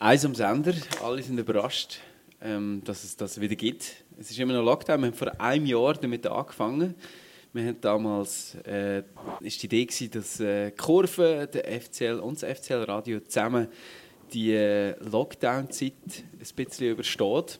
Eins am Sender, alle sind überrascht, ähm, dass es das wieder gibt. Es ist immer noch Lockdown, wir haben vor einem Jahr damit angefangen. Wir haben damals, äh, ist die Idee gewesen, dass äh, Kurve, der FCL und das FCL Radio zusammen die äh, Lockdown-Zeit ein bisschen übersteht.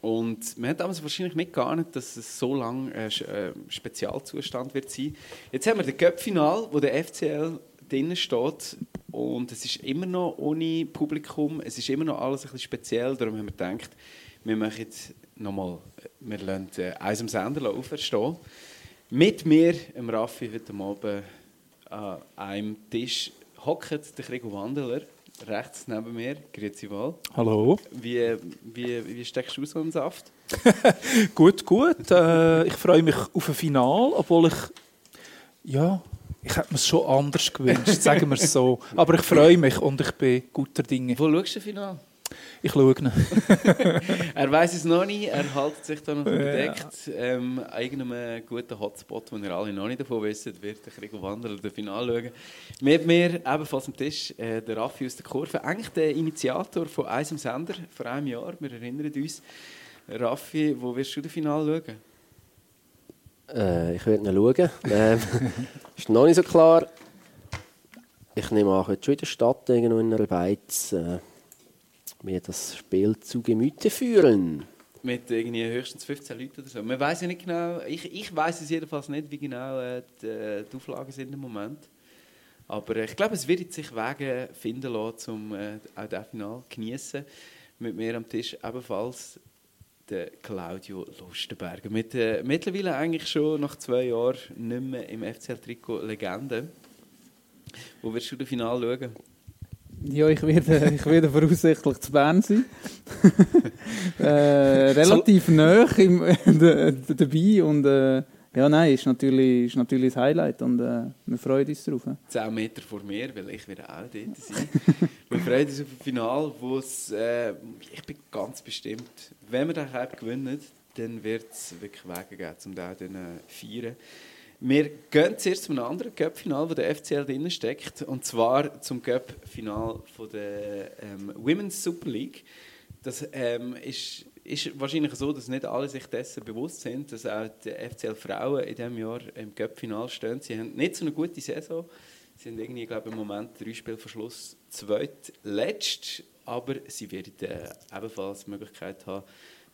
Und wir haben damals wahrscheinlich nicht geahnt, dass es so lange ein äh, Spezialzustand wird sein. Jetzt haben wir das Cup-Final, wo der FCL drinnen steht und es ist immer noch ohne Publikum, es ist immer noch alles ein bisschen speziell, darum haben wir gedacht, wir machen jetzt nochmal, wir lassen äh, eins am Sender auferstehen. Mit mir, dem Raffi, heute Abend an einem Tisch hockt der Gregor Wandeler, rechts neben mir, grüezi wohl. Hallo. Wie, wie, wie steckst du so im Saft? gut, gut. Äh, ich freue mich auf ein Final, obwohl ich, ja, ich hätte mir es schon anders gewünscht, sagen wir es so. Aber ich freue mich und ich bin guter Dinge. Wo schaust du Final? Ich schaue ihn. er weiß es noch nicht, er hält sich da noch verdeckt. Ja. Ähm, irgendeinem guten Hotspot, wo ihr alle noch nicht davon wisst, wird der Krieg Wanderer das Finale schauen. Mit mir ebenfalls am Tisch äh, der Raffi aus der Kurve, eigentlich der Initiator von einem Sender vor einem Jahr, wir erinnern uns. Raffi, wo wirst du das Finale schauen? Äh, ich werde ihn schauen. Ähm, ist noch nicht so klar. Ich nehme an, werde schon in der Stadt irgendwo in einer Beiz äh, mir das Spiel zu Gemüte führen. Mit irgendwie höchstens 15 Leuten oder so. Man weiß ja nicht genau, ich, ich weiß es jedenfalls nicht, wie genau äh, die, äh, die, Auflagen sind im Moment. Aber äh, ich glaube, es wird sich Wege finden lassen, um äh, auch das Finale zu genießen. Mit mir am Tisch ebenfalls der Claudio Lustenberger. Mit, äh, mittlerweile eigentlich schon nach zwei Jahren nicht mehr im FCL-Trikot Legende. Wo wirst du das Finale schauen? Ja, ich werde, ich werde voraussichtlich zu Bern sein. äh, relativ nah im, dabei und äh, ja, nein, ist natürlich, ist natürlich das Highlight und äh, wir freuen uns darauf. 10 Meter vor mir, weil ich werde auch dort sein. wir freuen uns auf das Finale, wo es, äh, ich bin ganz bestimmt, wenn wir den Cup gewinnen, dann wird es wirklich Wege geben, um den zu feiern. Wir gehen zuerst zu einem anderen Cup-Final, wo der FCL drin steckt, und zwar zum Cup-Final der ähm, Women's Super League. Das ähm, ist, ist wahrscheinlich so, dass nicht alle sich dessen bewusst sind, dass auch die FCL Frauen in diesem Jahr im Cup-Final stehen. Sie haben nicht so eine gute Saison. Sie sind irgendwie, glaube im Moment drei Spiele Verschluss zweitletzt, aber sie werden äh, ebenfalls die Möglichkeit haben,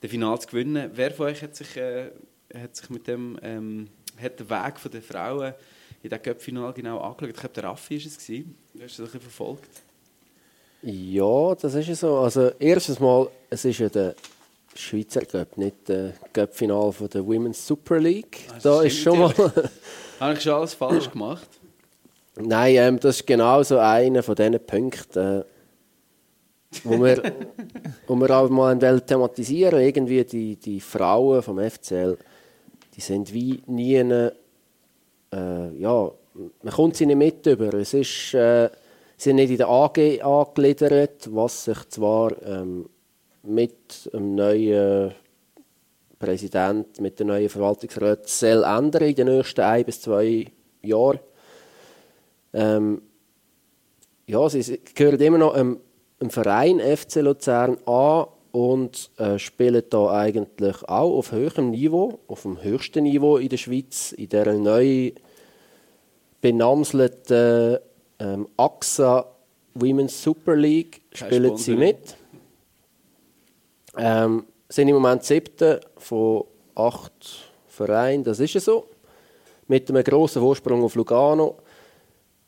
das Finale zu gewinnen. Wer von euch hat sich, äh, hat sich mit dem ähm, hat den Weg der Frauen in diesem Cup-Final genau angeschaut. Ich glaube, der Raffi war es. Gewesen. Du hast das ein verfolgt. Ja, das ist so. Also, erstens mal, es ist ja der Schweizer Cup, nicht der Cup-Final der Women's Super League. Ah, da ist schon mal... Habe ich schon alles falsch gemacht? Nein, ähm, das ist genau so einer von diesen Punkten, äh, wo wir, wo wir auch mal thematisieren Irgendwie die, die Frauen vom FCL die sind wie nie, eine, äh, ja, man kommt sie nicht mit über. Es ist, äh, sie sind nicht in der AG angegliedert, was sich zwar ähm, mit dem neuen Präsident, mit der neuen Verwaltungsrat soll ändern in den nächsten ein bis zwei Jahren. Ähm, ja, sie gehören immer noch einem, einem Verein FC Luzern an und äh, spielen da eigentlich auch auf höherem Niveau, auf dem höchsten Niveau in der Schweiz, in der neu benamselten ähm, AXA Women's Super League spielen sie mit. Ähm, sind im Moment siebte von acht Vereinen, das ist ja so. Mit einem grossen Vorsprung auf Lugano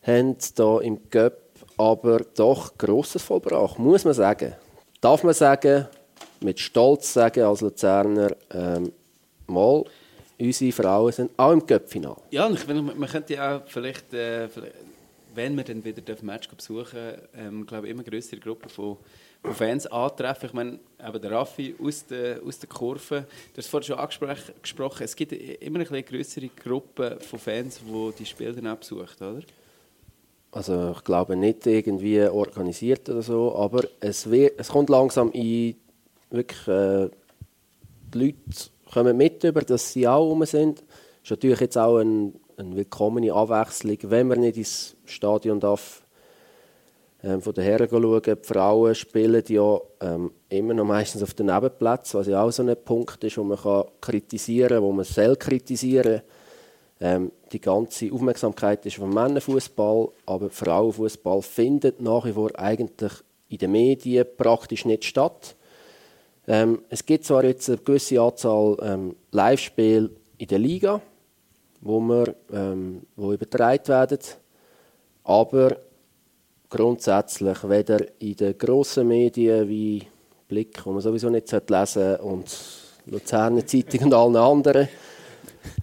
haben sie da im Cup aber doch Grosses vollbracht, muss man sagen darf man sagen, mit Stolz sagen als Luzerner, ähm, mal, unsere Frauen sind auch im Cup-Final. Ja, und ich finde, man könnte ja auch vielleicht, äh, wenn wir dann wieder das Match besuchen, ähm, glaube ich, immer größere Gruppen von Fans antreffen. Ich meine, eben der Raffi aus der, aus der Kurve, du hast vorhin schon angesprochen, es gibt immer eine größere Gruppe von Fans, die die Spiele dann besucht, oder? Also ich glaube nicht irgendwie organisiert oder so, aber es, wird, es kommt langsam in wirklich äh, die Leute kommen mit über, dass sie auch rum sind. Das ist natürlich jetzt auch ein, eine willkommene Abwechslung, wenn man nicht ins Stadion darf. Ähm, von den Herren schauen. Die Frauen spielen ja ähm, immer noch meistens auf den Nebenplätzen, was ja auch so ein Punkt ist, wo man kann kritisieren kann, wo man soll kritisieren ähm, Die ganze Aufmerksamkeit ist vom Männerfußball, aber Frauenfußball findet nach wie vor eigentlich in den Medien praktisch nicht statt. Ähm, es gibt zwar jetzt eine gewisse Anzahl ähm, Live-Spiele in der Liga, wo, wir, ähm, wo übertragen werden, aber grundsätzlich weder in den grossen Medien wie Blick, wo man sowieso nicht lesen sollte, und Luzerner Zeitung und allen anderen.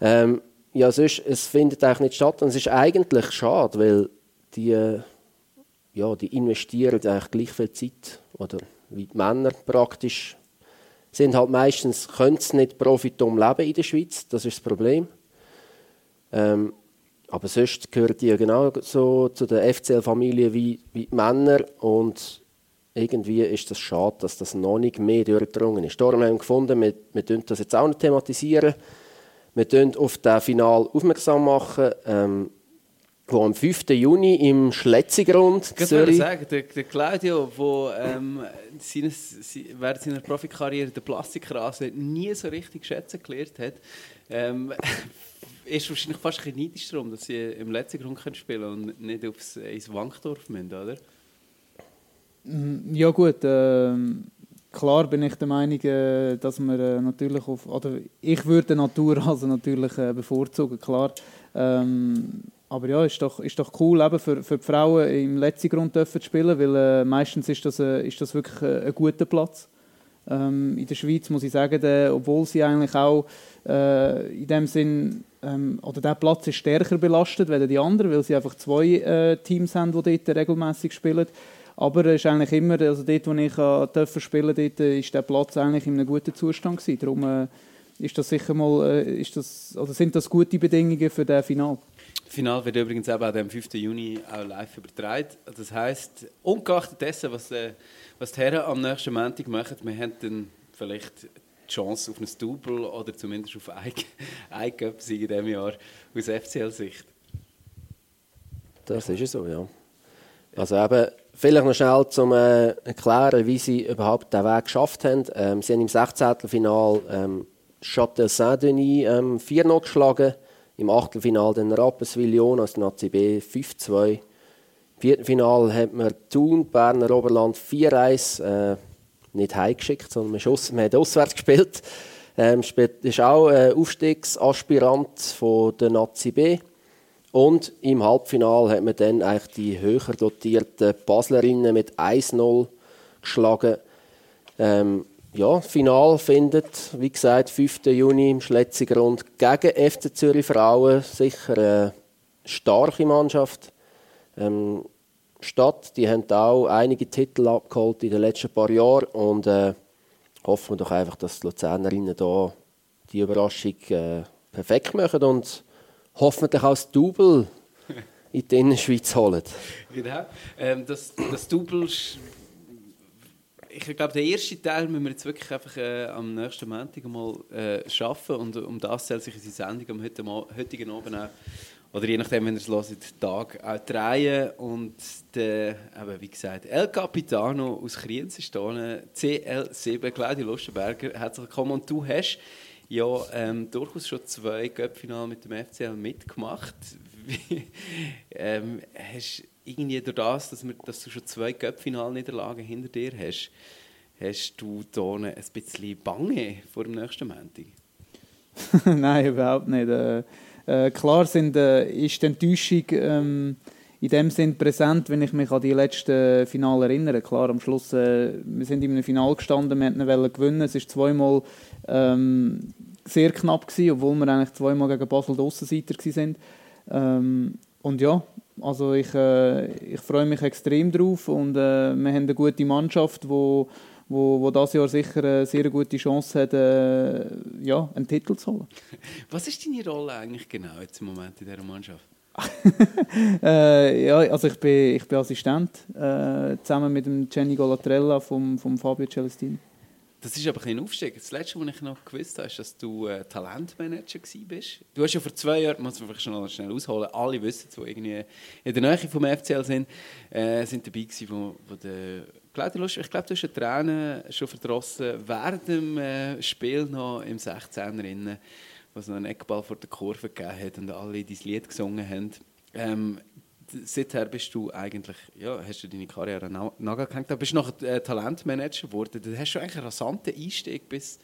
Ähm, ja, sonst, es findet eigentlich nicht statt und es ist eigentlich schade, weil die, ja, die investieren eigentlich gleich viel Zeit oder wie die Männer praktisch sind halt meistens, können sie nicht profitum leben in der Schweiz, das ist das Problem. Ähm, aber sonst gehören die genau so zu der FCL-Familie wie, wie die Männer und irgendwie ist es schade, dass das noch nicht mehr durchgedrungen ist. Darum haben wir gefunden, wir, wir das jetzt auch nicht thematisieren. Wir machen auf das Final aufmerksam machen. Ähm, wo am 5. Juni im Schletzigrund ich Zürich... sagen, der, der Claudio, der ähm, während seiner Profikarriere den Plastikrasen nie so richtig schätzen gelernt hat, ähm, ist wahrscheinlich fast ein neidisch darum, dass sie im letzten Grund spielen können und nicht aufs, ins Wankdorf müssen, oder? Mm, ja gut, äh, klar bin ich der Meinung, äh, dass man äh, natürlich auf... Oder ich würde Natur also natürlich äh, bevorzugen, klar. Ähm, aber ja, ist doch, ist doch cool, eben für, für die Frauen im letzten Grund zu spielen, weil äh, meistens ist das, äh, ist das wirklich ein guter Platz. Ähm, in der Schweiz muss ich sagen, der, obwohl sie eigentlich auch äh, in dem Sinn, ähm, oder der Platz ist stärker belastet als die anderen, weil sie einfach zwei äh, Teams haben, die dort regelmäßig spielen. Aber es ist eigentlich immer, also dort, wo ich äh, durfte spielen durfte, ist der Platz eigentlich in einem guten Zustand gewesen. Darum äh, ist das sicher mal, äh, ist das, also sind das gute Bedingungen für das Finale. Final wird übrigens eben am 5. Juni auch live übertragen. Das heisst, ungeachtet dessen, was, äh, was die Herren am nächsten Montag machen, wir haben dann vielleicht die Chance auf ein Double oder zumindest auf ein Cup-Sieg in diesem Jahr aus FCL-Sicht. Das ist so, ja. Also eben, vielleicht noch schnell zum äh, erklären, wie sie überhaupt den Weg geschafft haben. Ähm, sie haben im 16. Final ähm, Châtel Saint-Denis ähm, 4 noch geschlagen im Achtelfinal den Rapperswil Lyon als ACB 5-2. Im Viertelfinal hat man Thun, Berner Oberland 4-1 äh, nicht heimgeschickt, sondern man, man hat auswärts gespielt. Ähm, ist auch ein Aufstiegsaspirant der Nazi B. Und im Halbfinal hat man dann eigentlich die höher dotierten Baslerinnen mit 1-0 geschlagen. Ähm, ja, Final findet, wie gesagt, 5. Juni im Schletzigrund gegen FC Zürich Frauen. Sicher eine starke Mannschaft. Ähm, Stadt, die haben auch einige Titel abgeholt in den letzten paar Jahren und äh, hoffen wir doch einfach, dass die Luzernerinnen da die Überraschung äh, perfekt machen und hoffentlich auch das Double in die Innenschweiz holen. Genau. Ähm, das, das Double ich glaube, der erste Teil müssen wir jetzt wirklich einfach äh, am nächsten Montag mal äh, schaffen und um das soll sich unsere Sendung am heutigen, heutigen Abend auch, oder je nachdem, wenn ihr es hört, Tag auch drehen und der, eben, wie gesagt, El Capitano aus Kriens ist da, CL7, Claudia Lustenberger, herzlich willkommen und du hast ja ähm, durchaus schon zwei Göppfinale mit dem FCL mitgemacht. ähm, hast irgendwie durch das, dass, wir, dass du schon zwei Cup-Final-Niederlagen hinter dir hast, hast du da ein bisschen Bange vor dem nächsten Montag? Nein, überhaupt nicht. Äh, äh, klar sind, äh, ist die Enttäuschung ähm, in dem Sinn präsent, wenn ich mich an die letzten Finale erinnere. Klar, am Schluss, äh, wir sind in einem Finale gestanden, wir wollten gewinnen. Es war zweimal ähm, sehr knapp, gewesen, obwohl wir eigentlich zweimal gegen Basel die Aussenseiter waren. Ähm, und ja, also ich, äh, ich freue mich extrem drauf und äh, wir haben eine gute Mannschaft, wo wo, wo das Jahr sicher eine sehr gute Chance hat, äh, ja, einen Titel zu holen. Was ist deine Rolle eigentlich genau jetzt im Moment in dieser Mannschaft? äh, ja, also ich bin, ich bin Assistent, äh, zusammen mit dem Jenny Golatrella vom, vom Fabio Celestini. das ist aber kein Aufstieg. Das Letzte, was ich noch gewusst habe, ist, dass du äh, Talentmanager bist. Du hast ja vor zwei Jahren, muss man vielleicht schon schnell ausholen, alle wissen, die irgendwie in der Nähe vom FCL sind, äh, sind dabei gewesen, wo, wo der Glaudelust, ich glaube, du hast eine Träne schon verdrossen während dem äh, Spiel noch im 16er innen, es noch einen Eckball vor der Kurve gegeben hat und alle dein Lied gesungen haben. Ähm, seither bist du eigentlich, ja, hast du deine Karriere nachgehängt, bist du noch äh, Talentmanager geworden. Du hast schon einen rasanten Einstieg bis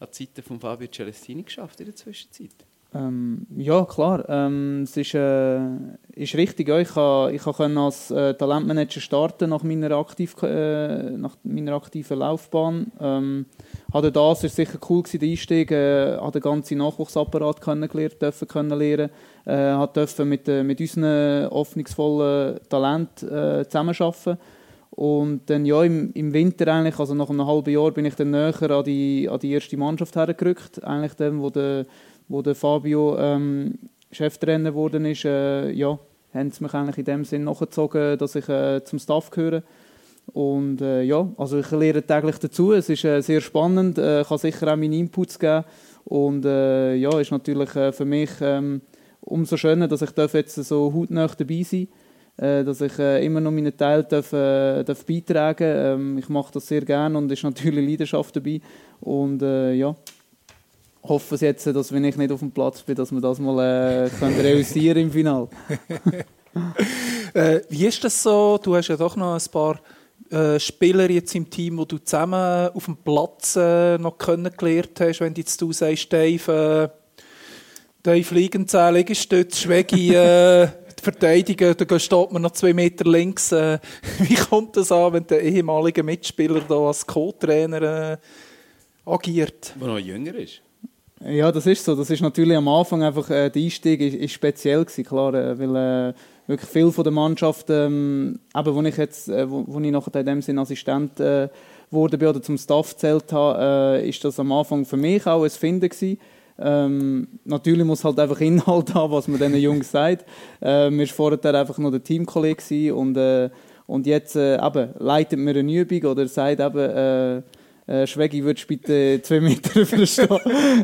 an die Zeiten von Fabio Celestini geschafft in der Zwischenzeit. Ähm, ja, klar. Ähm, es ist, äh, ist richtig. Ja. Ich kann, ich als äh, Talentmanager starten nach meiner, aktiv, äh, nach meiner aktiven Laufbahn. Ähm, hatte das ist sicher cool gewesen, der Einstieg. Äh, hat den ganzen Nachwuchsapparat kennengelernt, dürfen kennenlernen. Äh, hat dürfen mit, äh, mit unseren hoffnungsvollen Talent äh, zusammenarbeiten. Und dann ja, im, im Winter eigentlich, also nach einem halben Jahr, bin ich dann näher an die, an die erste Mannschaft hergerückt. Eigentlich dann, wo der wo der Fabio ähm, Cheftrainer geworden ist, äh, ja, haben sie mich eigentlich in dem Sinn nachgezogen, dass ich äh, zum Staff gehöre. Und äh, ja, also ich lerne täglich dazu. Es ist äh, sehr spannend, äh, kann sicher auch meine Inputs geben. Und äh, ja, ist natürlich äh, für mich ähm, umso schöner, dass ich jetzt so hautnah dabei sein darf, dass ich immer noch meinen Teil darf, darf beitragen darf. Ähm, ich mache das sehr gerne und ist natürlich Leidenschaft dabei. Und ja, hoffe jetzt, dass wenn ich nicht auf dem Platz bin, dass wir das mal äh, können realisieren im Finale. äh, wie ist das so? Du hast ja doch noch ein paar äh, Spieler jetzt im Team, wo du zusammen auf dem Platz äh, noch kennengelernt hast, wenn jetzt du sagst, Dave, äh, Dave Liegenzähl, Liegestütz, Schwegi, äh, verteidigen, da steht man noch zwei Meter links. Äh, wie kommt das an, wenn der ehemalige Mitspieler da als Co-Trainer äh, agiert? Der noch jünger ist. Ja, das ist so. Das ist natürlich am Anfang einfach, äh, der Einstieg ist, ist speziell gewesen, klar, äh, weil äh, wirklich viel von der Mannschaft, ähm, eben, wo ich jetzt, äh, wo, wo ich nachher in dem Sinne Assistent äh, wurde oder zum Staff gezählt habe, äh, ist das am Anfang für mich auch ein Finden gewesen. Ähm, natürlich muss halt einfach Inhalt haben, was man diesen Jungs sagt. Äh, mir war vorher einfach nur der Teamkollege und, äh, und jetzt äh, eben, leitet mir eine Übung oder sagt eben, äh, Schwegi, würdest du bitte zwei Meter verstehen?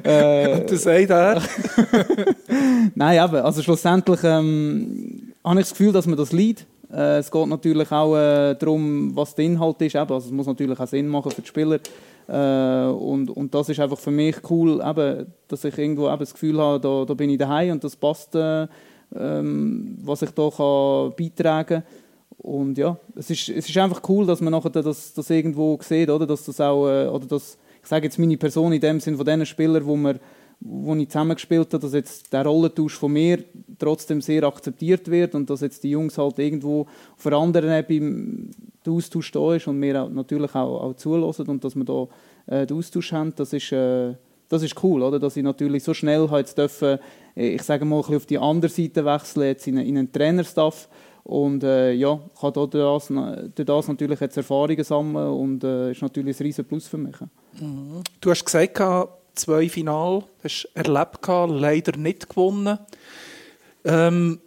äh, Und das sagt er? Nein, eben, also schlussendlich ähm, habe ich das Gefühl, dass man das leidet. Äh, es geht natürlich auch äh, darum, was der Inhalt ist. Eben. Also es muss natürlich auch Sinn machen für die Spieler. Äh, und, und das ist einfach für mich cool, eben, dass ich irgendwo eben das Gefühl habe, da, da bin ich daheim und das passt, äh, ähm, was ich da kann beitragen kann. Und ja, es ist, es ist einfach cool, dass man nachher das, das irgendwo sieht, oder? Dass das auch, äh, oder dass, ich sage jetzt meine Person in dem Sinn von den Spielern, wo, wir, wo ich zusammengespielt habe, dass jetzt der Rollentausch von mir trotzdem sehr akzeptiert wird und dass jetzt die Jungs halt irgendwo auf einer anderen Ebene der Austausch da ist und mir natürlich auch, auch zulassen und dass wir da äh, den Austausch haben, das ist, äh, das ist cool, oder? Dass ich natürlich so schnell jetzt dürfen, äh, ich sage mal, ein bisschen auf die andere Seite wechseln, jetzt in, in einen Trainerstaff, und äh, ja, kann durch das, durch das natürlich jetzt Erfahrungen sammeln und äh, ist natürlich ein riesen Plus für mich. Mhm. Du hast gesagt, zwei Final hast du erlebt, leider nicht gewonnen. Ähm,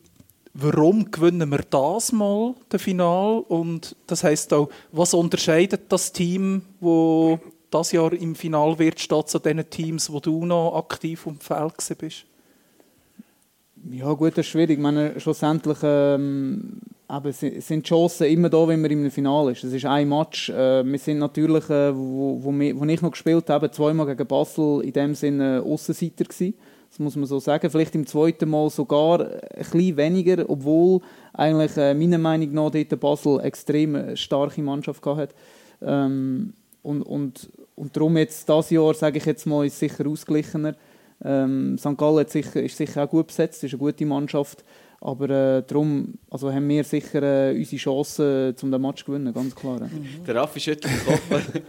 warum gewinnen wir das mal, das Final? Und das heisst auch, was unterscheidet das Team, wo das Jahr im Final wird, statt zu den Teams, wo du noch aktiv um Feld bist? Ja gut, das ist schwierig. Ich meine, schlussendlich ähm, eben, sind die Chancen immer da, wenn man im Finale ist. Es ist ein Match. Äh, wir sind natürlich, äh, wo, wo, wir, wo ich noch gespielt habe, zweimal gegen Basel in dem Sinne Aussenseiter gewesen. Das muss man so sagen. Vielleicht im zweiten Mal sogar ein bisschen weniger, obwohl eigentlich äh, meiner Meinung nach dort Basel extrem starke Mannschaft hatte. Ähm, und, und, und darum jetzt das Jahr, sage ich jetzt mal, ist sicher ausgeglichener. Ähm, St. Gallen sicher, ist sicher auch gut besetzt, ist eine gute Mannschaft. Aber äh, darum also haben wir sicher äh, unsere Chancen, um den Match zu gewinnen, ganz klar. Mhm. Der Raffi schüttelt den Kopf.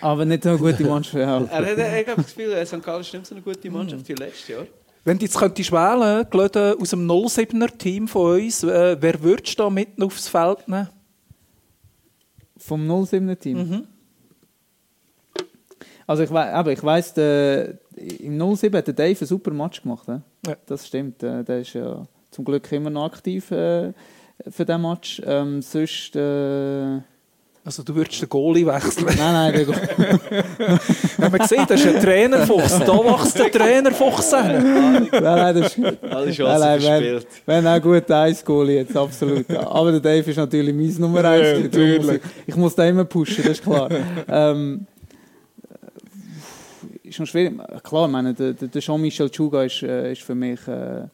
Aber nicht so eine gute Mannschaft. Ja. er hat, er hat das Gefühl, äh, St. Gallen ist nicht so eine gute Mannschaft wie letztes Jahr. Wenn du jetzt könntest wählen könntest, aus dem 07er-Team von uns, äh, wer würdest du da mitten aufs Feld nehmen? Vom 07er-Team? Mhm. Also ich, we ich weiss, der, im 07 hat der Dave einen super Match gemacht. Ja? Das stimmt. Äh, der ist ja zum Glück immer noch aktiv äh, für diesen Match. Ähm, sonst... Äh, Also du würdest den Goalie wechseln. Nein, nein, der Go- Wenn man sieht, das ist ein Trainerfuchs. Da wächst der Trainerfuchs an. nein, nein, das ist, Alle Nein, Chancen nein, verspielt. wenn auch gut eins Goalie jetzt, absolut. Ja. Aber der Dave ist natürlich mein Nummer eins. Ja, muss ich, ich muss da immer pushen, das ist klar. ähm, ist schwierig. Klar, meine, der, der Jean-Michel Chuga ist, äh, ist für mich äh,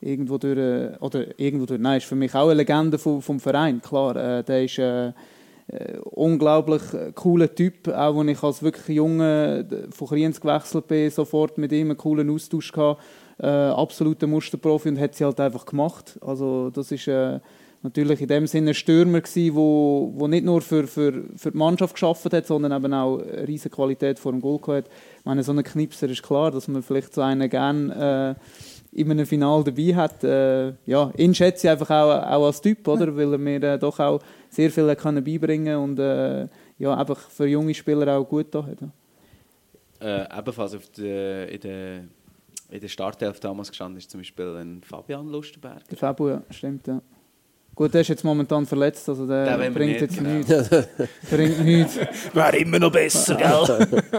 irgendwo durch, äh, oder irgendwo durch, nein, ist für mich auch eine Legende vom, vom Verein, klar. Der ist unglaublich cooler Typ, auch als ich als wirklich Junge von Kriens gewechselt bin, sofort mit ihm einen coolen Austausch gehabt. Äh, absoluter Musterprofi und hat sie halt einfach gemacht. Also das ist natürlich in dem Sinne ein Stürmer gewesen, wo, wo nicht nur für, für, für die Mannschaft geschafft hat, sondern eben auch eine riesige Qualität vor dem Goal gehabt hat. Ich meine, so ein Knipser ist klar, dass man vielleicht so einen gerne äh, in einem Final dabei hat. Äh, ja, ihn schätze ich einfach auch, auch als Typ, oder? weil er mir äh, doch auch sehr viel können beibringen und äh, ja, einfach für junge Spieler auch gut da hat. Ja. Äh, ebenfalls auf der, in der, in der Startelf damals gestanden ist zum Beispiel ein Fabian Lustenberg. Der Fabu, ja, stimmt, ja. Gut, der ist jetzt momentan verletzt, also der, wir bringt nicht, jetzt genau. nichts. bringt nichts. Wäre immer noch besser, gell?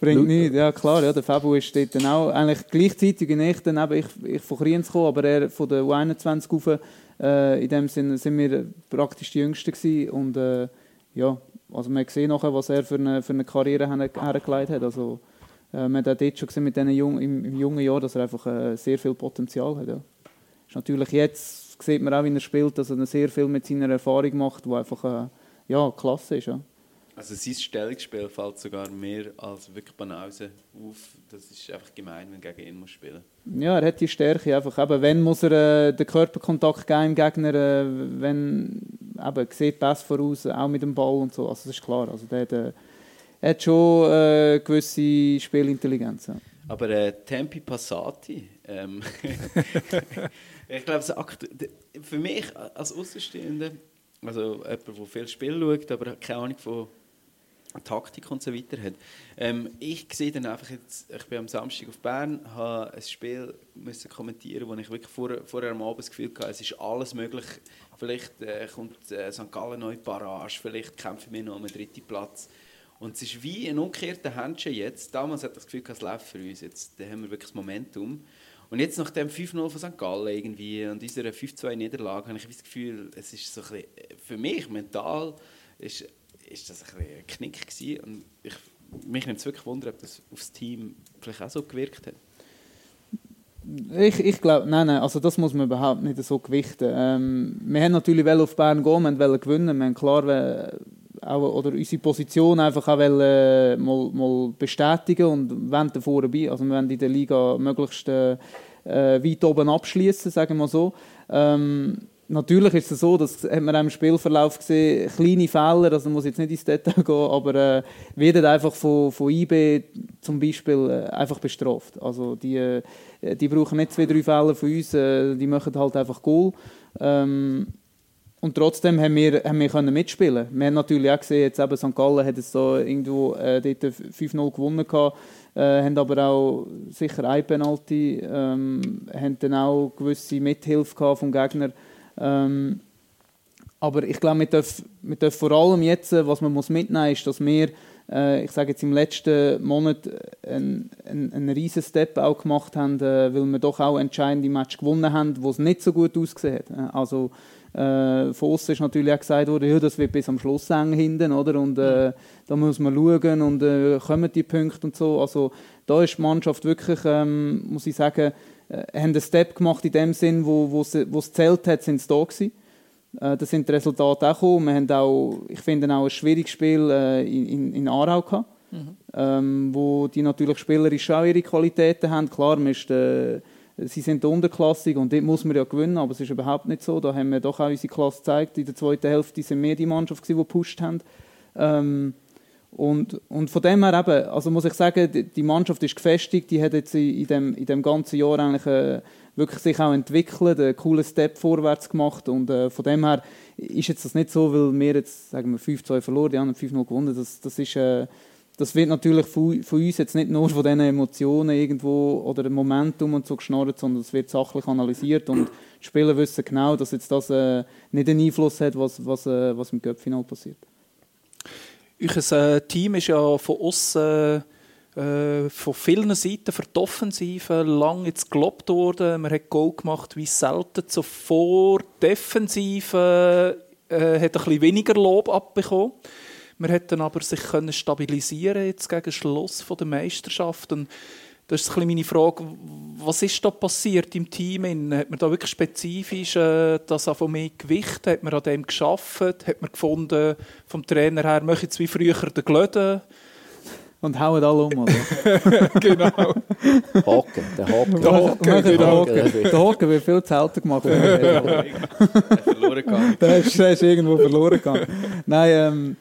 Bringt nichts, ja klar, ja, der Fabu ist dort dann auch eigentlich gleichzeitig wie ich, dann eben, ich, ich von Kriens gekommen, aber er von der U21 rauf, äh, in dem Sinne sind wir praktisch die Jüngsten gewesen und äh, ja, also man gesehen nachher, was er für eine, für eine Karriere her- hergelegt hat, also äh, man hat auch dort schon gesehen mit diesen Jung, im, im jungen Jahr, dass er einfach äh, sehr viel Potenzial hat, ja. Ist natürlich jetzt, sieht man auch, wie er spielt, dass er sehr viel mit seiner Erfahrung macht, wo einfach, äh, ja, klasse ist, ja. Also sein Stellungsspiel fällt sogar mehr als wirklich Banause auf. Das ist einfach gemein, wenn du gegen ihn musst spielen Ja, er hat die Stärke einfach. Eben, wenn muss er äh, den Körperkontakt geben im Gegner, äh, wenn eben, sieht besser voraus, auch mit dem Ball und so. Also das ist klar. Also der hat, äh, er hat schon äh, gewisse Spielintelligenz. Ja. Aber äh, Tempi Passati, ähm, ich glaube, für mich als Außenstehender, also jemand, der viel Spiel schaut, aber keine Ahnung von Taktik und so weiter hat, ähm, ich sehe dann einfach jetzt, ich bin am Samstag auf Bern, habe ein Spiel müssen kommentieren, wo ich wirklich vor, vorher am Abend das Gefühl hatte, es ist alles möglich. Vielleicht äh, kommt äh, St. Gallen neu Barrage, vielleicht kämpfen wir noch um den dritten Platz. Und es ist wie ein umgekehrter Händchen jetzt. Damals hat ich das Gefühl, es läuft für uns. Jetzt haben wir wirklich das Momentum. Und jetzt nach dem 5-0 von St. Gallen irgendwie und dieser 5-2-Niederlage habe ich das Gefühl, es ist so ein bisschen, für mich mental ist, ist das ein, ein Knick gewesen. Und ich, mich nimmt es wirklich Wunder, ob das aufs Team vielleicht auch so gewirkt hat. Ich, ich glaube, nein, nein, also das muss man überhaupt nicht so gewichten. Ähm, wir haben natürlich auf Bern gehen, wir wollten gewinnen, wir haben klar auch, oder unsere Position einfach auch wollen, äh, mal, mal bestätigen und wollen davor dabei, also wir wollen in der Liga möglichst äh, äh, weit oben abschließen, sagen wir so. Ähm, Natürlich ist es so, das hat man im Spielverlauf gesehen, kleine Fehler, also muss jetzt nicht ins Detail gehen, aber äh, werden einfach von, von IB zum Beispiel äh, einfach bestraft. Also die, äh, die brauchen nicht zwei, drei Fehler von uns, äh, die machen halt einfach Goal. Ähm, und trotzdem haben wir, haben wir können mitspielen. Wir haben natürlich auch gesehen, jetzt eben St. Gallen hat da irgendwo äh, dort 5-0 gewonnen gehabt, äh, haben aber auch sicher ein Penalty, ähm, haben dann auch gewisse Mithilfe vom Gegner. Ähm, aber ich glaube, wir dürfen, dürfen vor allem jetzt, äh, was man muss mitnehmen muss, ist, dass wir, äh, ich sage jetzt im letzten Monat, einen, einen, einen riesen Step auch gemacht haben, äh, weil wir doch auch entscheidende Match gewonnen haben, wo es nicht so gut ausgesehen hat. Äh, Also äh, von uns ist natürlich auch gesagt worden, ja, das wird bis am Schluss eng hinten, oder? Und äh, da muss man schauen und äh, kommen die Punkte und so. Also da ist die Mannschaft wirklich, ähm, muss ich sagen, äh, haben einen Step gemacht in dem Sinn, wo, wo, es zählt hat, sind sie da gewesen. Äh, da sind die Resultate auch gekommen. Wir haben auch, ich finde auch ein schwieriges Spiel äh, in, in, Aarau gehabt, ähm, wo die natürlich spielerisch auch ihre Qualitäten haben. Klar, man ist, äh, sie sind unterklassig und dort muss man ja gewinnen, aber es ist überhaupt nicht so. Da haben wir doch auch unsere Klasse gezeigt. In der zweiten Hälfte sind wir die Mannschaft, die gepusht haben. Ähm, und, und von dem her eben, also muss ich sagen, die, die Mannschaft ist gefestigt, die hat jetzt in, dem, in dem ganzen Jahr eigentlich äh, wirklich sich auch entwickelt, einen coolen Step vorwärts gemacht und äh, von dem her ist jetzt das nicht so, weil wir jetzt, sagen wir, 5-2 verloren, die haben 5-0 gewonnen, das, das ist... Äh, das wird natürlich von, uns jetzt nicht nur von diesen Emotionen irgendwo oder dem Momentum und so geschnorrt, sondern es wird sachlich analysiert und die Spieler wissen genau, dass jetzt das äh, nicht einen Einfluss hat, was, was, äh, was im Cup-Final passiert. Euer äh, Team ist ja von außen äh, von vielen Seiten für die Offensive lang jetzt gelobt worden. Man hat Goal gemacht wie selten zuvor. Die Defensive äh, hat ein bisschen weniger Lob abbekommen. Man hat dann aber sich können stabilisieren jetzt gegen Schluss von der Meisterschaft. Und das ist ein meine Frage, was ist da passiert im Team? Hat man da wirklich spezifisch äh, das von mehr Gewicht? Hat man an dem geschafft? Hat man gefunden, vom Trainer her, möchte jetzt wie früher den Glöden? Und hauen alle um, oder? genau. Haken, der Haken. Der Haken, Der genau. Der Haken wird viel zu selten gemacht. verloren gegangen. Der ist, der ist irgendwo verloren gegangen. Nein, ähm,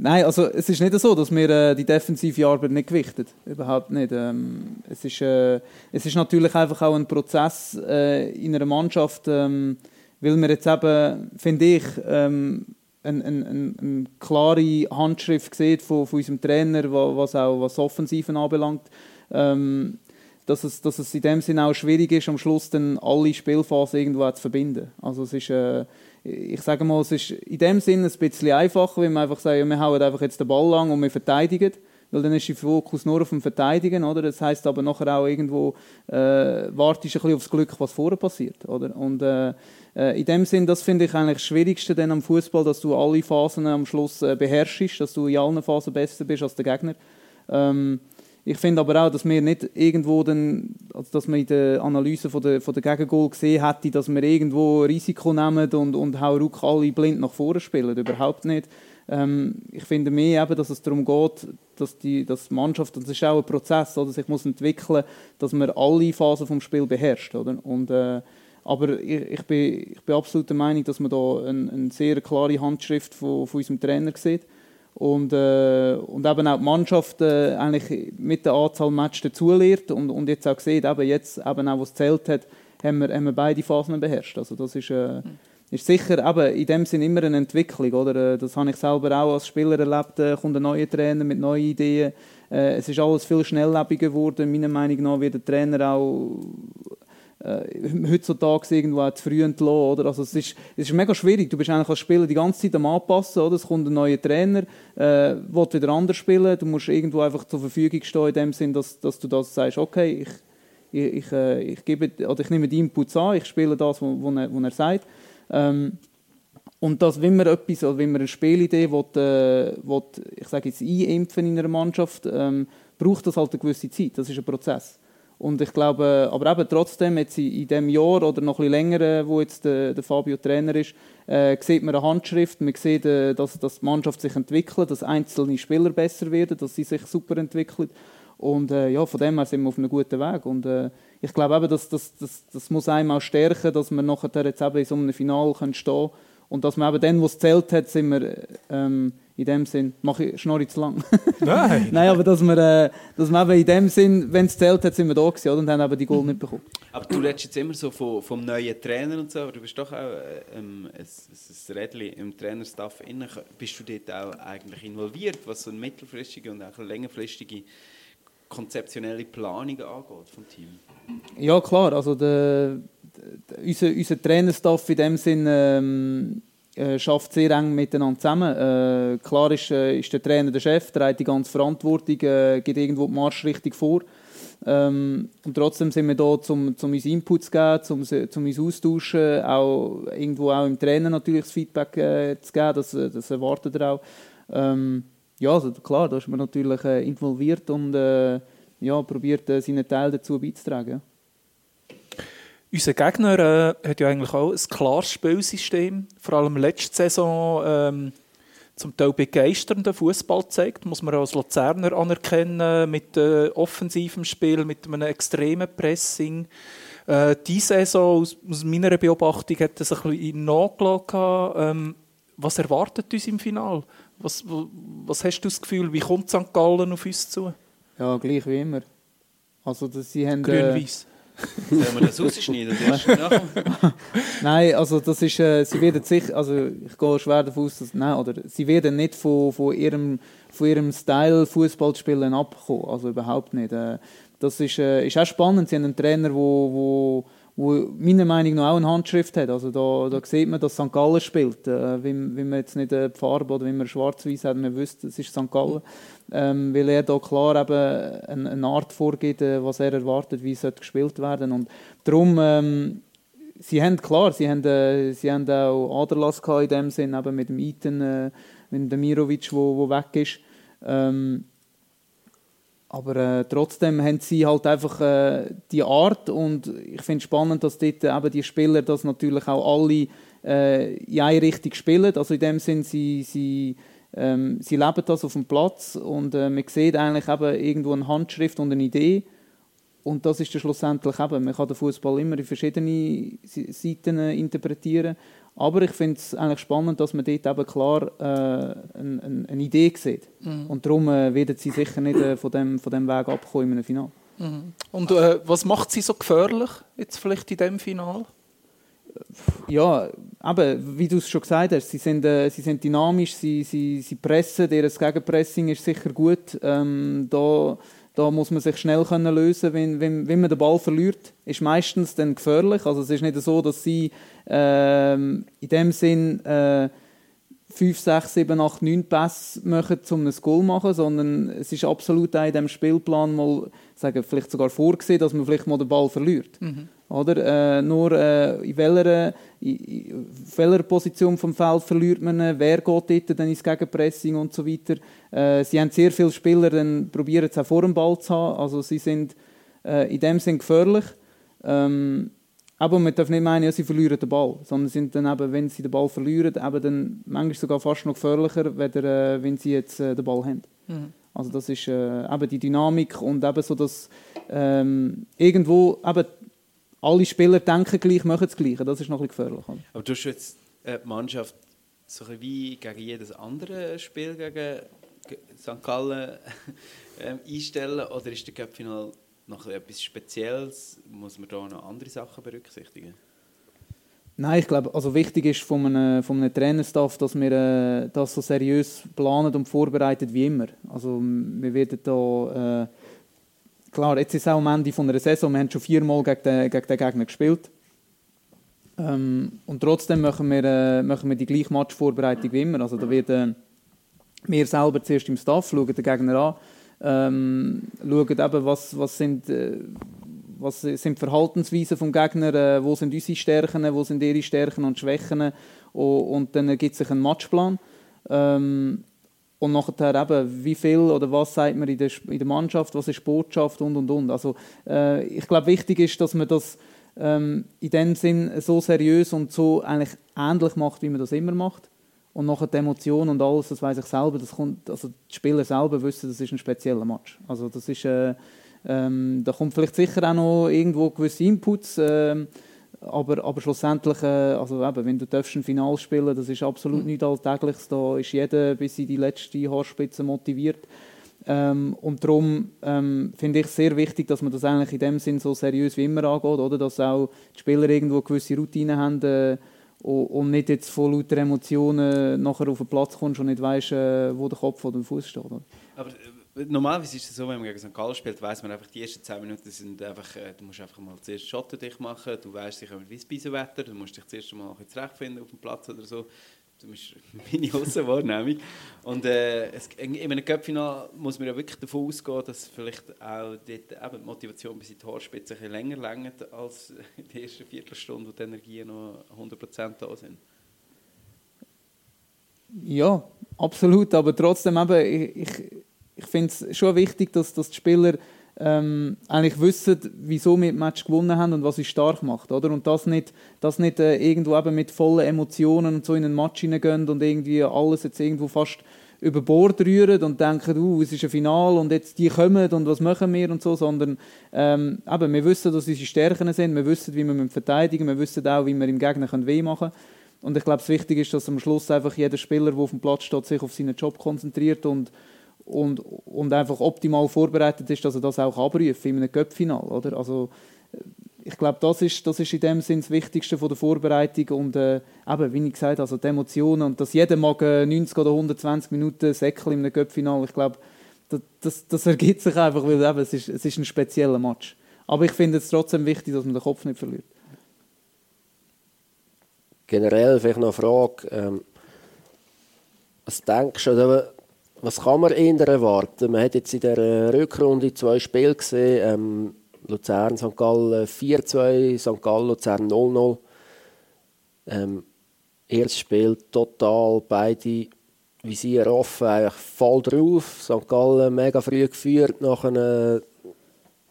nein, also es ist nicht so, dass wir äh, die defensive Arbeit nicht gewichtet. Überhaupt nicht. Ähm, es, ist, äh, es ist natürlich einfach auch ein Prozess äh, in einer Mannschaft, ähm, weil wir jetzt eben, finde ich, ähm, eine, eine, eine, eine klare Handschrift sieht von, von unserem Trainer, wa- was auch was Offensiven anbelangt. Ähm, dass es, dass es in dem Sinne auch schwierig ist, am Schluss dann alle Spielphasen irgendwo zu verbinden. Also es ist, äh, ich sage mal, es ist in dem Sinne ein bisschen einfacher, wenn wir einfach ja, wir hauen einfach jetzt den Ball lang und wir verteidigen, weil dann ist der Fokus nur auf dem Verteidigen, oder? Das heißt aber nachher auch irgendwo, äh, wartest ein bisschen aufs Glück, was vorher passiert, oder? Und äh, äh, in dem Sinn, das finde ich eigentlich das Schwierigste dann am Fußball, dass du alle Phasen am Schluss äh, beherrschst, dass du in allen Phasen besser bist als der Gegner. Ähm, ich finde aber auch, dass wir nicht irgendwo dann, also dass man in der Analyse von der, von der Gegengol gesehen hätte, dass wir irgendwo Risiko nehmen und, und hauruck alle blind nach vorne spielen. Überhaupt nicht. Ähm, ich finde mehr eben, dass es darum geht, dass die, dass die Mannschaft, das ist auch ein Prozess, oder, sich muss entwickeln, dass man alle Phasen vom Spiel beherrscht. Oder? Und, äh, aber ich, ich, bin, ich bin absolut der Meinung, dass man da eine, eine sehr klare Handschrift von, von unserem Trainer sieht. Und, äh, und eben auch die Mannschaft äh, eigentlich mit der Anzahl Matches dazulernt und, und jetzt auch sieht, eben jetzt, eben auch was zählt hat, haben wir, haben wir beide Phasen beherrscht. Also das ist, äh, ist sicher eben in dem Sinn immer eine Entwicklung. Oder? Äh, Das habe ich selber auch als Spieler erlebt. Äh, kommt ein neuer Trainer mit neuen Ideen. Äh, es ist alles viel schnelllebiger geworden. Meiner Meinung nach wird der Trainer auch äh, heutzutage irgendwo auch zu früh entlassen. Oder? Also es, ist, es ist mega schwierig. Du bist eigentlich als Spieler die ganze Zeit am Anpassen. Oder? Es kommt ein neuer Trainer, äh, will wieder anders spielen. Du musst irgendwo einfach zur Verfügung stehen, in dem Sinn, dass, dass du das sagst, okay, ich, ich, ich, äh, ich, gebe, oder ich nehme die Inputs an, ich spiele das, was er, er sagt. Ähm, und dass, wenn man etwas, oder wenn man eine Spielidee will, äh, will, ich sage jetzt, einimpfen in einer Mannschaft, ähm, braucht das halt eine gewisse Zeit. Das ist ein Prozess. Und ich glaube, aber eben trotzdem, jetzt in, in dem Jahr oder noch bisschen länger, äh, wo jetzt der, der Fabio Trainer ist, äh, sieht man eine Handschrift, man sieht, äh, dass, dass die Mannschaft sich entwickelt, dass einzelne Spieler besser werden, dass sie sich super entwickeln. Und äh, ja, von dem her sind wir auf einem guten Weg. Und äh, ich glaube eben, dass, dass, dass, das muss einem auch stärken, dass wir nachher jetzt eben in so einem Finale können stehen und dass man eben dann, wo es zählt hat, sind wir ähm, in dem Sinn, mache ich schnorri zu lang. Nein. Nein, aber dass wir, äh, dass wir eben in dem Sinn, wenn es zählt hat, sind wir da gewesen, oder? und haben eben die Goal nicht bekommen. Aber du redest jetzt immer so vom, vom neuen Trainer und so, aber du bist doch auch äh, ähm, ein, ein Rädchen im Trainerstaff innen. Bist du dort auch eigentlich involviert, was so eine mittelfristige und auch eine längerfristige konzeptionelle Planung angeht vom Team? Ja, klar. Also der, unser, unser Trainerstaff in dem Sinn ähm, äh, schafft sehr eng miteinander zusammen. Äh, klar ist, äh, ist der Trainer der Chef, der hat die ganze Verantwortung, äh, gibt irgendwo die Marschrichtung vor. Ähm, und trotzdem sind wir da, um, um uns Inputs zu geben, um, um uns austauschen, auch irgendwo auch im Trainer natürlich das Feedback äh, zu geben, das, das erwartet er auch. Ähm, ja, also klar, da ist man natürlich äh, involviert und äh, ja, probiert äh, seinen Teil dazu beizutragen. Unser Gegner äh, hat ja eigentlich auch ein klares Spielsystem. Vor allem letzte Saison ähm, zum Teil begeisternden Fußball gezeigt, muss man als Luzerner anerkennen, mit äh, offensivem Spiel, mit einem extremen Pressing. Äh, diese Saison, aus, aus meiner Beobachtung, hat das ein bisschen nachgelassen. Ähm, was erwartet uns im Finale? Was, was hast du das Gefühl, wie kommt St. Gallen auf uns zu? Ja, gleich wie immer. Also, dass sie haben, äh, Grün-Weiß. Sollen wir das rausschneiden? Nein, also das ist, äh, sie werden sicher, also ich gehe schwer davon aus, dass, nein, oder sie werden nicht von, von ihrem, von ihrem Style Fußball zu spielen abkommen, also überhaupt nicht. Äh, das ist, äh, ist auch spannend, sie haben einen Trainer, wo, wo, wo meiner Meinung nach auch eine Handschrift hat. Also da, da sieht man, dass St. Gallen spielt. Äh, wie, wie man jetzt nicht eine Farbe oder wie man schwarz-weiß hat, man wüsste, es ist St. Gallen. Ähm, weil er da klar eben eine, eine Art vorgibt, äh, was er erwartet, wie es gespielt werden Und darum, ähm, sie haben klar, sie haben, äh, sie haben auch Aderlass in dem Sinn, eben mit dem Iten, äh, mit dem Mirovic, wo, wo weg ist. Ähm, aber äh, trotzdem haben sie halt einfach äh, die Art und ich finde es spannend, dass dort eben die Spieler das natürlich auch alle äh, in eine Richtung spielen. Also in dem Sinn, sie, sie, ähm, sie leben das auf dem Platz und äh, man sieht eigentlich eben irgendwo eine Handschrift und eine Idee und das ist dann schlussendlich eben, man kann den Fußball immer in verschiedene Seiten äh, interpretieren aber ich finde es eigentlich spannend, dass man dort eben klar äh, eine, eine, Idee sieht. Mhm. Und darum äh, werden sie sicher nicht äh, von, dem, von dem Weg abkommen in einem Finale. Mhm. Und äh, was macht sie so gefährlich jetzt vielleicht in diesem Finale? Ja, eben, wie du es schon gesagt hast, sie sind, äh, sie sind dynamisch, sie, sie, sie pressen, ihr Gegenpressing ist sicher gut. Ähm, da da muss man sich schnell können lösen wenn, wenn, wenn man den Ball verliert. Ist meistens dann gefährlich. Also es ist nicht so, dass sie ähm, in dem Sinn äh, 5, 6, 7, 8, 9 Pässe machen, um ein Goal zu machen, sondern es ist absolut auch in diesem Spielplan mal, sagen, vielleicht sogar vorgesehen, dass man vielleicht mal den Ball verliert. Mhm. Oder? Äh, nur äh, in, welcher, in, in welcher Position vom Feld verliert man, wer geht dort dann ins Gegenpressing und so weiter. Äh, sie haben sehr viele Spieler, dann probieren es auch vor dem Ball zu haben. Also sie sind äh, in dem Sinn gefährlich. Ähm, aber man darf nicht meinen, ja, sie verlieren den Ball, sondern sind dann eben, wenn sie den Ball verlieren, eben dann manchmal sogar fast noch gefährlicher, weder, äh, wenn sie jetzt äh, den Ball haben. Mhm. Also das ist äh, eben die Dynamik und eben so, dass ähm, irgendwo eben alle Spieler denken gleich, machen das Gleiche. Das ist noch ein gefährlich. Aber du hast jetzt äh, die Mannschaft so wie gegen jedes andere Spiel gegen St. Gallen ähm, einstellen oder ist der Cup-Final noch etwas Spezielles? Muss man da noch andere Sachen berücksichtigen? Nein, ich glaube, also wichtig ist von einem, von einem Trainerstaff, dass wir äh, das so seriös planen und vorbereiten wie immer. Also wir werden da äh, klar, jetzt ist es auch am Ende von einer Saison, wir haben schon viermal gegen den, gegen den Gegner gespielt. Ähm, und trotzdem machen wir, äh, machen wir die gleiche Matchvorbereitung wie immer. Also da werden wir selber zuerst im Staff schauen den Gegner an, ähm, schauen eben, was, was sind... Äh, was sind Verhaltensweisen vom Gegner, äh, wo sind unsere Stärken, wo sind ihre Stärken und Schwächen und, und dann ergibt sich ein Matchplan. Ähm, und nachher eben, wie viel oder was sagt man in der, in der Mannschaft, was ist Botschaft und und und. Also äh, ich glaube, wichtig ist, dass man das ähm, in dem Sinn so seriös und so eigentlich ähnlich macht, wie man das immer macht. Und nachher die Emotionen und alles, das weiß ich selber, das kommt, also die Spieler selber wissen, das ist ein spezieller Match. Also das ist, äh, ähm, da kommt vielleicht sicher auch noch irgendwo gewisse Inputs, äh, aber, aber schlussendlich, äh, also eben, wenn du ein Final spielen das ist absolut mhm. nichts Alltägliches. Da ist jeder bis in die letzte Haarspitze motiviert. Ähm, und darum ähm, finde ich es sehr wichtig, dass man das eigentlich in dem Sinn so seriös wie immer angeht, oder? dass auch die Spieler irgendwo gewisse Routinen haben äh, und nicht jetzt von lauter Emotionen nachher auf den Platz kommst und nicht weißt, äh, wo der Kopf oder der Fuß steht. Aber normalerweise ist es so, wenn man gegen St. Gallen spielt, weiß man einfach, die ersten 10 Minuten sind einfach, äh, du musst einfach mal zuerst Schotten dich machen, du weißt, sie kommen wie Beisenwetter, du musst dich zuerst mal zurechtfinden auf dem Platz oder so. Das ist meine Außenwahrnehmung. Und äh, es, in einem Cup-Final muss man ja wirklich davon ausgehen, dass vielleicht auch dort eben die Motivation bis in die Haarspitze ein länger längert als in der ersten Viertelstunde, wo die Energien noch 100% da sind. Ja, absolut, aber trotzdem eben, ich, ich ich finde es schon wichtig, dass, dass die Spieler ähm, eigentlich wissen, wieso wir das Match gewonnen haben und was sie stark macht. Oder? Und das nicht, das nicht äh, irgendwo eben mit vollen Emotionen und so in ein Match hineingehen und irgendwie alles jetzt irgendwo fast über Bord rühren und denken, uh, es ist ein Final und jetzt die kommen und was machen wir und so, sondern ähm, eben, wir wissen, dass unsere Stärken sind, wir wissen, wie wir verteidigen, wir wissen auch, wie wir im Gegner weh machen können. Und ich glaube, das Wichtige ist, dass am Schluss einfach jeder Spieler, der auf dem Platz steht, sich auf seinen Job konzentriert und und, und einfach optimal vorbereitet ist, dass er das auch abrufen in einem Göppfinal, oder? Also ich glaube, das ist, das ist in dem Sinn das Wichtigste von der Vorbereitung und äh, eben, wie ich gesagt also die Emotionen und dass jeder mag äh, 90 oder 120 Minuten säckeln in einem Göppfinal, ich glaube, das, das, das, ergibt sich einfach, weil eben, es, ist, es ist ein spezieller Match. Aber ich finde es trotzdem wichtig, dass man den Kopf nicht verliert. generell vielleicht noch eine Frage. Ähm, was denkst du, oder was kann man eher erwarten? Man hat jetzt in der Rückrunde zwei Spiele gesehen. Ähm, Luzern, St. Gallen 4-2, St. Gallen, Luzern 0-0. Ähm, erstes Spiel total, beide Visier offen, eigentlich voll drauf. St. Gallen mega früh geführt, nachher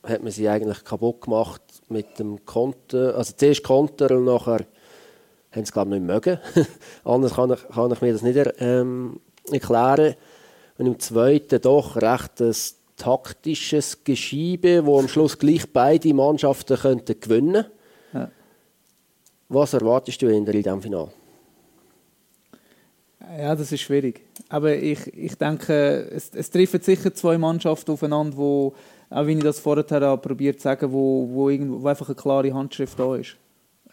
hat man sie eigentlich kaputt gemacht mit dem Konter. Also zuerst Konter und nachher haben sie glaube ich nicht mögen. Anders kann ich, kann ich mir das nicht ähm, erklären. Und im zweiten doch recht ein taktisches Geschiebe, wo am Schluss gleich beide Mannschaften könnten gewinnen Ja. Was erwartest du in diesem Finale? Ja, das ist schwierig. Aber ich, ich denke, es, es treffen sicher zwei Mannschaften aufeinander, wo, auch wie ich das vorher habe probiert zu sagen, wo, wo, irgendwo, wo einfach eine klare Handschrift da ist.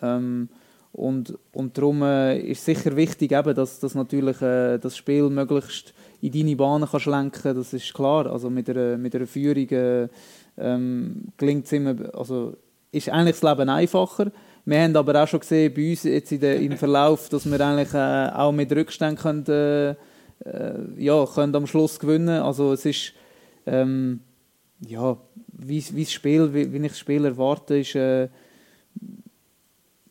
Ähm, und, und darum äh, ist sicher wichtig, eben, dass, dass natürlich äh, das Spiel möglichst in deine Bahnen kannst lenken das ist klar. Also mit einer, mit einer Führung äh, ähm, gelingt immer, also ist eigentlich das Leben einfacher. Wir haben aber auch schon gesehen, bei uns jetzt in der, im Verlauf, dass wir eigentlich äh, auch mit Rückständen können, äh, äh, ja, können am Schluss gewinnen Also es ist, ähm, ja, wie, wie das Spiel, wie, wie ich das Spiel erwarte, ist, äh,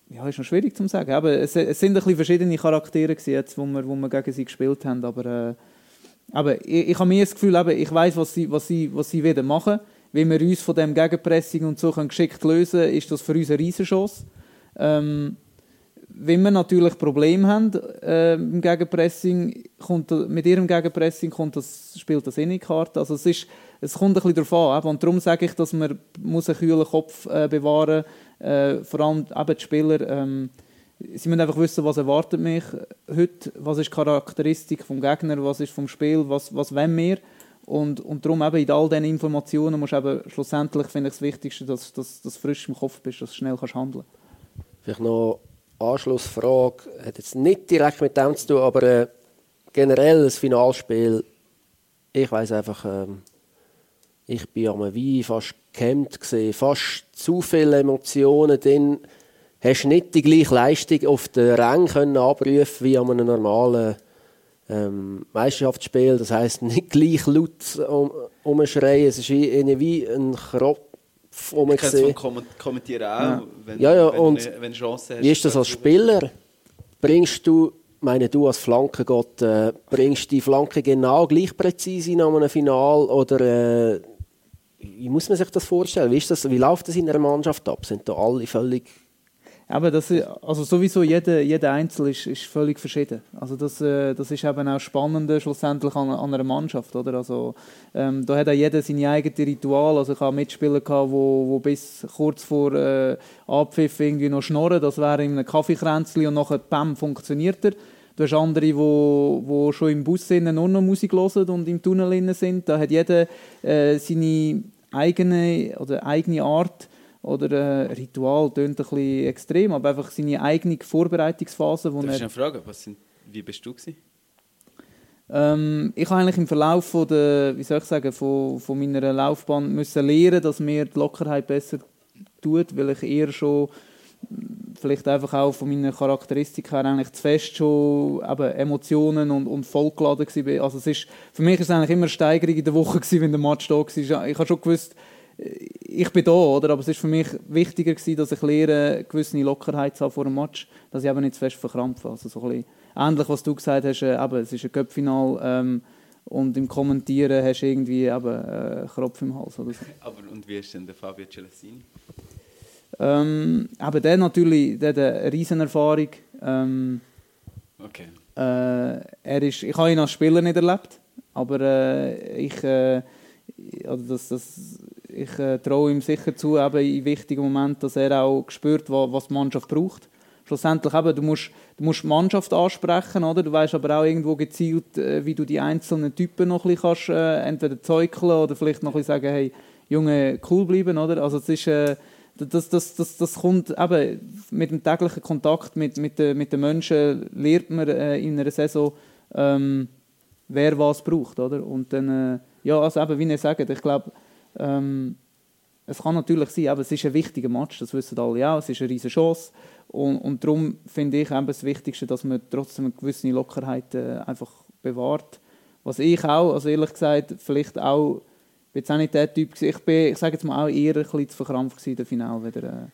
ja, ist noch schwierig zu sagen. Aber es, es sind ein bisschen verschiedene Charaktere gewesen, jetzt, wo wir, wo wir gegen sie gespielt haben. Aber, äh, aber ich, ich habe mir das Gefühl, eben, ich weiß, was sie, was sie, was sie wieder machen. Wenn wir uns von dem Gegenpressing und so können geschickt lösen, ist das für uns eine Riesenchance. Ähm, wenn wir natürlich Probleme haben äh, im Gegenpressing, kommt, mit ihrem Gegenpressing kommt das, spielt das eh nicht Karte. Also es, ist, es kommt ein bisschen darauf an. Und darum sage ich, dass man muss einen kühlen Kopf äh, bewahren muss. Äh, vor allem eben die Spieler. Ähm, sie müssen einfach wissen, was erwartet mich heute, was ist die Charakteristik vom Gegner, was ist vom Spiel, was, was wollen wir. Und, und darum eben in all diesen Informationen musst du eben schlussendlich, finde ich das Wichtigste, dass, dass, dass du frisch im Kopf bist, dass du schnell kannst handeln Vielleicht noch Anschlussfrage, hat jetzt nicht direkt mit dem zu tun, aber äh, generell das Finalspiel, ich weiß einfach, ähm, ich bin am Wein fast gehemmt gesehen, fast zu viele Emotionen drin. Hast nicht die gleiche Leistung auf den Rang können abrufen wie an einem normalen ähm, Meisterschaftsspiel. Das heisst, nicht gleich laut um, umschreien. Es ist wie, wie ein Kropf, wo man Ich kann es sieht. Kommentieren auch, Ja. wenn, Ja, ja, wenn, und wenn Chance hast. Wie ist das als Spieler? Bringst du, meine du als Flankengott, äh, bringst die Flanke genau gleich präzise in einem Final oder äh, wie muss man sich das vorstellen? Wie, ist das, wie läuft das in einer Mannschaft ab? Sind da alle völlig Aber das ist, also sowieso jeder, jeder Einzel ist, ist völlig verschieden. Also das, äh, das ist eben auch spannend schlussendlich an, an einer Mannschaft, oder? Also ähm, da hat auch jeder seine eigenen Ritual. Also ich habe Mitspieler gehabt, wo, wo bis kurz vor äh, Abpfiff irgendwie noch schnorren. Das wäre in einem Kaffeekränzchen und nachher bam funktioniert er. Du hast andere, die wo, wo schon im Bus sind, nur noch Musik hören und im Tunnel sind. Da hat jeder äh, seine eigene oder eigene Art oder äh, Ritual tönt ein bisschen extrem, aber einfach seine eigene Vorbereitungsphase, wo Darf ich er, noch fragen, was sind, wie bist du gewesen? ähm, ich habe eigentlich im Verlauf von der, wie soll ich sagen, von, von meiner Laufbahn müssen lernen, dass mir die Lockerheit besser tut, weil ich eher schon vielleicht einfach auch von meiner Charakteristik her eigentlich zu fest schon eben Emotionen und, und vollgeladen war. Also es ist, für mich ist es eigentlich immer eine Steigerung in der Woche gewesen, wenn der Match da war. Ich habe schon gewusst, ich bin da, oder? aber es ist für mich wichtiger gewesen, dass ich lehre, eine gewisse Lockerheit zu haben vor dem Match, dass ich eben nicht zu fest verkrampfe. Also so ein bisschen ähnlich, was du gesagt hast, äh, eben, es ist ein Köpfinal ähm, und im Kommentieren hast du irgendwie eben äh, Kropf im Hals oder so. Aber und wie ist denn der Fabio Celestini? Ähm, aber der natürlich, der hat eine Riesenerfahrung. Ähm, Okay. Äh, er ist, ich habe ihn als Spieler nicht erlebt, aber äh, ich, äh, also das, das, ich äh, traue ihm sicher zu, eben in wichtigen Momenten, dass er auch spürt, was, was die Mannschaft braucht. Schlussendlich eben, du musst, du musst die Mannschaft ansprechen, oder? Du weißt aber auch irgendwo gezielt, äh, wie du die einzelnen Typen noch ein bisschen kannst, äh, entweder zeugeln oder vielleicht noch ein bisschen sagen, hey, Junge, cool bleiben, oder? Also es ist, äh, das, das, das, das kommt eben mit dem täglichen Kontakt mit, mit, den, mit den Menschen, lernt man äh, in einer Saison, ähm, wer was braucht, oder? Und dann, äh, ja, also eben, wie ihr sagt, ich glaube, ähm, es kann natürlich sein, aber es ist ein wichtiger Match, das wissen alle auch, es ist eine riesige Chance und, und darum finde ich eben das Wichtigste, dass man trotzdem eine gewisse Lockerheit äh, einfach bewahrt. Was ich auch, also ehrlich gesagt, vielleicht auch, ich bin jetzt auch nicht der Typ ich bin, ich sage jetzt mal auch eher ein bisschen zu verkrampft in der Finale, weder, äh,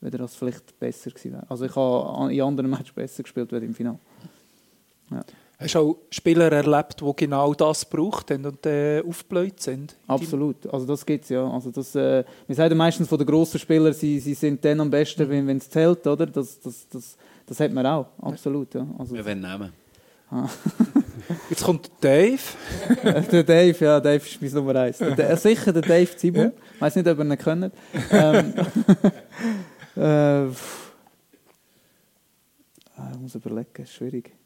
weder das vielleicht besser gewesen wäre. Also ich habe in anderen Matches besser gespielt als im Finale. Ja. Hast du auch Spieler erlebt, die genau das gebraucht haben und äh, aufgebläut sind? Absolut, also das gibt es ja. Also das, äh, wir sagen meistens von den grossen Spielern, sie, sie sind dann am besten, mhm. wenn es zählt, oder? Das, das, das, das hat man auch, absolut. Ja. Also, Wir werden nehmen. Ah. Jetzt kommt Dave. der Dave, ja, Dave ist mein Nummer eins. Der, der, sicher der Dave Zibu. Ja. Ich weiß nicht, ob ihr ihn kennt. Ähm, äh, ich muss überlegen, schwierig.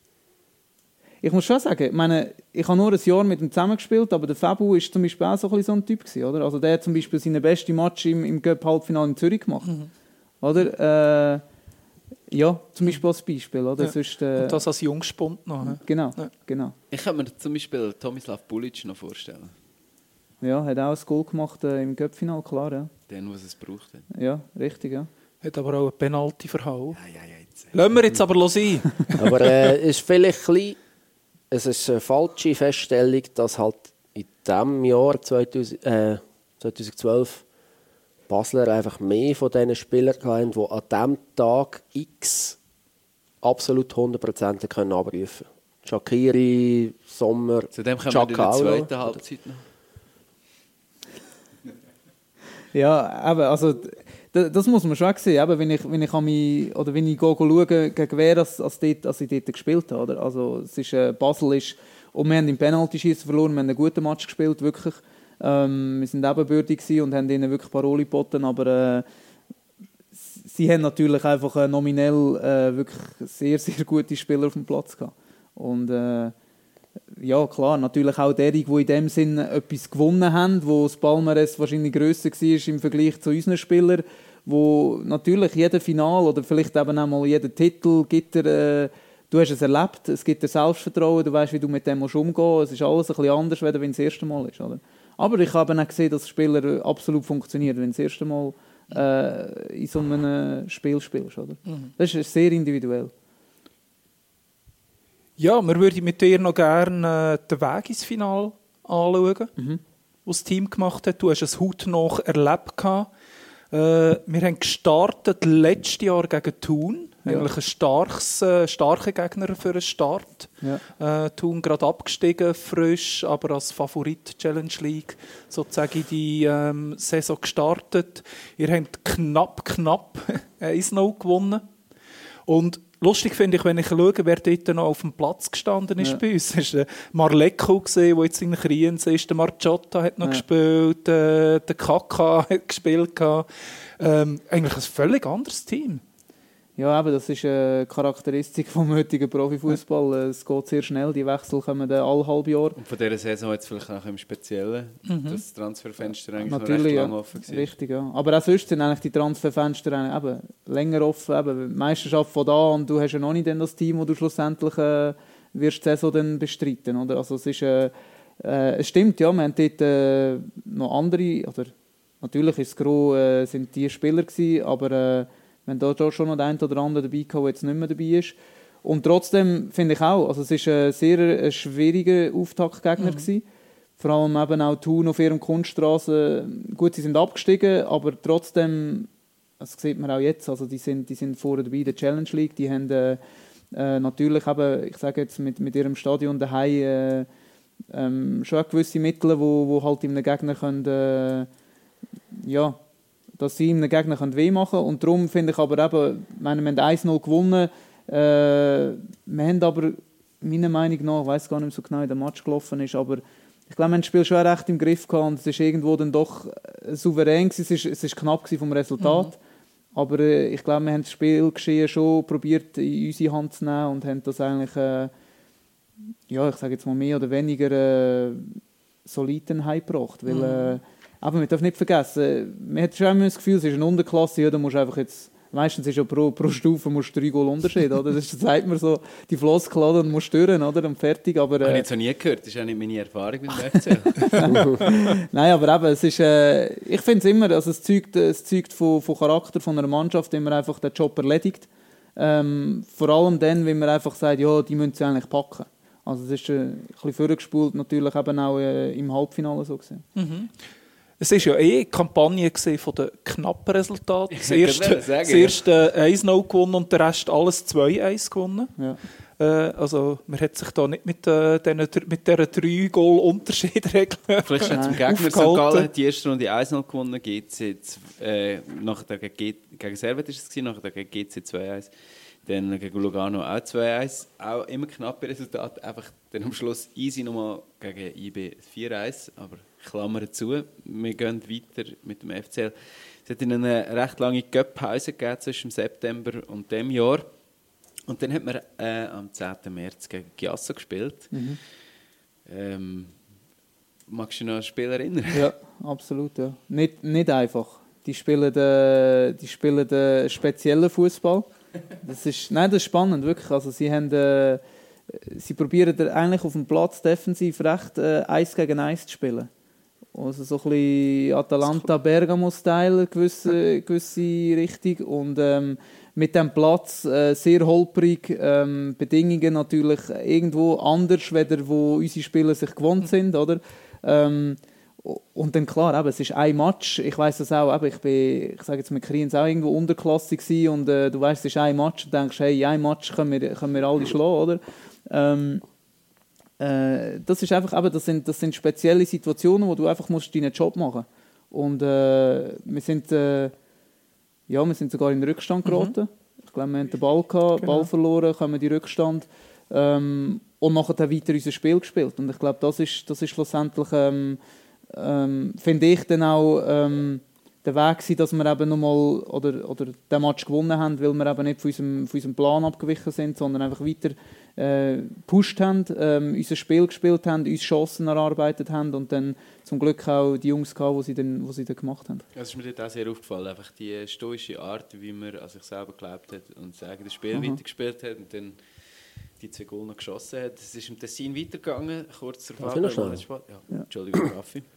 Ich muss schon sagen, ich, meine, ich habe nur ein Jahr mit ihm zusammengespielt, aber der Fabu war zum Beispiel auch so ein, so ein Typ gewesen, oder? Also der hat zum Beispiel seine beste Match im, im Cup-Halbfinale in Zürich gemacht, mhm. oder? Äh, ja, zum Beispiel als Beispiel, oder? Ja. Sonst, äh, Und das als Jungspund noch. Ne? Genau, ja. genau. Ich kann mir zum Beispiel Tomislav Bulic noch vorstellen. Ja, hat auch ein Goal gemacht äh, im Cup-Final, klar, ja. Den, was es braucht. Ja, richtig, ja. Hat aber auch eine Penalty verhauen. Ja, ja, ja, jetzt. Lassen wir jetzt aber sein. aber äh, ist vielleicht ein bisschen es ist eine falsche Feststellung, dass halt in diesem Jahr 2000, äh, 2012 Basler einfach mehr von diesen Spielern hatten, die an diesem Tag X absolut 100% können abrufen können. Shakiri, Sommer, Zu dem kommen wir in der zweiten Halbzeit noch. Ja, aber also das muss man schon sehen, eben, wenn ich, wenn ich, mich, oder wenn ich schaue, gegen wer als, als, dort, als ich dort gespielt habe. Oder? Also, es ist, äh, Basel ist, und wir haben im Penalty-Schießen verloren, wir haben einen guten Match gespielt, wirklich. Ähm, wir waren ebenbürtig und haben ihnen wirklich Paroli geboten, aber äh, sie haben natürlich einfach äh, nominell äh, wirklich sehr, sehr gute Spieler auf dem Platz gehabt. Und äh, ja, klar, natürlich auch derjenigen, die in dem Sinne etwas gewonnen haben, wo das Palmares wahrscheinlich grösser war im Vergleich zu unseren Spielern, wo natürlich jeder Final oder vielleicht eben auch mal jeder Titel gibt dir, äh, du hast es erlebt, es gibt dir Selbstvertrauen, du weißt, wie du mit dem musst umgehen musst, es ist alles ein bisschen anders, als wenn es das erste Mal ist. Oder? Aber ich habe auch gesehen, dass Spieler absolut funktionieren, wenn du das erste Mal äh, in so einem Spiel spielst. Oder? Mhm. Das ist sehr individuell. Ja, wir würden mit dir noch gerne äh, den Weg ins Finale anschauen, mhm. was das Team gemacht hat. Du hast es heute noch erlebt. Äh, wir haben gestartet letztes Jahr gegen Thun. Ja. Eigentlich ein starkes, äh, starker Gegner für einen Start. Ja. Äh, Thun gerade abgestiegen, frisch, aber als Favorit Challenge League sozusagen in die ähm, Saison gestartet. Ihr habt knapp, knapp 1-0 gewonnen. Und Lustig finde ich, wenn ich schaue, wer dort noch auf dem Platz gestanden ist ja. bei uns. Es war Marlecko, der jetzt in Kriens ist, der Marciotta hat noch ja. gespielt, äh, der Kaka hat gespielt. Ähm, eigentlich ein völlig anderes Team. Ja, aber das ist eine Charakteristik vom heutigen Profifußball. Es geht sehr schnell, die Wechsel kommen dann alle halbe Jahr. Und von dieser Saison jetzt vielleicht auch im Speziellen, mhm. das Transferfenster eigentlich Natürlich, recht ja. lang offen war. Richtig, ja. Aber auch sonst sind eigentlich die Transferfenster eben länger offen. Eben, Meisterschaft von da und du hast ja noch nicht das Team, das du schlussendlich äh, wirst die Saison dann bestreiten. Oder? Also es, ist, äh, äh, es stimmt, ja, wir haben dort äh, noch andere, oder natürlich ist es gros, äh, sind die Spieler gewesen, aber äh, wenn da schon noch der ein oder andere dabei gehabt, der jetzt nicht mehr dabei ist. Und trotzdem finde ich auch, also es war ein sehr ein äh, schwieriger Auftaktgegner. Mhm. Vor allem eben auch Thun auf ihrem Kunststraße. Gut, sie sind abgestiegen, aber trotzdem, das sieht man auch jetzt, also die sind, die sind vorne dabei, der Challenge League, die haben äh, äh, natürlich eben, ich sage jetzt mit, mit ihrem Stadion daheim äh, ähm, schon gewisse Mittel, wo, wo halt einem Gegner können, äh, ja, dass sie einem Gegner weh machen können. Und darum finde ich aber eben, meine, wir haben 1-0 gewonnen. Äh, wir haben aber, meiner Meinung nach, ich weiß gar nicht so genau, wie der Match gelaufen ist, aber ich glaube, wir haben das Spiel schon recht im Griff gehabt und es ist irgendwo dann doch äh, souverän gewesen. Es ist, es ist knapp vom Resultat. Mhm. Aber äh, ich glaube, wir haben das Spielgeschehen schon probiert in unsere Hand zu nehmen und haben das eigentlich, äh, ja, ich sage jetzt mal mehr oder weniger äh, solid heimgebracht. Weil, mhm. Äh, aber man darf nicht vergessen, man hat schon immer das Gefühl, es ist eine Unterklasse, ja, da musst du einfach jetzt meistens ist ja pro, pro Stufe musst du drei Goal Unterschied, oder? Das sagt man so, die Floskel? Und musst stören, oder? Und fertig, aber... Habe ich Äh, jetzt noch nie gehört, das ist auch nicht meine Erfahrung mit dem FCL. Nein, aber eben, es ist, äh, ich finde es immer, also es zeugt, es zeugt von, von Charakter von einer Mannschaft, wenn man einfach den Job erledigt. Ähm, vor allem dann, wenn man einfach sagt, ja, die müssen sie eigentlich packen. Also es ist äh, ein bisschen vorgespult, natürlich eben auch äh, im Halbfinale so gesehen. Es war ja eh Kampagne von den knappen Resultaten. Das erste, das erste 1-0 gewonnen und der Rest alles 2-1 gewonnen. Ja. Äh, also man hat sich da nicht mit, äh, diesen, mit dieser 3-Goal-Unterschiedregel Vielleicht schon zum. Gegner. St. Gallen hat die erste Runde 1-0 gewonnen, GC äh, nachher gegen, gegen Servet ist es gewesen, nachher gegen GC 2-1. Dann gegen Lugano auch 2-1. Auch immer knappe Resultate. Einfach dann am Schluss easy nochmal gegen IB 4-1. Aber Klammer zu, wir gehen weiter mit dem FCL. Es hat eine recht lange Cup-Pause gegeben zwischen September und dem Jahr. Und dann hat man äh, am 10. März gegen Giasso gespielt. Ähm, magst du dich noch an das Spiel erinnern? Ja, absolut. Ja. Nicht, nicht einfach. Die spielen, äh, die spielen äh, speziellen Fußball. Das ist, nein, das ist spannend, wirklich. Also sie, haben, äh, sie probieren eigentlich auf dem Platz defensiv recht äh, eins gegen eins zu spielen. Also so ein bisschen Atalanta-Bergamo-Style, gewisse, gewisse Richtung. Und ähm, mit dem Platz äh, sehr holprig, ähm, Bedingungen natürlich irgendwo anders, weder wo unsere Spieler sich gewohnt sind, oder? Ähm, und dann klar, eben, es ist ein Match. Ich weiß das auch. Eben, ich bin, ich sage jetzt mit Kriens auch irgendwo unterklassig und äh, du weißt, es ist ein Match und denkst, hey, in einem Match können wir, können wir alle schlagen, oder? Ähm, äh, das ist einfach, eben, das sind, das sind spezielle Situationen, wo du einfach musst deinen Job machen. Und äh, wir sind, äh, ja, wir sind sogar in den Rückstand geraten. Ich glaube, wir haben den Ball gehabt, Genau. Ball verloren, kommen in Rückstand ähm, und nachher dann weiter unser Spiel gespielt. Und ich glaube, das ist, das ist schlussendlich, ähm, ähm, finde ich, dann auch ähm, der Weg gewesen, dass wir eben nochmal oder, oder den Match gewonnen haben, weil wir eben nicht von unserem, von unserem Plan abgewichen sind, sondern einfach weiter äh, gepusht haben, ähm, unser Spiel gespielt haben, uns Chancen erarbeitet haben und dann zum Glück auch die Jungs gehabt, die sie dann, die sie dann gemacht haben. Das ist mir dort auch sehr aufgefallen, einfach die stoische Art, wie man an sich selber geglaubt hat und das eigene Spiel weitergespielt hat und dann die zwei Goal noch geschossen hat. Es ist im Tessin weitergegangen, kurz zur schnell? Ja, Ja. Entschuldigung, Raffi.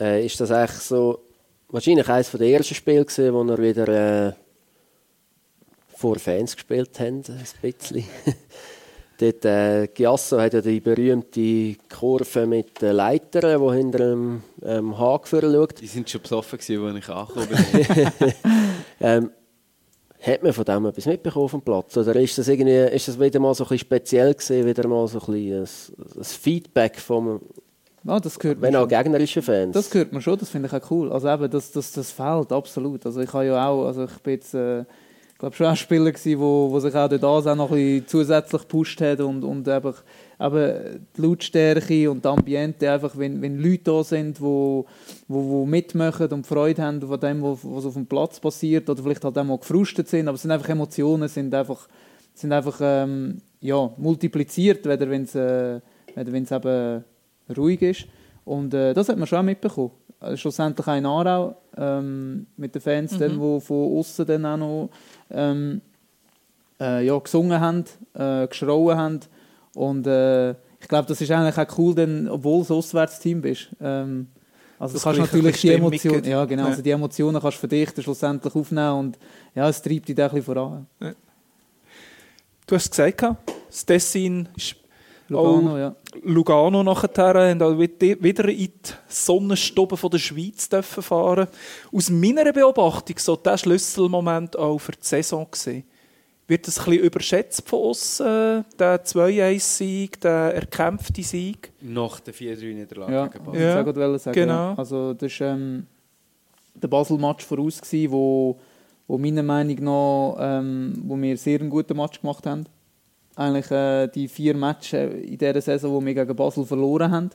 Äh, ist das eigentlich so wahrscheinlich eines der ersten Spiele gewesen, wo wir wieder äh, vor Fans gespielt haben, ein bisschen. Dort, äh, Giasso hat ja die berühmte Kurve mit den Leitern, die hinter dem ähm, Haag schaut. Die sind schon besoffen gewesen, als ich angekommen bin. Ähm, hat man von dem etwas mitbekommen dem Platz? Oder ist das, irgendwie, ist das wieder mal so ein bisschen speziell gewesen, wieder mal so ein, bisschen ein, ein Feedback vom, Ja, das gehört wenn auch schon. gegnerischen Fans? Das gehört mir schon, das finde ich auch cool. Also eben, das, das, das fehlt absolut. Also ich habe ja auch, also ich bin jetzt, äh, glaube schon auch Spieler gewesen, wo, wo sich auch dort auch noch ein bisschen zusätzlich gepusht hat und, und einfach, eben die Lautstärke und das Ambiente, einfach, wenn, wenn Leute da sind, wo, wo, wo mitmachen und Freude haben von dem, was, auf dem Platz passiert oder vielleicht halt auch mal gefrustet sind, aber es sind einfach Emotionen, sind einfach, sind einfach ähm, ja, multipliziert, weder wenn es äh, wenn's eben ruhig ist. Und äh, das hat man schon auch mitbekommen. Also schlussendlich auch in Aarau ähm, mit den Fans, Mhm. dann, die von außen dann auch noch ähm, äh, ja, gesungen haben, äh, geschrauen haben. Und äh, ich glaube, das ist eigentlich auch cool, denn, obwohl du ein Auswärtsteam bist. Ähm, also Das du kannst natürlich die Emotionen, ja, genau, Ja. Also die Emotionen kannst du für dich schlussendlich aufnehmen und ja, es treibt dich da ein bisschen voran. Du hast gesagt, das Tessin ist Lugano, Oh. ja. Lugano nachher haben auch wieder in die Sonnenstube von der Schweiz dürfen fahren. Aus meiner Beobachtung so der Schlüsselmoment auch für die Saison gesehen. Wird das ein bisschen überschätzt von uns, äh, der 2-1-Sieg, der erkämpfte Sieg? Nach der 4-3-Niederlage Ja, gegen ich Basel. Ja, gerade sagen. genau. Ja. Also das war ähm, der Basel-Match voraus, gewesen, wo, wo meiner Meinung nach ähm, wo wir sehr einen guten Match gemacht haben. Eigentlich äh, die vier Matches in dieser Saison, wo wir gegen Basel verloren haben,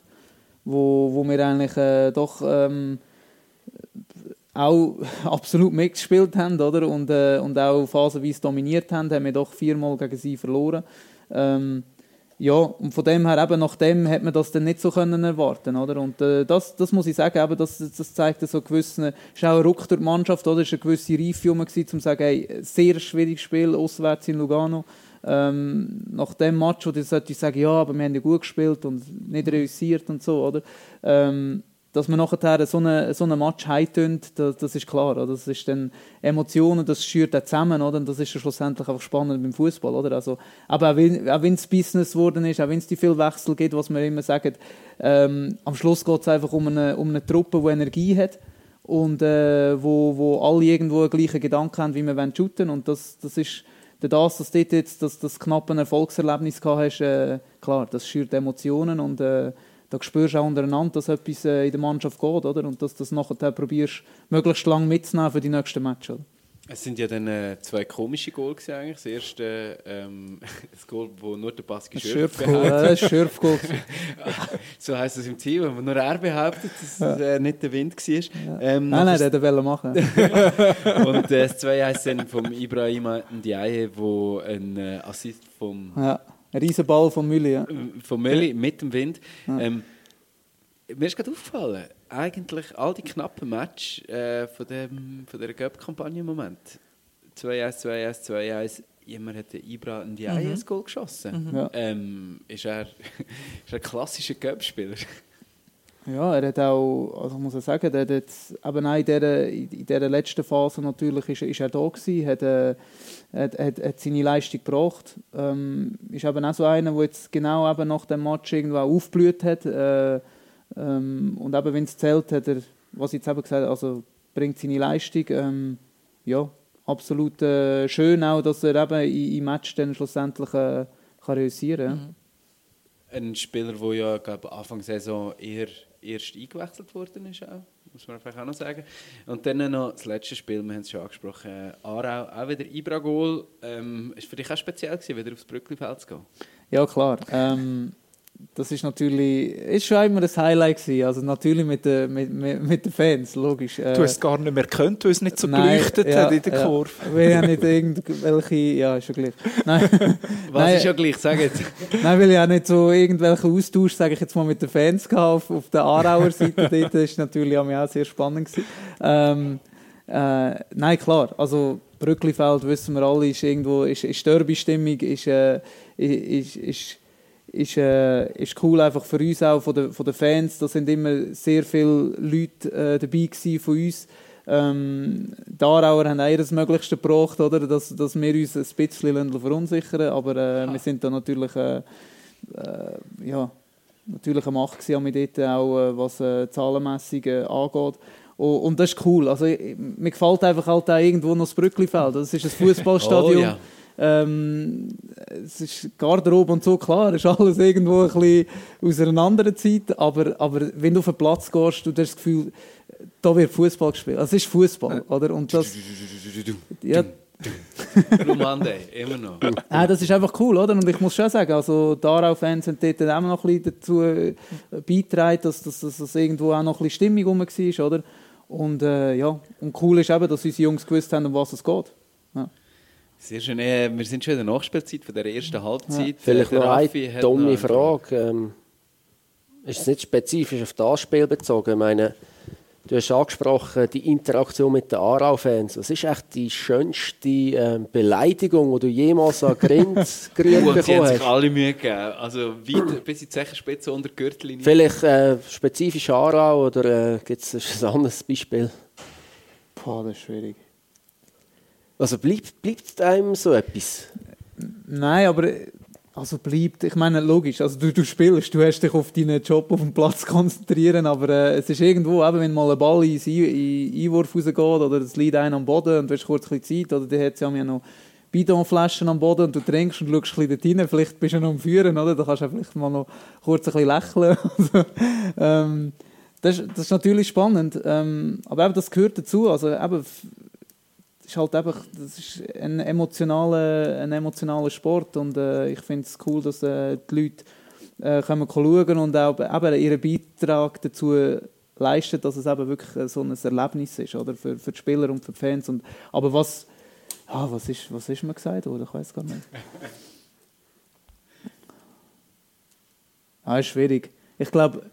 wo, wo wir eigentlich äh, doch ähm, auch absolut mitgespielt haben oder? Und, äh, und auch phasenweise dominiert haben, haben wir doch viermal gegen sie verloren. Ähm, ja, und von dem her, eben nach dem hat man das dann nicht so können erwarten oder? Und äh, das, das muss ich sagen, eben, das, das zeigt so gewissen, ist auch ein Ruck durch die Mannschaft, oder? Es war eine gewisse Reife um zu sagen, hey, sehr schwieriges Spiel, auswärts in Lugano. Ähm, nach dem Match, wo du sollte sagen, ja, aber wir haben ja gut gespielt und nicht reüssiert und so, oder? Ähm, dass man nachher so einen so eine Match heimtönt, das, das ist klar. Oder? Das ist dann Emotionen, das schürt auch zusammen. Oder? Und das ist ja schlussendlich einfach spannend beim Fußball. Also, aber auch wenn, auch es Business geworden ist, auch wenn es die viel Wechsel gibt, was wir immer sagen, ähm, am Schluss geht es einfach um eine, um eine Truppe, die Energie hat und äh, wo, wo alle irgendwo den gleichen Gedanken haben, wie wir shooten Und das, das ist das, dass du jetzt das, das knappe Erfolgserlebnis gehabt hast, äh, klar, das schürt Emotionen und äh, da spürst du auch untereinander, dass etwas äh, in der Mannschaft geht, oder? Und dass du das nachher probierst, möglichst lange mitzunehmen für die nächsten Matches. Es sind ja dann äh, zwei komische Goals eigentlich. Das erste ähm, das Goal, wo nur der Baski Schürf behauptet. Schürf-Goal. so heisst es im Team, wo nur er behauptet, dass es äh, nicht der Wind war. Ja. Ähm, nein, nein, der wollte machen. Und äh, das 2 heisst dann vom Ibrahim Ndiaye, wo ein äh, Assist vom... Ja ein riesen Ball von Mülli, ja. Von Mülli mit dem Wind. Ja. Ähm, mir ist gerade aufgefallen, eigentlich all die knappen Matches äh, von, dem, von dieser Cup-Kampagne im Moment. 2-1, 2-1, 2-1. Jemand hat Ibra ein die mhm. Geschossen. Mhm. Ja. Ähm, ist, er, ist er ein klassischer Cup-Spieler? Ja, er hat auch, also muss ich sagen, er hat jetzt, eben auch in dieser, in dieser letzten Phase natürlich ist, ist er da gewesen, hat, äh, hat, hat, hat seine Leistung gebracht. Ähm, ist eben auch so einer, der jetzt genau eben nach dem Match irgendwo aufgeblüht hat. Äh, ähm, und eben, wenn es zählt, hat er, was ich jetzt eben gesagt habe, also bringt seine Leistung. Ähm, ja, absolut äh, schön auch, dass er eben im Match dann schlussendlich äh, kann realisieren kann. Mhm. Ein Spieler, der ja glaube Anfang der Saison eher erst eingewechselt worden ist, auch, muss man vielleicht auch noch sagen. Und dann noch das letzte Spiel, wir haben es schon angesprochen, äh, Aarau, auch wieder Ibra-Goal. Ähm, ist für dich auch speziell gewesen, wieder aufs Brücklifeld zu gehen? Ja, klar. Ähm, das ist natürlich ist schon immer ein Highlight gewesen. Also natürlich mit den mit, mit, den Fans, logisch. Du hast es gar nicht mehr gekannt, weil es nicht so nein, geleuchtet ja, hat in der Kurve. Ja. Wir haben nicht irgendwelche, ja, ist schon gleich. Nein. Was nein, ist ja gleich, sag jetzt. Nein, weil ich auch nicht so irgendwelche Austausch, sage ich jetzt mal, mit den Fans gehabt, auf, auf der Aarauer Seite. dort ist natürlich auch sehr spannend gewesen. Ähm, äh, nein, klar, also Brücklifeld, wissen wir alle, ist irgendwo, ist, ist Derby-Stimmung, ist, äh, ist, ist ist, äh, ist cool einfach für uns auch, von den, von den Fans. Da sind immer sehr viele Leute äh, dabei von uns. Ähm, die Aarauer haben auch das Möglichste gebracht, oder? Dass, dass wir uns ein bisschen verunsichern aber äh, wir sind da natürlich, äh, äh, ja, natürlich am Acht mit dort auch, äh, was äh, zahlenmässig äh, angeht. Und, und, das ist cool. Also, mir gefällt einfach halt auch irgendwo noch das Brücklifeld. Das ist ein Fußballstadion. oh, ja. Ähm, es ist Garderobe und so, klar, ist alles irgendwo ein bisschen aus einer anderen Zeit, aber, aber wenn du auf den Platz gehst, du hast das Gefühl, da wird Fußball gespielt. Also es ist Fußball, oder? Und das, ja, Lumande, immer noch. Ja, das ist einfach cool, oder? Und ich muss schon sagen, also Darau-Fans haben dort auch noch ein bisschen dazu äh, beigetragen, dass, dass, dass, dass irgendwo auch noch ein bisschen Stimmung rum war, oder? Und äh, ja, und cool ist eben, dass unsere Jungs gewusst haben, um was es geht. Sehr schön. Äh, wir sind schon in der Nachspielzeit von der ersten Halbzeit. Ja. Vielleicht äh, noch eine dumme Frage. Ähm, ist es nicht spezifisch auf das Spiel bezogen? Ich meine, du hast angesprochen, die Interaktion mit den Aarau-Fans. Was ist echt die schönste ähm, Beleidigung, die du jemals an Grind gerührt bekommen hast? Sie haben sich alle Mühe gegeben. Also weit bis in die Zechenspitze unter die Gürtellinie. Vielleicht äh, spezifisch Aarau oder äh, gibt es ein anderes Beispiel? Boah, das ist schwierig. Also bleibt, bleibt einem so etwas? Nein, aber also bleibt, ich meine, logisch, also du, du spielst, du hast dich auf deinen Job auf dem Platz konzentrieren, aber äh, es ist irgendwo, eben, wenn mal ein Ball in den Einwurf rausgeht oder es liegt einer am Boden und du hast kurz ein bisschen Zeit, oder dann hat ja noch Bidonflaschen am Boden und du trinkst und schaust ein bisschen rein, vielleicht bist du noch am Führen, oder? Da kannst du vielleicht mal noch kurz ein bisschen lächeln. Ähm, das, das, ist natürlich spannend, ähm, aber eben, das gehört dazu, also eben, ist halt einfach das ist ein, emotionaler, ein emotionaler Sport und äh, ich finde es cool, dass äh, die Leute äh, können schauen und auch eben ihren Beitrag dazu leisten, dass es eben wirklich so ein Erlebnis ist oder für, für die Spieler und für die Fans. Und, aber was, ah, was, ist, was ist mir gesagt worden? Ich weiß gar nicht. Ah, ist schwierig. Ich glaube,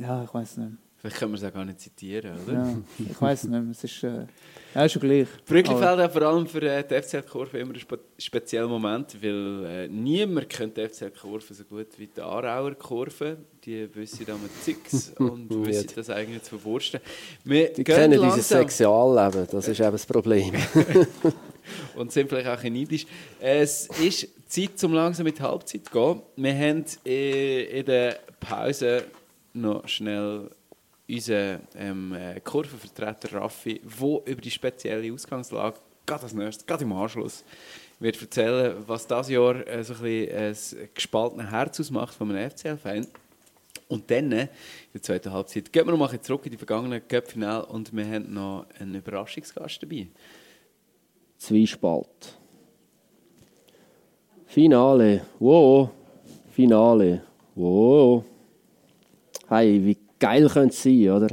ja, ich weiß nicht. Vielleicht können wir es auch gar nicht zitieren, oder? Ja, ich weiß nicht. Es ist, äh, ja, ist schon gleich. Brücklifeld hat vor allem für äh, die FCL-Kurve immer einen spe speziellen Moment, weil äh, niemand kennt die FCL-Kurve so gut wie die Aarauer Kurve. Die wissen da mit Zix und wissen das eigentlich zu verwursten. Wir Die kennen unser langsam Sexualleben, das ist eben das Problem. und sind vielleicht auch neidisch. Es ist Zeit, um langsam mit Halbzeit zu gehen. Wir haben äh, in der Pause noch schnell unseren ähm, äh, Kurvenvertreter Raffi, der über die spezielle Ausgangslage, gerade als nächstes, gerade im Anschluss, wird erzählen, was das Jahr äh, so ein bisschen ein gespaltenes Herz ausmacht von einem FCL-Fan. Und dann, äh, in der zweiten Halbzeit, gehen wir noch mal zurück in die vergangenen Cup-Finale und wir haben noch einen Überraschungsgast dabei. Zwiespalt. Finale. Wow. Finale. Wow. Hey, wie geil könnte sein, oder?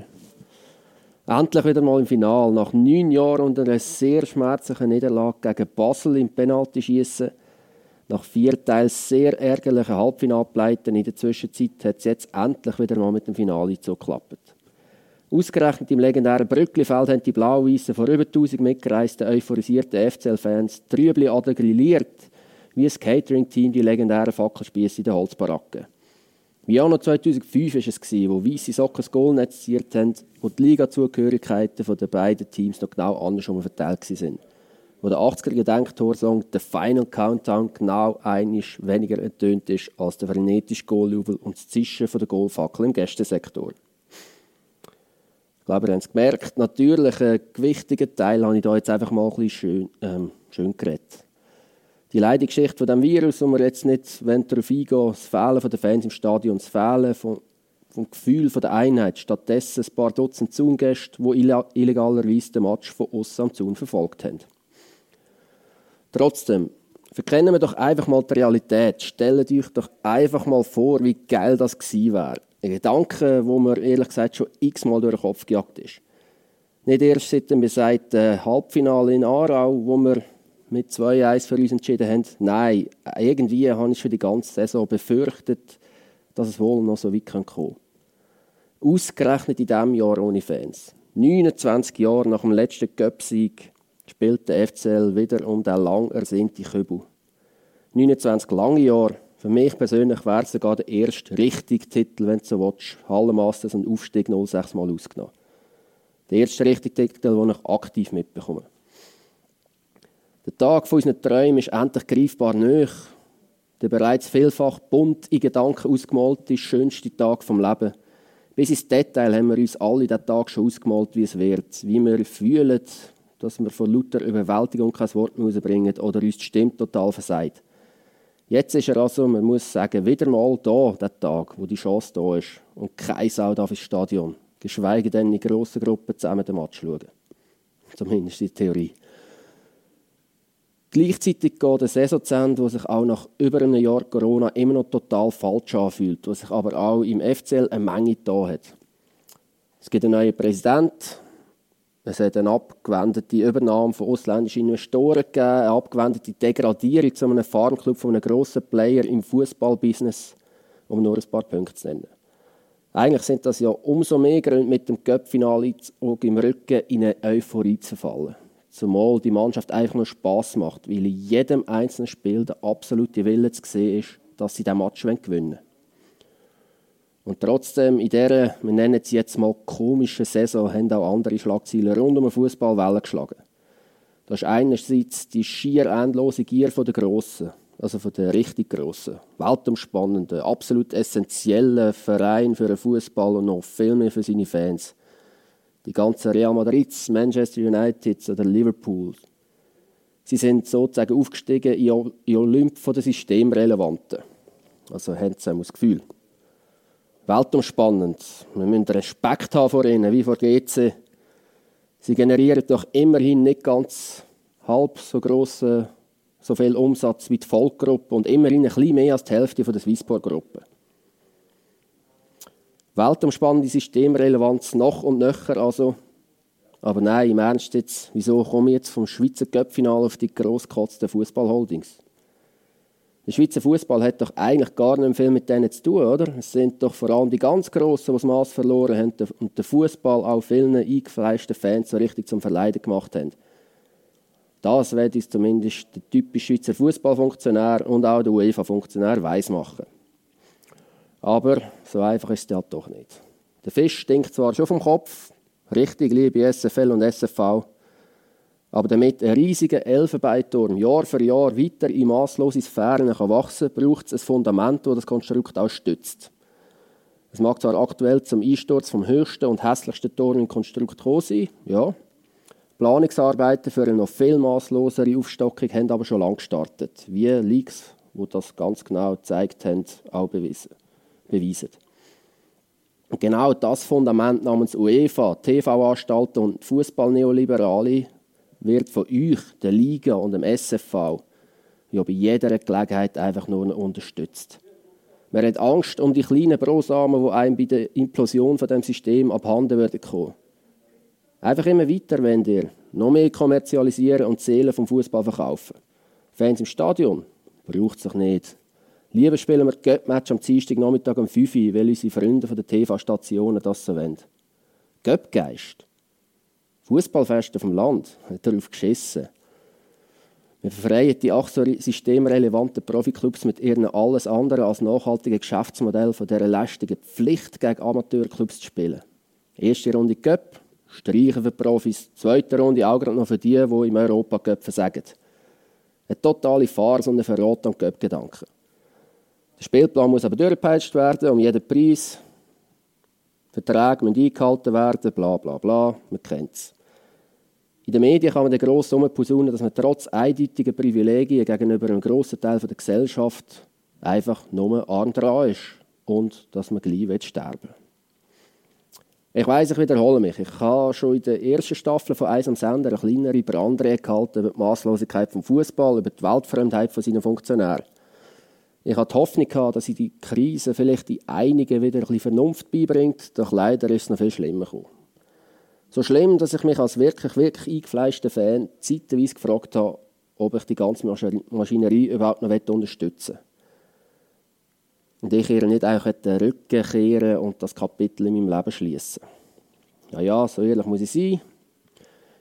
Endlich wieder mal im Finale. Nach neun Jahren und einer sehr schmerzlichen Niederlage gegen Basel im Penaltyschießen. Nach vier teils sehr ärgerlichen Halbfinalpleiten in der Zwischenzeit hat es jetzt endlich wieder mal mit dem Finale zugeklappt. Ausgerechnet im legendären Brücklifeld haben die Blau-Weißen vor über 1000 mitgereisten, euphorisierten FCL-Fans trübli adegrilliert, wie ein Catering-Team die legendären Fackelspieße in den Holzbaracken. Auch noch 2005 war es, wo weiße Socken das Goalnetz ziert haben, wo die Liga-Zugehörigkeiten der beiden Teams noch genau andersrum verteilt waren. Wo der 80er-Gedenktorsong «The Final Countdown» genau einisch weniger entönt ist als der frenetische Goaljubel und das Zischen der Goalfackel im Gästesektor. Ich glaube, ihr habt es gemerkt. Natürlich, einen gewichtigen Teil habe ich da jetzt einfach mal ein bisschen schön, ähm, schön geredet. Die Leidengeschichte von dem Virus, wo wir jetzt nicht darauf eingehen das Fehlen der Fans im Stadion, das Fehlen vom, vom Gefühl der Einheit, stattdessen ein paar Dutzend Zaungäste, die illegalerweise den Match von außen am Zaun verfolgt haben. Trotzdem, verkennen wir doch einfach mal die Realität. Stellt euch doch einfach mal vor, wie geil das gewesen wäre. Ein Gedanke, wo mir ehrlich gesagt schon x-mal durch den Kopf gejagt ist. Nicht erst seit dem besagten Halbfinale in Aarau, wo wir mit 2-1 für uns entschieden haben. Nein, irgendwie habe ich schon die ganze Saison befürchtet, dass es wohl noch so weit kommen könnte. Ausgerechnet in diesem Jahr ohne Fans. 29 Jahre nach dem letzten Cup-Sieg spielt der FCL wieder um den lang ersehnten Kübel. 29 lange Jahre. Für mich persönlich wäre es sogar der erste richtige Titel, wenn du so willst. Hallenmasters und Aufstieg 06 mal ausgenommen. Der erste richtige Titel, den ich aktiv mitbekomme. Der Tag von unseren Träumen ist endlich greifbar nöch. Der bereits vielfach bunt in Gedanken ausgemalte, schönste Tag vom Leben. Bis ins Detail haben wir uns alle diesen Tag schon ausgemalt, wie es wird. Wie wir fühlen, dass wir von lauter Überwältigung kein Wort mehr rausbringen oder uns die Stimme total versagt. Jetzt ist er also, man muss sagen, wieder mal da, der Tag, wo die Chance da ist. Und kein Sau darf ins Stadion. Geschweige denn in grossen Gruppen zusammen den Match schauen. Zumindest die Theorie. Gleichzeitig geht eine Saison zu Ende, die sich auch nach über einem Jahr Corona immer noch total falsch anfühlt, was sich aber auch im FCL eine Menge da hat. Es gibt einen neuen Präsidenten, es hat eine abgewendete Übernahme von ausländischen Investoren gegeben, eine abgewendete Degradierung zu einem Farmclub von einem grossen Player im Fußballbusiness, um nur ein paar Punkte zu nennen. Eigentlich sind das ja umso mehr Gründe, mit dem Cup-Finale im Rücken in eine Euphorie zu fallen zumal die Mannschaft einfach nur Spass macht, weil in jedem einzelnen Spiel der absolute Wille zu sehen ist, dass sie diesen Match gewinnen wollen. Und trotzdem, in dieser, wir nennen es jetzt mal komischen Saison, haben auch andere Schlagzeilen rund um den Fußball Wellen geschlagen. Das ist einerseits die schier endlose Gier der Grossen, also von der richtig Grossen, weltumspannenden, absolut essentiellen Verein für den Fußball und noch viel mehr für seine Fans die ganzen Real Madrids, Manchester United oder Liverpool. Sie sind sozusagen aufgestiegen in den Olymp der Systemrelevanten. Also haben sie das Gefühl. Weltumspannend. Wir müssen Respekt haben vor ihnen, wie vor GC. Sie generieren doch immerhin nicht ganz halb so grossen, so viel Umsatz wie die Volkgruppe und immerhin ein bisschen mehr als die Hälfte der Swissport-Gruppe. Weltumspannende Systemrelevanz noch und nöcher also. Aber nein, im Ernst jetzt, wieso komme ich jetzt vom Schweizer Cup-Finale auf die grosskotzten Fußballholdings? Der Schweizer Fußball hat doch eigentlich gar nicht viel mit denen zu tun, oder? Es sind doch vor allem die ganz Grossen, die das Maß verloren haben und den Fußball auch vielen eingefleischten Fans so richtig zum Verleiden gemacht haben. Das wird uns zumindest der typische Schweizer Fußballfunktionär und auch der UEFA-Funktionär weismachen. Aber so einfach ist es halt doch nicht. Der Fisch stinkt zwar schon vom Kopf, richtig, liebe SFL und SFV, aber damit ein riesiger Elfenbeinturm Jahr für Jahr weiter in masslose Sphären kann wachsen kann, braucht es ein Fundament, das das Konstrukt auch stützt. Es mag zwar aktuell zum Einsturz vom höchsten und hässlichsten Turm im Konstrukt gekommen sein, ja. Planungsarbeiten für eine noch viel masslosere Aufstockung haben aber schon lange gestartet, wie Leaks, die das ganz genau gezeigt haben, auch beweisen. Und genau das Fundament namens UEFA, TV-Anstalten und Fußballneoliberale wird von euch, der Liga und dem SFV, ja bei jeder Gelegenheit einfach nur unterstützt. Man hat Angst um die kleinen Brosamen, die einem bei der Implosion von dem System abhanden werden kommen. Einfach immer weiter, wenn ihr noch mehr kommerzialisieren und Seelen vom Fußball verkaufen. Fans im Stadion braucht es sich nicht. Lieber spielen wir Göpp-Match am Dienstag Nachmittag um 5 Uhr, weil unsere Freunde von der TV-Stationen das so wollen. Göpp-Geist Fußballfeste vom Land hat darauf geschissen. Wir verfreien die acht systemrelevanten Profiklubs mit ihren alles andere als nachhaltigen Geschäftsmodell von dieser lästigen Pflicht gegen Amateurclubs zu spielen. Erste Runde Cup, streichen für Profis. Zweite Runde auch gerade noch für die, die im Europa Cup versagen. Eine totale Farce und ein Verrat an Cup-Gedanken. Der Spielplan muss aber durchgepeitscht werden, um jeden Preis. Verträge müssen eingehalten werden, bla bla bla, man kennt es. In den Medien kann man den gross posaunen, dass man trotz eindeutiger Privilegien gegenüber einem grossen Teil der Gesellschaft einfach nur arm dran ist und dass man gleich sterben will. Ich weiss, ich wiederhole mich. Ich habe schon in der ersten Staffel von «Eis am Sender» eine kleinere Brandrede gehalten über die Masslosigkeit des Fußball, über die Weltfremdheit von seinen Funktionären. Ich hatte die Hoffnung, dass in die Krise vielleicht die einigen wieder ein bisschen Vernunft beibringt, doch leider ist es noch viel schlimmer gekommen. So schlimm, dass ich mich als wirklich, wirklich eingefleischter Fan zeitweise gefragt habe, ob ich die ganze Maschinerie überhaupt noch unterstützen will. Und ich ihr nicht einfach den Rücken kehren und das Kapitel in meinem Leben schließen. Ja, ja, so ehrlich muss ich sein.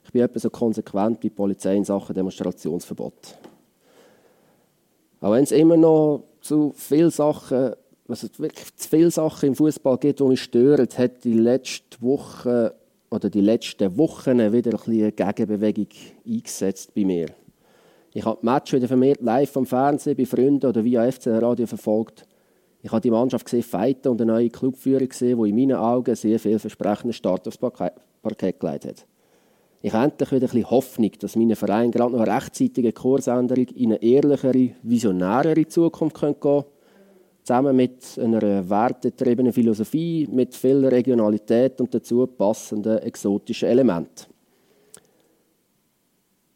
Ich bin etwa so konsequent wie die Polizei in Sachen Demonstrationsverbot. Auch wenn es immer noch zu viele Sachen, also wirklich zu viele Sachen im Fußball gibt, die mich stören, hat die letzte Woche oder die letzten Wochen wieder ein eine Gegenbewegung eingesetzt bei mir. Ich habe die Match wieder vermehrt live am Fernsehen bei Freunden oder via FCR Radio verfolgt. Ich habe die Mannschaft gesehen, fighten und eine neue Clubführung gesehen, die in meinen Augen sehr vielversprechenden Start aufs Parkett gelegt hat. Ich habe endlich wieder ein bisschen Hoffnung, dass meine Verein gerade noch eine rechtzeitige Kursänderung in eine ehrlichere, visionärere Zukunft gehen könnte zusammen mit einer wertetriebenen Philosophie, mit viel Regionalität und dazu passenden exotischen Elementen.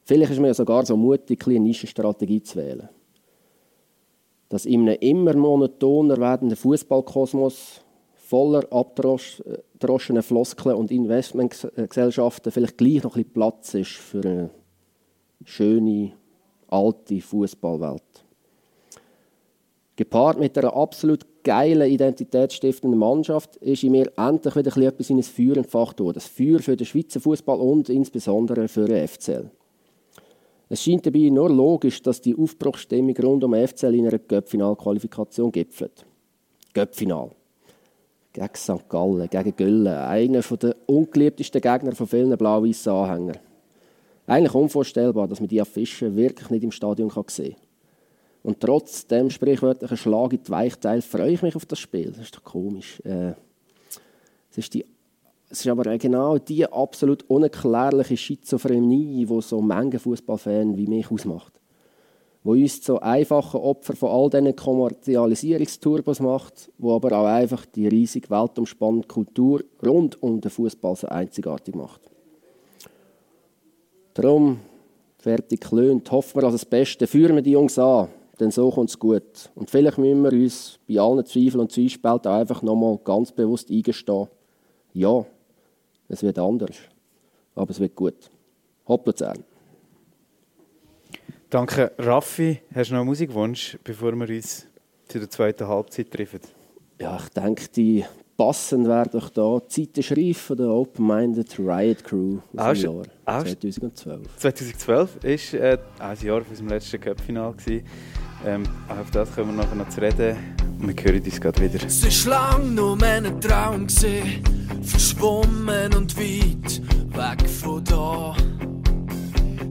Vielleicht ist ja sogar so mutig, eine Nischenstrategie zu wählen. Dass in einem immer monotoner werdenden Fußballkosmos voller abgedroschener Floskeln und Investmentgesellschaften vielleicht gleich noch ein bisschen Platz ist für eine schöne, alte Fußballwelt. Gepaart mit einer absolut geilen, identitätsstiftenden Mannschaft ist in mir endlich wieder etwas in ein Feuer entfacht worden. Das Feuer für den Schweizer Fußball und insbesondere für den FCL. Es scheint dabei nur logisch, dass die Aufbruchsstimmung rund um den FCL in einer Göppfinalqualifikation gipfelt. Göppfinal. Gegen St. Gallen, gegen Güllen. Einer der ungeliebtesten Gegner von vielen blau-weißen Anhängern. Eigentlich unvorstellbar, dass man die Affischen wirklich nicht im Stadion sehen kann. Und trotz dem sprichwörtlichen Schlag in die Weichteile freue ich mich auf das Spiel. Das ist doch komisch. Äh, es, ist die, es ist aber genau die absolut unerklärliche Schizophrenie, die so manche Fußballfan wie mich ausmacht. Wo uns zu einfachen Opfer von all diesen Kommerzialisierungsturbos macht, wo aber auch einfach die riesige weltumspannende Kultur rund um den Fußball so einzigartig macht. Darum, fertig klönt, hoffen wir das Beste, führen wir die Jungs an denn so kommt es gut. Und vielleicht müssen wir uns bei allen Zweifeln und Zwiespälten einfach nochmal ganz bewusst eingestehen, ja, es wird anders, aber es wird gut. Hopp Luzern. Danke, Raffi. Hast du noch einen Musikwunsch, bevor wir uns zu der zweiten Halbzeit treffen? Ja, ich denke, die passend wäre doch da Zeitenschrift von der Open-Minded Riot Crew Auch aus dem schon- Jahr auch schon- 2012. 2012 war äh, ein Jahr von unserem letzten Cup-Final. gewesen. Ähm, auf das kommen wir nachher noch zu reden. Und wir hören uns gerade wieder. Es ist lang nur ein Traum gsi, verschwommen und weit weg von da.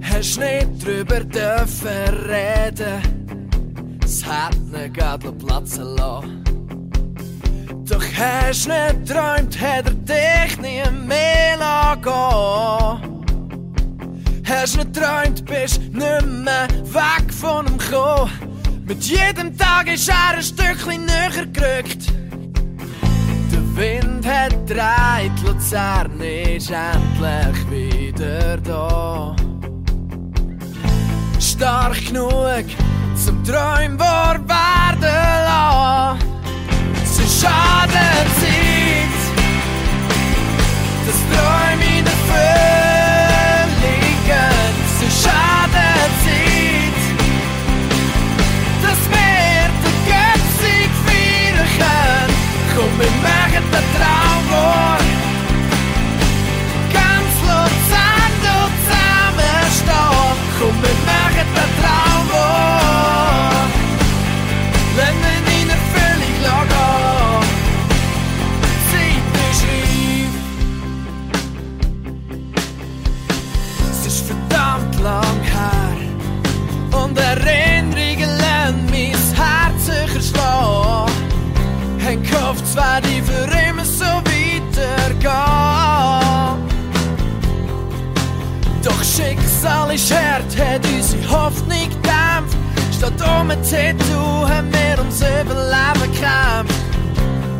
Hast nicht drüber dürfen reden, es hat ne Gadel platzen lassen. Doch hast nicht träumt, hat er dich nie mehr lassen. Hast nicht träumt, bist nicht mehr weg von ihm gekommen. Mit jedem Tag ist er ein Stückchen näher gerückt. Der Wind hat dreht, Luzern ist endlich wieder da. Stark genug zum Träumen wahr werden lassen. Es ist schade Zeit, das Träume in Erfüllung gehen. Es ist schade Zeit, dass wir den Göpsig feiern können. Komm, wir machen den Traum wahr. Ganz Luzern dort zusammenstehen. Komm, wir machen den Traum wahr. Lass ihn in Erfüllung gehen. Zeit ist reif. Es ist verdammt lang her. Und Erinnerungen lassen mein Herz sicher schlagen. Haben gehofft, es Doch Schicksal ist hart, hat unsere Hoffnung gedämpft. Statt um ein Tattoo haben wir ums Überleben gekämpft.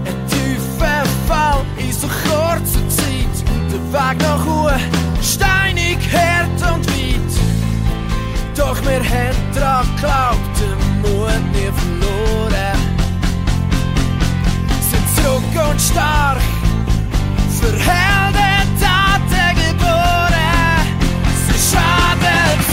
Ein tiefer Fall in so kurzer Zeit. Der Weg nach Ruhe, steinig, hart und weit. Doch wir haben dran geglaubt, den Mut nie verloren. Sind zurück und stark, für Heldentaten schade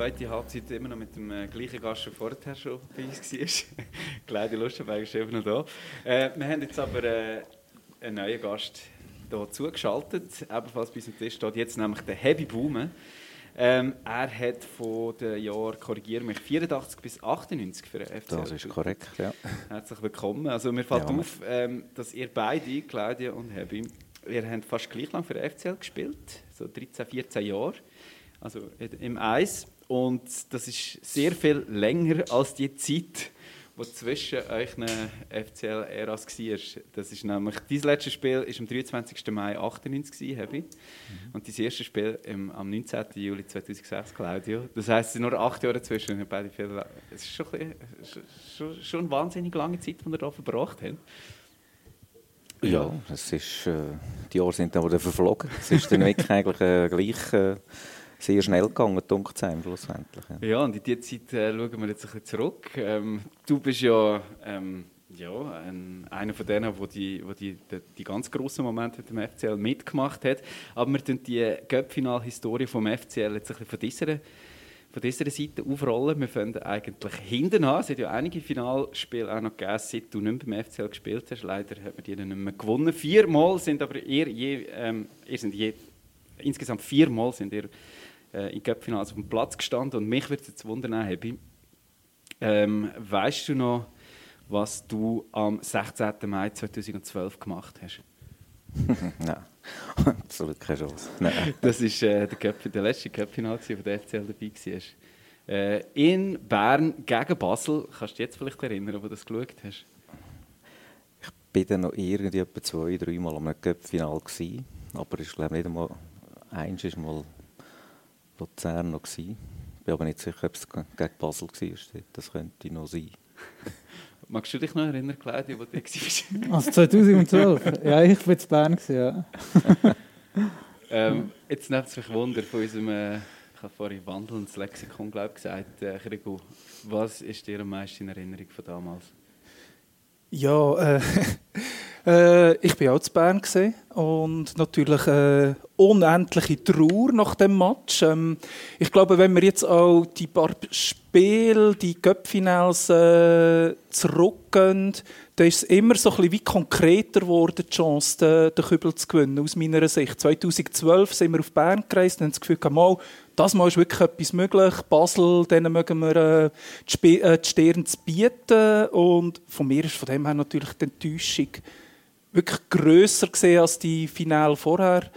zweite Halbzeit immer noch mit dem äh, gleichen Gast, der vorher schon bei uns war. Claudia Lustenberg ist eben noch da. Äh, wir haben jetzt aber äh, einen neuen Gast hier zugeschaltet, ebenfalls bei uns am Tisch steht jetzt nämlich der Heavy Boomen. Ähm, er hat von den Jahren, korrigiere mich, 84 bis 98 für den FCL. Das ist korrekt, ja. Herzlich willkommen. Also mir fällt Ja. auf, ähm, dass ihr beide, Claudia und Hebi, ihr habt fast gleich lang für den FCL gespielt, so 13, 14 Jahre, also im Eis. Und das ist sehr viel länger als die Zeit, die zwischen euch FCL-Äras war. Das ist nämlich, dein letztes Spiel war am 23. Mai 98, gewesen, Hebi. Und dein erstes Spiel im, am 19. Juli 2006, Claudio. Das heisst, es sind nur acht Jahre dazwischen. Beide viel, es ist schon, ein bisschen, schon, schon eine wahnsinnig lange Zeit, die ihr hier verbracht habt. Ja, es ist, äh, die Jahre sind dann wieder verflogen. Es ist dann wirklich eigentlich äh, gleich äh, sehr schnell gegangen, dunkel sein schlussendlich. Ja. Ja, und in diese Zeit äh, schauen wir jetzt ein bisschen zurück. Ähm, du bist ja ähm, Ja, ein, einer von denen, wo die, wo die, die, die ganz grossen Momente mit dem FCL mitgemacht hat. Aber wir tun die Göpp-Final-Historie vom FCL jetzt ein bisschen von dieser, von dieser Seite aufrollen. Wir fangen eigentlich hinten an. Es hat ja einige Finalspiele auch noch gegeben, seit du nicht mehr beim FCL gespielt hast. Leider hat man die dann nicht mehr gewonnen. Viermal sind aber ihr, je, ähm, ihr sind je, insgesamt viermal sind ihr äh, in Göpp-Finals auf dem Platz gestanden. Und mich würde es jetzt wundern, Hebi, ähm, weißt du noch, was du am 16. Mai 2012 gemacht hast? Nein, absolut keine Chance. Nein. Das war äh, der, Cup, der letzte Cup-Final, wo der FCL dabei war. Äh, in Bern gegen Basel. Kannst du dich jetzt vielleicht erinnern, wo du das geschaut hast? Ich war dann noch irgendwie etwa zwei, drei Mal am Cup-Final. Aber ich glaube nicht einmal, eins war mal Luzern noch. Gewesen. Ich bin aber nicht sicher, ob es gegen Basel war. Das könnte noch sein. Magst du dich noch erinnern, Claudia, wo du warst? Also 2012? ja, ich war in Bern. Ja. ähm, jetzt nimmt es mich Wunder von unserem, äh, ich habe vorhin wandelndes Lexikon glaub, gesagt, äh, Krigu, was ist dir am meisten in Erinnerung von damals? Ja, äh, äh, ich war auch zu Bern gewesen und natürlich äh, unendliche Trauer nach dem Match. Ähm, ich glaube, wenn wir jetzt auch die paar Spiele, die Cup-Finals äh, zurückgehen, dann ist es immer so ein bisschen wie konkreter geworden, die Chance, den, den Kübel zu gewinnen, aus meiner Sicht. 2012 sind wir auf Bern gereist und haben das Gefühl, mal, das Mal ist wirklich etwas möglich. Basel, denen mögen wir äh, die, Sp äh, die Stirn zu bieten. Und von mir ist von dem her natürlich die Enttäuschung wirklich grösser gesehen als die Finale vorher.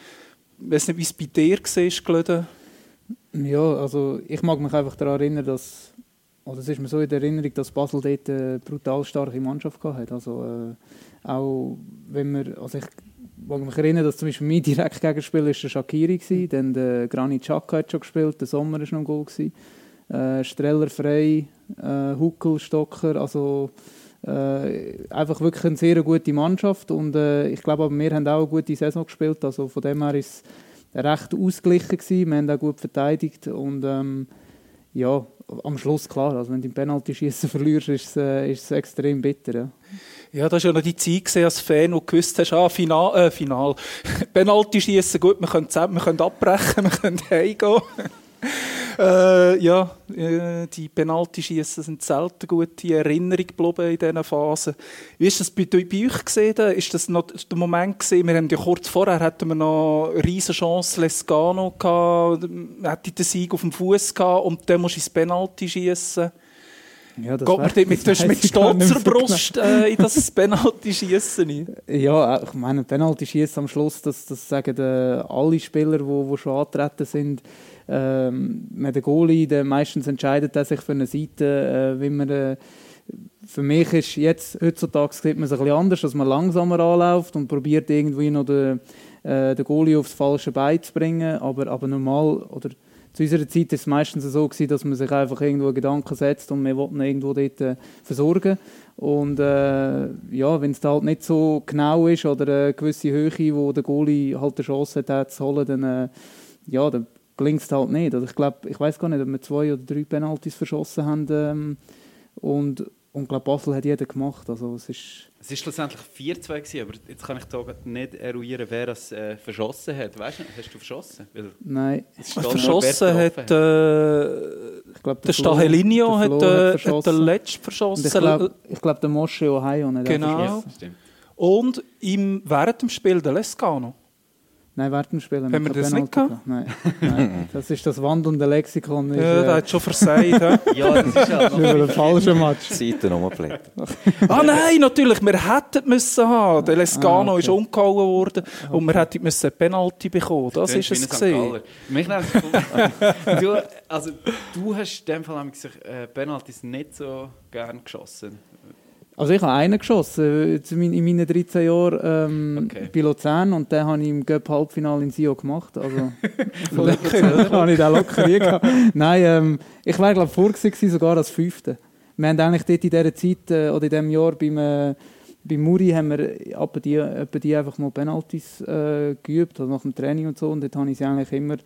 Ich weiß nicht, wie es bei dir war, Glöde. Ja, also ich mag mich einfach daran erinnern, dass oder es ist mir so in der Erinnerung, dass Basel dort eine brutal starke Mannschaft hatte. Also, äh, auch wenn wir, also ich mag mich erinnern, dass zum Beispiel mein direkt Gegenspieler der Shakiri war, dann der Granit Xhaka hat schon gespielt, der Sommer war noch ein Goal. Gewesen. Äh, Streller frei, äh, Huckel, Stocker, also äh, einfach wirklich eine sehr gute Mannschaft und äh, ich glaube, wir haben auch eine gute Saison gespielt, also von dem her ist es recht ausgeglichen gewesen. wir haben auch gut verteidigt und ähm, ja, am Schluss klar, also wenn du Penalty-Schießen verlierst, ist es, äh, ist es extrem bitter. Ja. Ja, das war ja noch die Zeit als Fan, wo du gewusst hast, ah, Final, äh, Final. Penalty schießen, gut, wir können, zusammen, wir können abbrechen, wir können heimgehen. Äh, ja, äh, die Penalty-Schießen sind selten gute Erinnerung geblieben in diesen Phasen. Wie ist das bei, bei euch gesehen? Ist das noch der Moment gesehen? Wir haben ja kurz vorher hatten wir noch eine riesige Chance, Lescano gehabt, hätte den Sieg auf dem Fuß gehabt und dann musst du ins Penalty schießen. Ja, das Geht man dort mit, mit stolzer Brust äh, in das Penalty-Schießen Ja, ich meine, Penalty-Schießen am Schluss, das, das sagen äh, alle Spieler, die wo, wo schon antreten sind. Ähm, der Goalie, der meistens entscheidet er sich für eine Seite, äh, wie man... Äh, für mich ist jetzt, heutzutage sieht man es ein bisschen anders, dass man langsamer anläuft und probiert irgendwie noch den, äh, den Goalie aufs falsche Bein zu bringen, aber, aber normal, oder zu unserer Zeit war es meistens so, gewesen, dass man sich einfach irgendwo Gedanken setzt und wir wollten irgendwo dort äh, versorgen. Und äh, ja, wenn es halt nicht so genau ist oder eine gewisse Höhe, wo der Goalie halt eine Chance hat, zu holen, dann, äh, ja, dann gelingt es halt nicht. Also ich glaube, ich weiß gar nicht, ob wir zwei oder drei Penalties verschossen haben. Ähm, und und ich glaube, Basel hat jeder gemacht. Also, es ist es war schlussendlich 4-2, aber jetzt kann ich da nicht eruieren, wer das äh, verschossen hat. Weißt du, hast du verschossen? Weil Nein. Verschossen hat, äh, ich glaub, der Stahelinho hat, äh, hat den letzten verschossen. ich glaube, glaub, der Mosche Ohio nicht. Genau. Ja, Und im, während dem Spiel der Lescano. Nein, Spiel haben wir das nicht gehabt? Nein, nein, das ist das wandelnde Lexikon. Ist, ja, äh, der hat schon versagt. ja, das ist ja noch ein falscher Match. Seiten umblättert. ah nein, natürlich, wir hätten müssen haben. Der Lescano ah, okay. ist umgehauen worden okay. und wir hätten müssen eine Penalty bekommen. Das, das ist es gesehen. Mich du, also du hast in dem Fall äh, Penaltys nicht so gern geschossen. Also ich habe einen geschossen äh, in meinen 13 Jahren ähm, okay. bei Luzern und den habe ich im Göpp Halbfinale in Sio gemacht. Also locker, habe ich den locker gehabt. Nein, ähm, ich wäre glaube vor gewesen, sogar als Fünfte. Wir haben eigentlich dort in dieser Zeit äh, oder in diesem Jahr beim, äh, bei Muri haben wir ab die, ab die einfach mal Penalties äh, geübt, also nach dem Training und so und dort habe ich sie eigentlich immer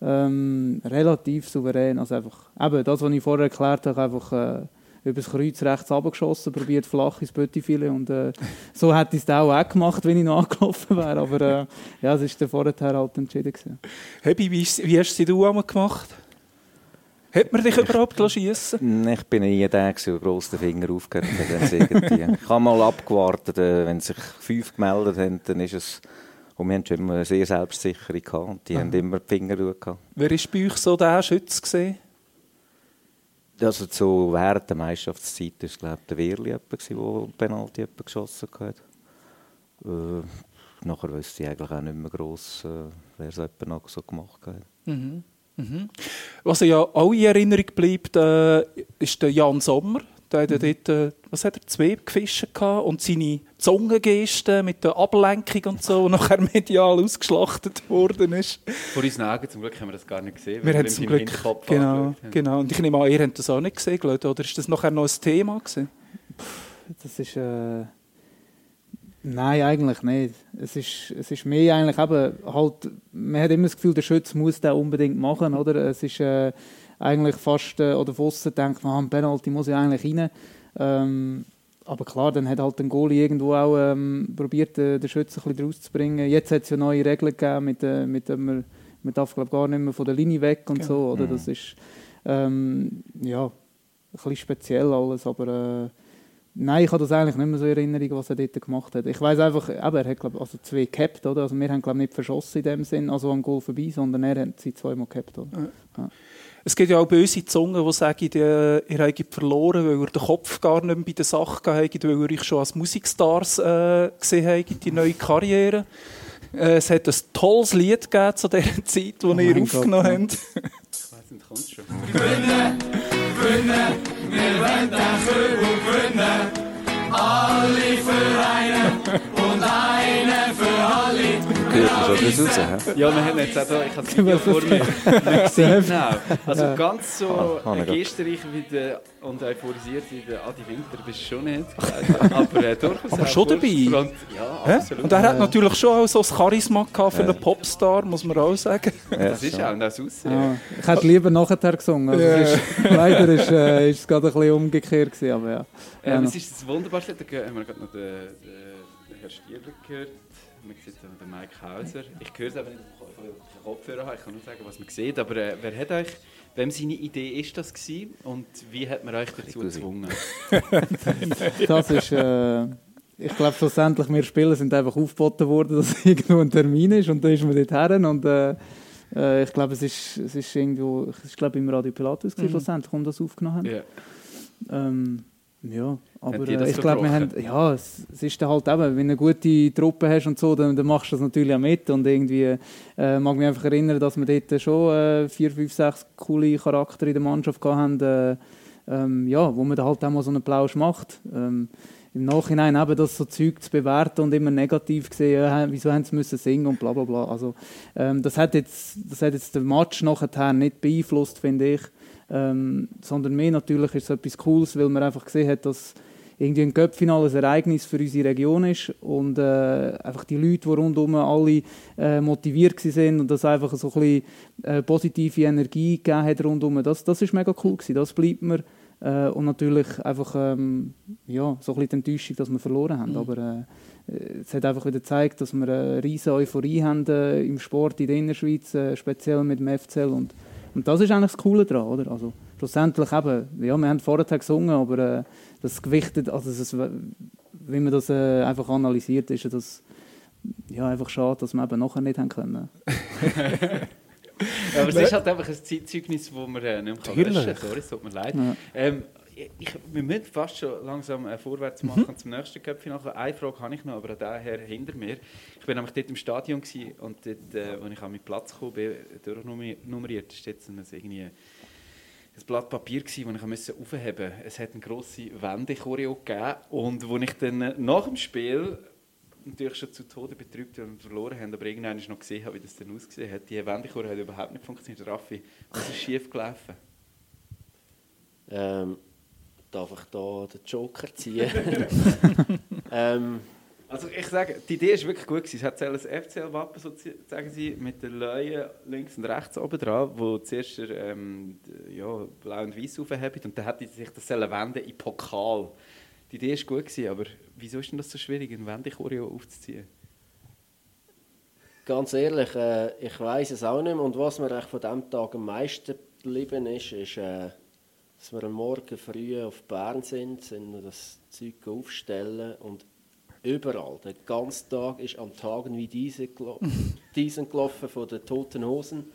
ähm, relativ souverän, also einfach eben das, was ich vorher erklärt habe, einfach äh, übers Kreuz rechts runtergeschossen, probiert flach ins Böttifilet und äh, so hätte ich es auch, auch gemacht, wenn ich noch angelaufen wäre, aber äh, ja, es ist dann vorher halt entschieden gewesen. Hebi, wie, wie hast du es gemacht? Hat man dich überhaupt schiessen Ich bin nie der, der gross den Finger aufgehört hat. Ich habe mal abgewartet, äh, wenn sich fünf gemeldet haben, dann ist es... Und wir haben schon immer eine sehr selbstsichere gehabt. Und die haben immer die Finger gehabt. Wer war bei euch so der Schütz? Gewesen? Also so während der Meisterschaftszeit war es, glaube ich, der gewesen, der Penalty geschossen hat. Äh, nachher wüsste ich eigentlich auch nicht mehr gross, äh, wer es noch so gemacht hat. Mhm. Mhm. Was ja auch in Erinnerung bleibt, äh, ist der Jan Sommer. Der hat ja dort, was hat er, zwei gefischt gehabt und seine Zungengesten mit der Ablenkung und so, und nachher medial ausgeschlachtet worden ist. Vor unseren Augen zum Glück haben wir das gar nicht gesehen. Wir haben ihm zum Glück, genau, genau. Und ich nehme an, ihr habt das auch nicht gesehen, Leute, oder ist das nachher noch ein Thema gewesen? Das ist. Äh, nein, eigentlich nicht. Es ist, es ist mehr eigentlich eben halt. Man hat immer das Gefühl, der Schütz muss das unbedingt machen, oder? Es ist äh, eigentlich fast. Äh, oder von aussen denkt man, ah, ein Penalty muss ja eigentlich rein. Ähm, aber klar, dann hat halt ein Goalie irgendwo auch ähm, probiert, äh, den Schütz ein bisschen rauszubringen. Jetzt hat es ja neue Regeln gegeben, mit, äh, mit dem man, man darf glaub, gar nicht mehr von der Linie weg und Genau. so. Oder? Mhm. Das ist ähm, ja, ein bisschen speziell alles, aber äh, nein, ich habe das eigentlich nicht mehr so in Erinnerung, was er dort gemacht hat. Ich weiß einfach, eben, er hat glaub, also zwei gehabt, oder? Also wir haben glaube nicht verschossen in dem Sinn, also am Goal vorbei, sondern er hat sie zweimal gehabt, oder? Es gibt ja auch böse Zungen, die sagen, die, ihr habt verloren, weil ihr den Kopf gar nicht mehr bei der Sache gehabt habt, weil ihr euch schon als Musikstars äh, gesehen habt, die neue Karriere. Äh, es hat ein tolles Lied gegeben zu dieser Zeit, das ihr mein aufgenommen Gott, habt. Ich weiss nicht, kommt schon. Gehört man schon das raus? hä? Ja, wir haben jetzt auch ich habe das Video vor mir nicht gesehen. Genau. Also ganz so Ah, ah, gesterreich wie der, und euphorisiert wie der Adi Winter bist du schon nicht. Aber äh, durchaus Aber schon dabei? Ja, absolut. Und er hat natürlich schon auch so das Charisma gehabt für einen Popstar, muss man auch sagen. das ist auch das Aussehen. Ja, ich hätte lieber nachher gesungen. Also es ist, leider ist, äh, ist es gerade ein bisschen umgekehrt gewesen, aber ja. Ähm, Ja, es ist ein wunderbares Lied. Da haben wir gerade noch den, den, den Herrn Stierler gehört. Man sieht auch den Mike Hauser. Ich höre es aber nicht, weil ich den Kopfhörer habe. Ich kann nur sagen, was man sieht. Aber äh, wer hat euch, wem seine Idee ist das gewesen und wie hat man euch dazu gezwungen? Das ist, äh, ich glaube, schlussendlich, wir Spieler sind einfach aufgeboten worden, dass irgendwo ein Termin ist und dann ist man dort her und äh, äh, ich glaube, es ist, es ist irgendwo, ist glaube im Radio Pilatus gewesen, Mhm. schlussendlich, um das aufgenommen haben. Ja. Ähm, ja, aber äh, ich glaube, wir haben, verbrochen? ja, es, es ist dann halt eben, wenn du eine gute Truppe hast und so, dann, dann machst du das natürlich auch mit und irgendwie äh, mag mich einfach erinnern, dass wir dort schon äh, vier, fünf, sechs coole Charakter in der Mannschaft hatten, äh, ähm, ja, wo man dann halt auch mal so einen Plausch macht. Ähm, Im Nachhinein eben das so Zeug zu bewerten und immer negativ gesehen, ja, wieso haben sie müssen singen und bla bla bla. Also, ähm, das, hat jetzt, das hat jetzt den Match nachher nicht beeinflusst, finde ich. Ähm, sondern mehr natürlich ist es etwas Cooles, weil man einfach gesehen hat, dass irgendwie ein Cup-Finale ein Ereignis für unsere Region ist und äh, einfach die Leute, die rundherum alle äh, motiviert waren und das einfach so ein bisschen äh, positive Energie gegeben hat rundherum, das, das ist mega cool gewesen, das bleibt mir. Äh, und natürlich einfach ähm, ja, so ein bisschen die Enttäuschung, dass wir verloren haben, aber äh, es hat einfach wieder gezeigt, dass wir eine riesige Euphorie haben äh, im Sport in der Innerschweiz, äh, speziell mit dem FCL und und das ist eigentlich das Coole daran, oder? Also, schlussendlich eben, ja, wir haben vorher gesungen, aber äh, das gewichtet, also das, wenn man das äh, einfach analysiert, ist ja das ja, einfach schade, dass wir eben nachher nicht haben können. Ja, aber es ist halt einfach ein Zeitzeugnis, das man äh, nicht mehr Natürlich. löschen kann. Sorry, es tut mir leid. Ja. Ähm, ich, wir müssen fast schon langsam äh, vorwärts machen zum nächsten Cup-Finale. Eine Frage habe ich noch, aber daher hinter mir. Ich war nämlich dort im Stadion gewesen und dort, äh, als ich an meinen Platz kam, bin durchnummeriert, ist jetzt ein, irgendwie ein Blatt Papier gewesen, das ich musste aufheben musste. Es hat eine grosse Wendechoreo gegeben und wo ich dann äh, nach dem Spiel natürlich schon zu Tode betrübt und verloren haben, aber irgendwann noch gesehen habe, wie das dann ausgesehen hat. Die Wendechoreo hat überhaupt nicht funktioniert. Raffi, was ist schief gelaufen? Ähm, darf ich da den Joker ziehen? ähm, Also ich sage, die Idee ist wirklich gut gewesen. Es hat ein FCL-Wappen, so sagen sie, mit der Leue links und rechts oben dran, wo zuerst ähm, ja, blau und weiß aufhebt und dann hätte sich das wenden in Pokal. Die Idee ist gut gewesen, aber wieso ist denn das so schwierig, ein Wendechoreo aufzuziehen? Ganz ehrlich, äh, ich weiß es auch nicht mehr. Und was mir von diesem Tag am meisten geblieben ist, ist, äh, dass wir am Morgen früh auf Bern sind, sind das Zeug aufstellen und überall, den ganzen Tag ist an Tagen wie diese gelo diesen gelaufen von den Toten Hosen.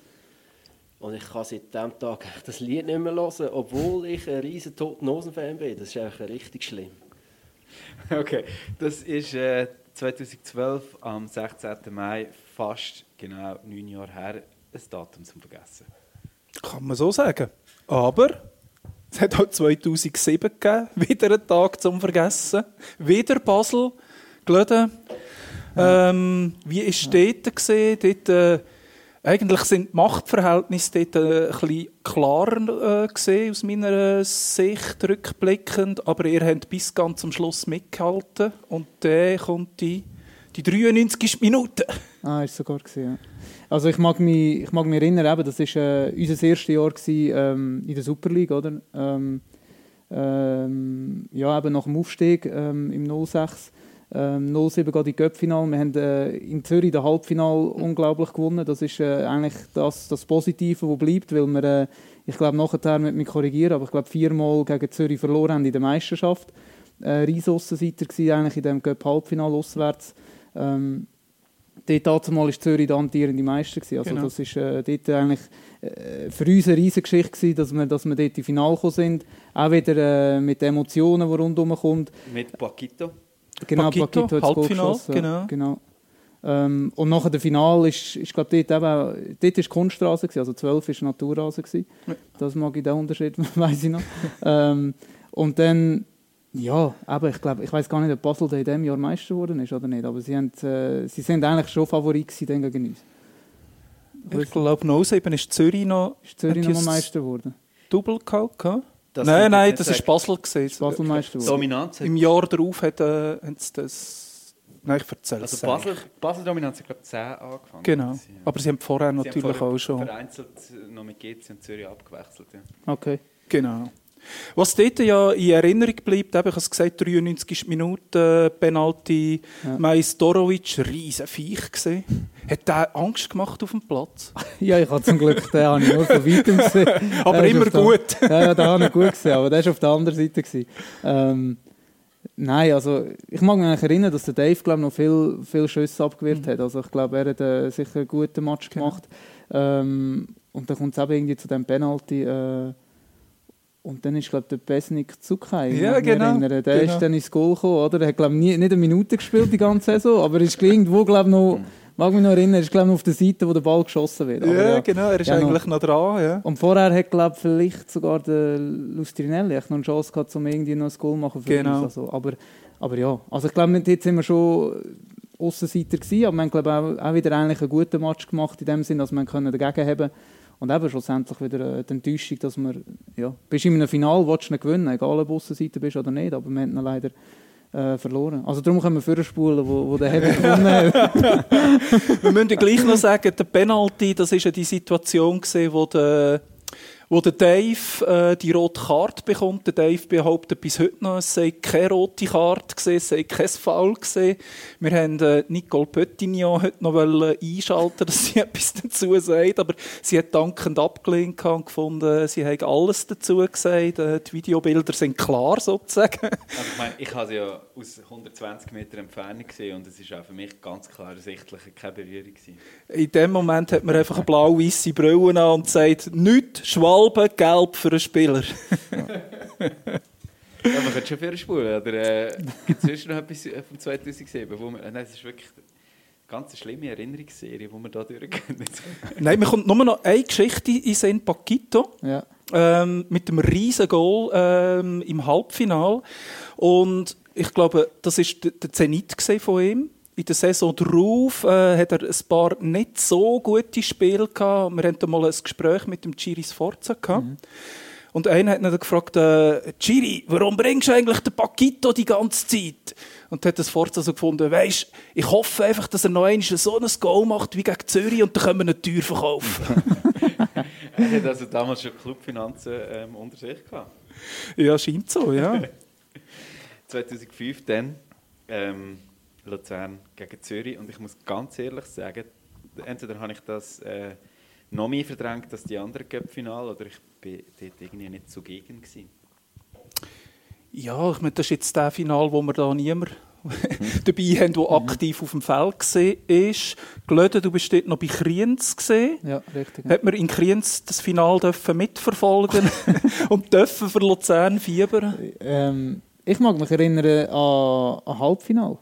Und ich kann seit diesem Tag das Lied nicht mehr hören, obwohl ich ein riesen Toten Hosen-Fan bin. Das ist eigentlich richtig schlimm. Okay, das ist äh, 2012 am 16. Mai, fast genau neun Jahre her, ein Datum zum Vergessen. Kann man so sagen. Aber es hat auch 2007 gegeben, wieder einen Tag zum Vergessen. Wieder Basel, Glöden. Ähm, wie war es dort? Gewesen? dort äh, eigentlich sind die Machtverhältnisse dort äh, ein bisschen klarer äh, gewesen, aus meiner Sicht rückblickend. Aber ihr habt bis ganz zum Schluss mitgehalten. Und dann kommt die, die 93. Minute. Ah, ist sogar gewesen, ja. Also ich mag mich, ich mag mich erinnern, eben, das war äh, unser erstes Jahr gewesen, ähm, in der Super League, oder? Ähm, ähm, ja, eben nach dem Aufstieg ähm, im 06. Ähm, 07 geht in Göppfinal. Wir haben äh, in Zürich das Halbfinal unglaublich gewonnen. Das ist äh, eigentlich das, das Positive, das bleibt, weil wir, äh, ich glaube, nachher mit mich korrigieren, aber ich glaube, viermal gegen Zürich verloren haben in der Meisterschaft. Äh, Riesossenseiter eigentlich in dem Göpp Halbfinal auswärts. Ähm, dort dazumal war Zürich der amtierende Meister. Gewesen. Also Genau. das ist äh, dort eigentlich äh, für uns eine riesige Geschichte gewesen, dass wir, dass wir dort im Finale gekommen sind. Auch wieder äh, mit den Emotionen, die rundherum kommt. Mit Paquito. Genau, Paquito, Paquito, hat das Goal Halbfinale, geschossen, genau. genau. Ähm, und nachher der Final ist, ist glaube dort eben, auch- dort ist Kunststraße gewesen, also 12 ist Naturrasen gewesen. Das mag ich den Unterschied, weiß ich noch. ähm, und dann, ja, aber ich glaube, ich weiß gar nicht, ob Basel da in diesem Jahr Meister geworden ist oder nicht, aber sie, haben, äh, sie sind eigentlich schon Favorit gewesen gegen uns. Ich glaube, 07 ist Zürich noch Ist Zürich jetzt- Meister geworden? Double gehabt. nein, nein, das ist Basel gewesen. Ist Basel Meister geworden? Dominanz. Im Jahr darauf hat, äh, haben sie das. Nein, ich erzähle es. Also Basel, Basel Dominanz hat glaube ich 10 angefangen. Genau. Ja. Aber sie haben vorher Sie haben natürlich vorher auch schon. Vereinzelt noch mit GC und Zürich abgewechselt. Ja. Okay. Genau. Was dort ja in Erinnerung bleibt, eben, ich habe es gesagt, 93 Minuten Penalty, Ja. Majstorovic, riesen Viech gesehen. Hat der Angst gemacht auf dem Platz? Ja, ich habe zum Glück den habe ich nur von weitem gesehen. Aber immer auf der- gut. ja, ja, den habe ich gut gesehen, aber der war auf der anderen Seite. Gewesen. Ähm, nein, also ich mag mich erinnern, dass der Dave glaub, noch viel, viel Schüsse abgewehrt hat. Also ich glaube, er hat äh, sicher einen guten Match gemacht. Ähm, und dann kommt es eben irgendwie zu dem Penalty. Äh, und dann ist, glaube der Besnik Zuckheim. Ja, genau, erinnern. Der genau. ist dann ins Goal gekommen, oder? Er hat, glaube nie, nicht eine Minute gespielt die ganze Saison, aber er ist irgendwo, glaube noch, mag mich noch erinnern, er ist, glaube noch auf der Seite, wo der Ball geschossen wird. Aber Ja, genau, er ist Ja, noch. eigentlich noch dran. Ja. und vorher hat, glaube vielleicht sogar der Lustrinelli noch eine Chance gehabt, um irgendwie noch ein Goal zu machen für Genau. uns. Also, aber, aber ja, also ich glaube, dort sind wir schon Aussenseiter gewesen, aber wir haben glaube auch, auch wieder eigentlich einen guten Match gemacht, in dem Sinne, dass wir können dagegen haben und eben schlussendlich wieder äh, die Enttäuschung, dass wir, ja, bist in einem Final, willst du nicht gewinnen, egal ob du Aussenseiter bist oder nicht, aber wir haben ihn leider äh, verloren. Also darum können wir vorspulen, wo, wo der Heavy gewonnen hat. Wir müssen gleich noch sagen, der Penalty, das war ja die Situation, gewesen, wo der, wo der Dave äh, die rote Karte bekommt. Der Dave behauptet bis heute noch, es sei keine rote Karte gewesen, es sei kein Foul gewesen. Wir haben äh, Nicole Pöttignon heute noch wollen einschalten, dass sie etwas dazu sagt, aber sie hat dankend abgelehnt und gefunden, sie hat alles dazu gesagt. Äh, die Videobilder sind klar sozusagen. Also ich meine, ich habe sie ja aus 120 Meter Entfernung gesehen und es ist auch für mich ganz klar ersichtlich keine Berührung gewesen. In dem Moment hat man einfach eine blau-weiße Brille an und sagt, nichts, Schwalbe, gelb für einen Spieler. Ja, man könnte schon für spulen. Oder äh, gibt es noch etwas äh, von 2007? Wo wir, äh, nein, es ist wirklich eine ganz schlimme Erinnerungsserie, die wir da durchgehen. Nein, mir kommt nur noch eine Geschichte in Sen Paquito. ja. ähm, mit dem riesen Goal ähm, im Halbfinal und ich glaube, das ist der Zenit von ihm. In der Saison darauf äh, hat er ein paar nicht so gute Spiele gehabt. Wir hatten mal ein Gespräch mit dem Ciris Forza gehabt. Und einer hat ihn dann gefragt, äh, Chiri, warum bringst du eigentlich den Paquito die ganze Zeit? Und hat das Forza so gefunden, weisst, ich hoffe einfach, dass er noch einmal so ein Goal macht wie gegen Zürich und dann können wir eine Tür verkaufen. Er hat also damals schon Clubfinanzen ähm, unter sich gehabt. ja, scheint so, ja. 2005 dann ähm, Luzern gegen Zürich und ich muss ganz ehrlich sagen, entweder habe ich das äh, noch mehr verdrängt als die anderen Cup-Finale oder ich bin dort irgendwie nicht zugegen gewesen. Ja, ich meine, das ist jetzt der Final, wo wir da niemand dabei haben, der aktiv auf dem Feld gesehen ist. Glöde, du bist dort noch bei Kriens gesehen. Ja, richtig. Ja. Hat man in Kriens das Final dürfen mitverfolgen und dürfen für Luzern fiebern? Ähm, ich mag mich erinnern an ein Halbfinale.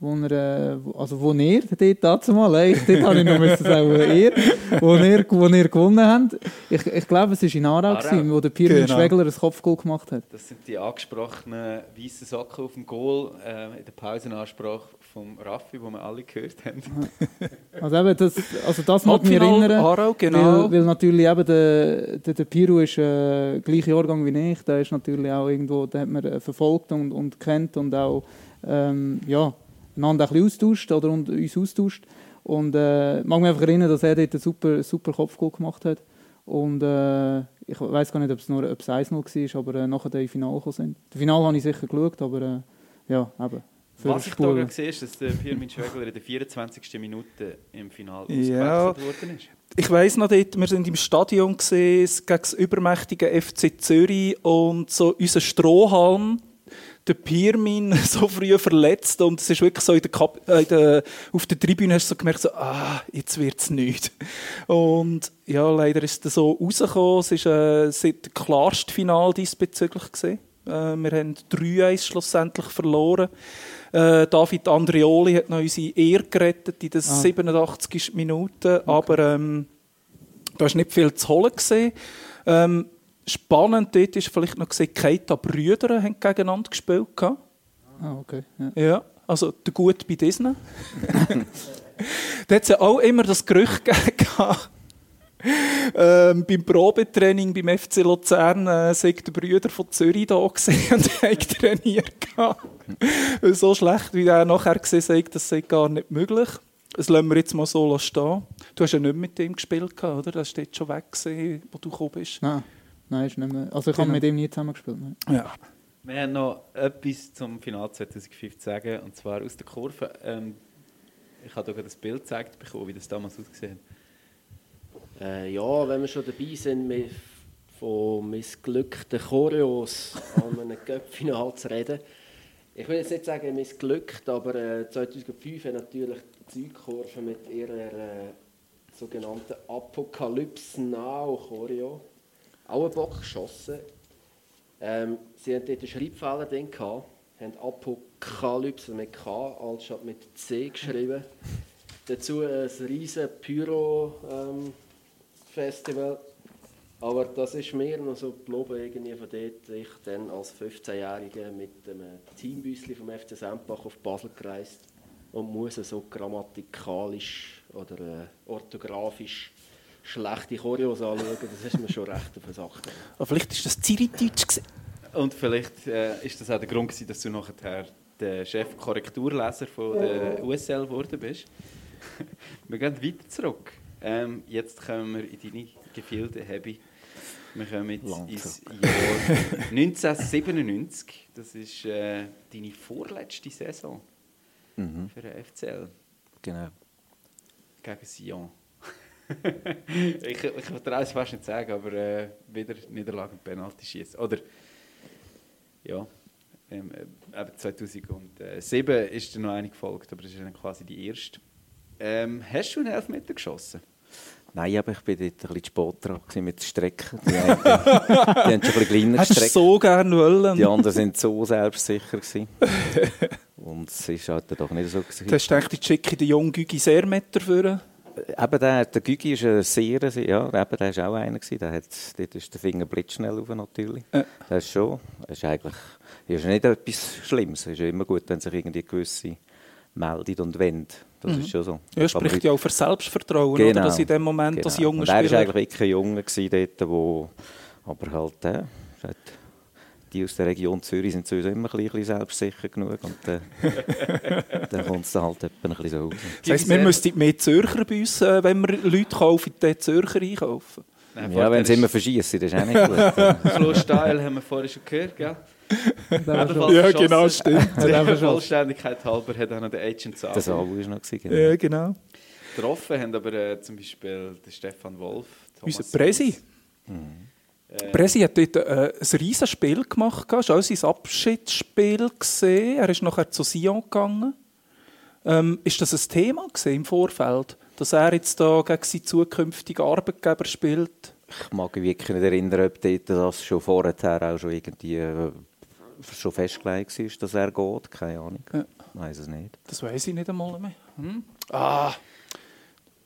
Wo er, äh, wo- also wo ihr dort dazu mal, ich, dort habe ich noch müssen sagen, ihr, wo ihr, wo ihr gewonnen habt. Ich, ich glaube, es war in Aarau, Aarau. gewesen, wo der Pirmin Genau. Schwegler ein Kopfgoal gemacht hat. Das sind die angesprochenen weißen Socken auf dem Goal äh, in der Pausenansprache vom Raffi, wo wir alle gehört haben. Also, eben, das, also das mag mich erinnern. Aarau, genau. Weil, weil natürlich eben der, der, der Piro ist äh, gleicher Jahrgang wie ich. Der ist natürlich auch irgendwo, den hat man äh, verfolgt und, und kennt und auch ähm, ja, einander ein bisschen austauscht oder und uns austauscht. Und äh, mag mich einfach erinnern, dass er dort einen super, super Kopfgoal gemacht hat. Und äh, ich weiß gar nicht, ob es nur ob es 1-0 war, aber äh, nachher die Finale gekommen sind. Das Finale habe ich sicher geschaut, aber äh, ja, eben. Für Was ich da gerade sehe, ist, dass der Pirmin Schwegler in der 24. Minute im Finale Ja. ausgewechselt worden ist. Ich weiss noch dort, wir sind im Stadion gesehen gegen das übermächtige FC Zürich und so unser Strohhalm, der Pirmin, so früh verletzt und es ist wirklich so in der Kap äh, in der, auf der Tribüne hast du so gemerkt, so, ah, jetzt wird es nicht. Und ja, leider ist es so rausgekommen, es war äh, das klarste Final diesbezüglich gesehen. Äh, wir haben 3-1 schlussendlich verloren. Äh, David Andrioli hat noch unsere Ehre gerettet in der 87. Minute, aber ähm, da ist nicht viel zu holen gesehen. Ähm, spannend dort ist vielleicht noch gesehen, Keita Brüder haben gegeneinander gespielt. Ah, okay. Ja. Ja, also der Gut bei Disney. da hat es ja auch immer das Gerücht gegeben, ähm, beim Probetraining beim FC Luzern äh, sei der Brüder von Zürich da gewesen und haben trainiert. Weil so schlecht, wie er nachher gesehen sei, das sei gar nicht möglich. Das lassen wir jetzt mal so stehen. Du hast ja nicht mit ihm gespielt, oder? Das war dort schon weg, gewesen, wo du gekommen bist. Nein, nein, ist nicht mehr. Also ich habe Genau. mit ihm nie zusammen gespielt. Nein. Ja. Wir haben noch etwas zum Finale 2005 zu sagen, und zwar aus der Kurve. Ähm, ich habe hier das Bild gezeigt bekommen, wie das damals ausgesehen hat. Äh, ja, wenn wir schon dabei sind, mit, von missglückten Choreos an einem Cup-Final zu reden. Ich will jetzt nicht sagen missglückt, aber äh, 2005 hat natürlich die Südkurve mit ihrer äh, sogenannten Apokalypse Now Choreo auch einen Bock geschossen. Ähm, sie hatten dort einen Schreibfehler drin, gehabt, haben Apokalypse mit K anstatt mit C geschrieben. Dazu ein riesen Pyro-Festival. Aber das ist mir noch so geblieben, irgendwie von dort. Ich dann als 15-Jähriger mit dem Teambüsli vom FC Sempach auf Basel gereist und muss so grammatikalisch oder äh, orthografisch schlechte Choreos anschauen. Das ist mir schon recht auf den Sack. Aber vielleicht war das Zirideutsch. gewesen. Und vielleicht äh, ist das auch der Grund, gewesen, dass du nachher der Chefkorrekturleser von der USL geworden bist. wir gehen weiter zurück. Ähm, jetzt kommen wir in deine Gefilde, Hebi. Wir kommen jetzt Lang ins Jahr 1997. Das ist äh, deine vorletzte Saison Mhm, für den FCL genau. gegen Sion. Ich ich traue es fast nicht sagen, aber äh, wieder Niederlage und Penalty schießen. Oder ja, ähm, äh, eben 2007 ist dann noch eine gefolgt, aber das ist dann quasi die erste. Ähm, hast du einen Elfmeter geschossen? Nein, aber ich war dort ein bisschen zu spät dran mit der Strecke. Die, einen, die haben schon ein bisschen kleiner du gestreckt. so gerne wollen. Die anderen waren so selbstsicher. Gewesen. Und es war halt doch nicht so. Gewesen. Du hast gedacht, ich schicke den jungen Gügi Seermetter für. Eben der, der Gügi ist ein sehr, ja, eben, der ist auch einer gewesen. Der hat, dort ist der Finger blitzschnell rauf, natürlich. Ja. Das ist schon, das ist eigentlich, das ist nicht etwas Schlimmes. Es ist immer gut, wenn sich irgendwie gewisse meldet und wendet. Das ist schon so. Mhm. Ja, spricht ja auch für Selbstvertrauen, Genau. oder? dass in dem Moment als Genau. junger Und er war Spieler... eigentlich wirklich ein Junge gewesen dort, wo Aber halt, äh, die aus der Region Zürich sind sowieso immer ein bisschen selbstsicher genug und äh, dann kommt es dann halt etwa ein bisschen so raus. Das heisst, wir müssten mehr Zürcher bei uns, äh, wenn wir Leute kaufen, die Zürcher einkaufen. Nein, Ja, wenn sie immer verschießen, das ist auch nicht gut. Flo Steil haben wir vorhin schon gehört, gell? Ja, genau, stimmt. Der Vollständigkeit halber hat auch noch der Agent Sabu. Das Abo war noch. Gewesen, genau. Ja, genau. Getroffen haben aber äh, zum Beispiel der Stefan Wolf, Thomas Unser Presi. Äh, Presi hat dort äh, ein riesiges Spiel gemacht. Es war auch sein Abschiedsspiel. Gewesen. Er ist nachher zu Sion gegangen. Ähm, ist das ein Thema im Vorfeld, dass er jetzt da gegen seinen zukünftigen Arbeitgeber spielt? Ich mag mich wirklich nicht erinnern, ob das schon vorher auch schon irgendwie äh, schon festgelegt war, dass er geht. Keine Ahnung. Ja. Ich weiß es nicht. Das weiß ich nicht einmal mehr. Hm? Ah.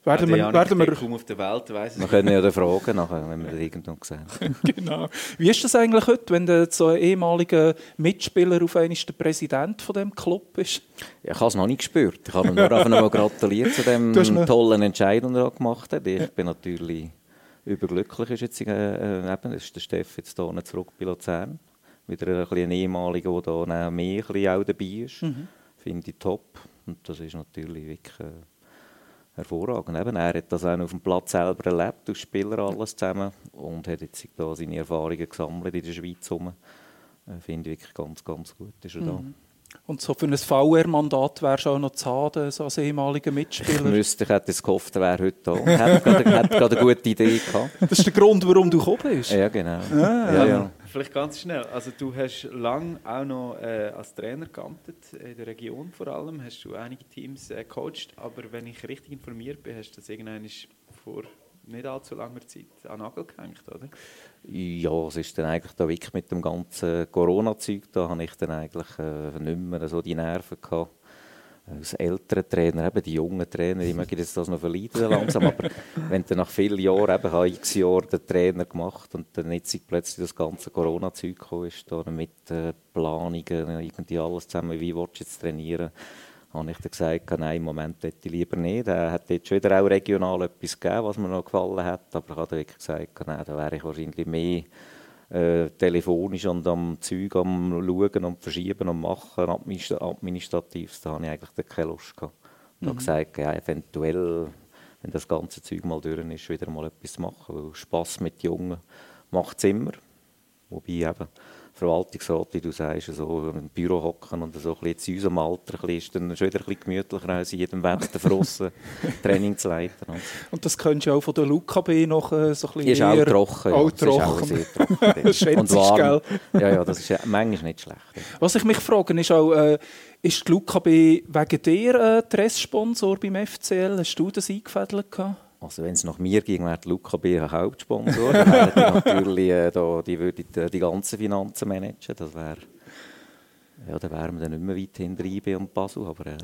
Werden wir, Janik werden wir, auf der Welt, weiss Wir können ja dann fragen, nachher, wenn wir das irgendwann sehen. genau. Wie ist das eigentlich heute, wenn der so ein ehemaliger Mitspieler auf einmal der Präsident von dem Club ist? Ja, ich habe es noch nicht gespürt. Ich habe nur einfach noch mal gratuliert zu dem tollen Entscheid, den er gemacht hat. Ich bin natürlich überglücklich, ist jetzt, äh, äh, eben, ist der Steff jetzt hier zurück bei Luzern. Wieder ein, bisschen ein ehemaliger, der ein bisschen auch dabei ist. Finde ich top. Und das ist natürlich wirklich äh, hervorragend. Eben, er hat das auch auf dem Platz selber erlebt, als Spieler alles zusammen. Und hat jetzt da seine Erfahrungen gesammelt in der Schweiz. Rum. Äh, Finde ich wirklich ganz, ganz gut. Ist er da. Und so für ein VR-Mandat wärst du auch noch zu haben, so als ehemaliger Ich Mitspieler. müsste, ich hätte es gehofft, er wäre heute da. Hätte gerade, hätte gerade eine gute Idee gehabt. Das ist der Grund, warum du gekommen bist. Ja, genau. Ah. ja, ja. Vielleicht ganz schnell. Also du hast lange auch noch äh, als Trainer geamtet, in der Region vor allem. Hast du einige Teams äh, gecoacht, aber wenn ich richtig informiert bin, hast du das irgendwann vor nicht allzu langer Zeit an Nagel gehängt, oder? Ja, es ist dann eigentlich da wirklich mit dem ganzen Corona-Zeug, da habe ich dann eigentlich äh, nicht mehr so die Nerven gehabt. Als ältere Trainer, eben die jungen Trainer, die mögen das noch verleiden langsam, aber wenn du nach vielen Jahren, eben, habe x Jahre den Trainer gemacht und dann jetzt plötzlich das ganze Corona-Zeug gekommen ist, mit äh, Planungen, irgendwie alles zusammen, wie willst du jetzt trainieren, habe ich dann gesagt, nein, im Moment hätte ich lieber nicht. Er hat jetzt schon wieder auch regional etwas gegeben, was mir noch gefallen hat, aber ich habe dann wirklich gesagt, nein, da wäre ich wahrscheinlich mehr äh, telefonisch und am Zeug am Schauen und Verschieben und Machen, administ- administrativ, da habe ich eigentlich keine Lust gehabt. Und habe gesagt, ja, eventuell, wenn das ganze Zeug mal durch ist, wieder mal etwas machen, weil Spass mit Jungen macht es immer. Wobei eben Verwaltungsrat, wie du sagst, so im Büro hocken und so ein bisschen in unserem Alter ein ist dann schon wieder ein bisschen gemütlicher als in jedem Wetter draussen Training zu leiten. und so. Und das könntest du auch von der Luca B noch äh, so ein bisschen Die ist auch trocken. Ja. Auch Sie ist auch trocken. sehr trocken. Und warm. Ja, ja, das ist ja manchmal nicht schlecht. ja. Was ich mich frage, ist auch, äh, ist die Luca B wegen dir äh, Dresssponsor beim FCL? Hast du das eingefädelt? gehabt? Also wenn es nach mir ging, wäre Luca B ein Hauptsponsor. Dann wären die natürlich, äh, da, die würde die, die ganzen Finanzen managen. Das wäre, ja, dann wären wir dann nicht mehr weit hinter IB und Basel. Aber äh,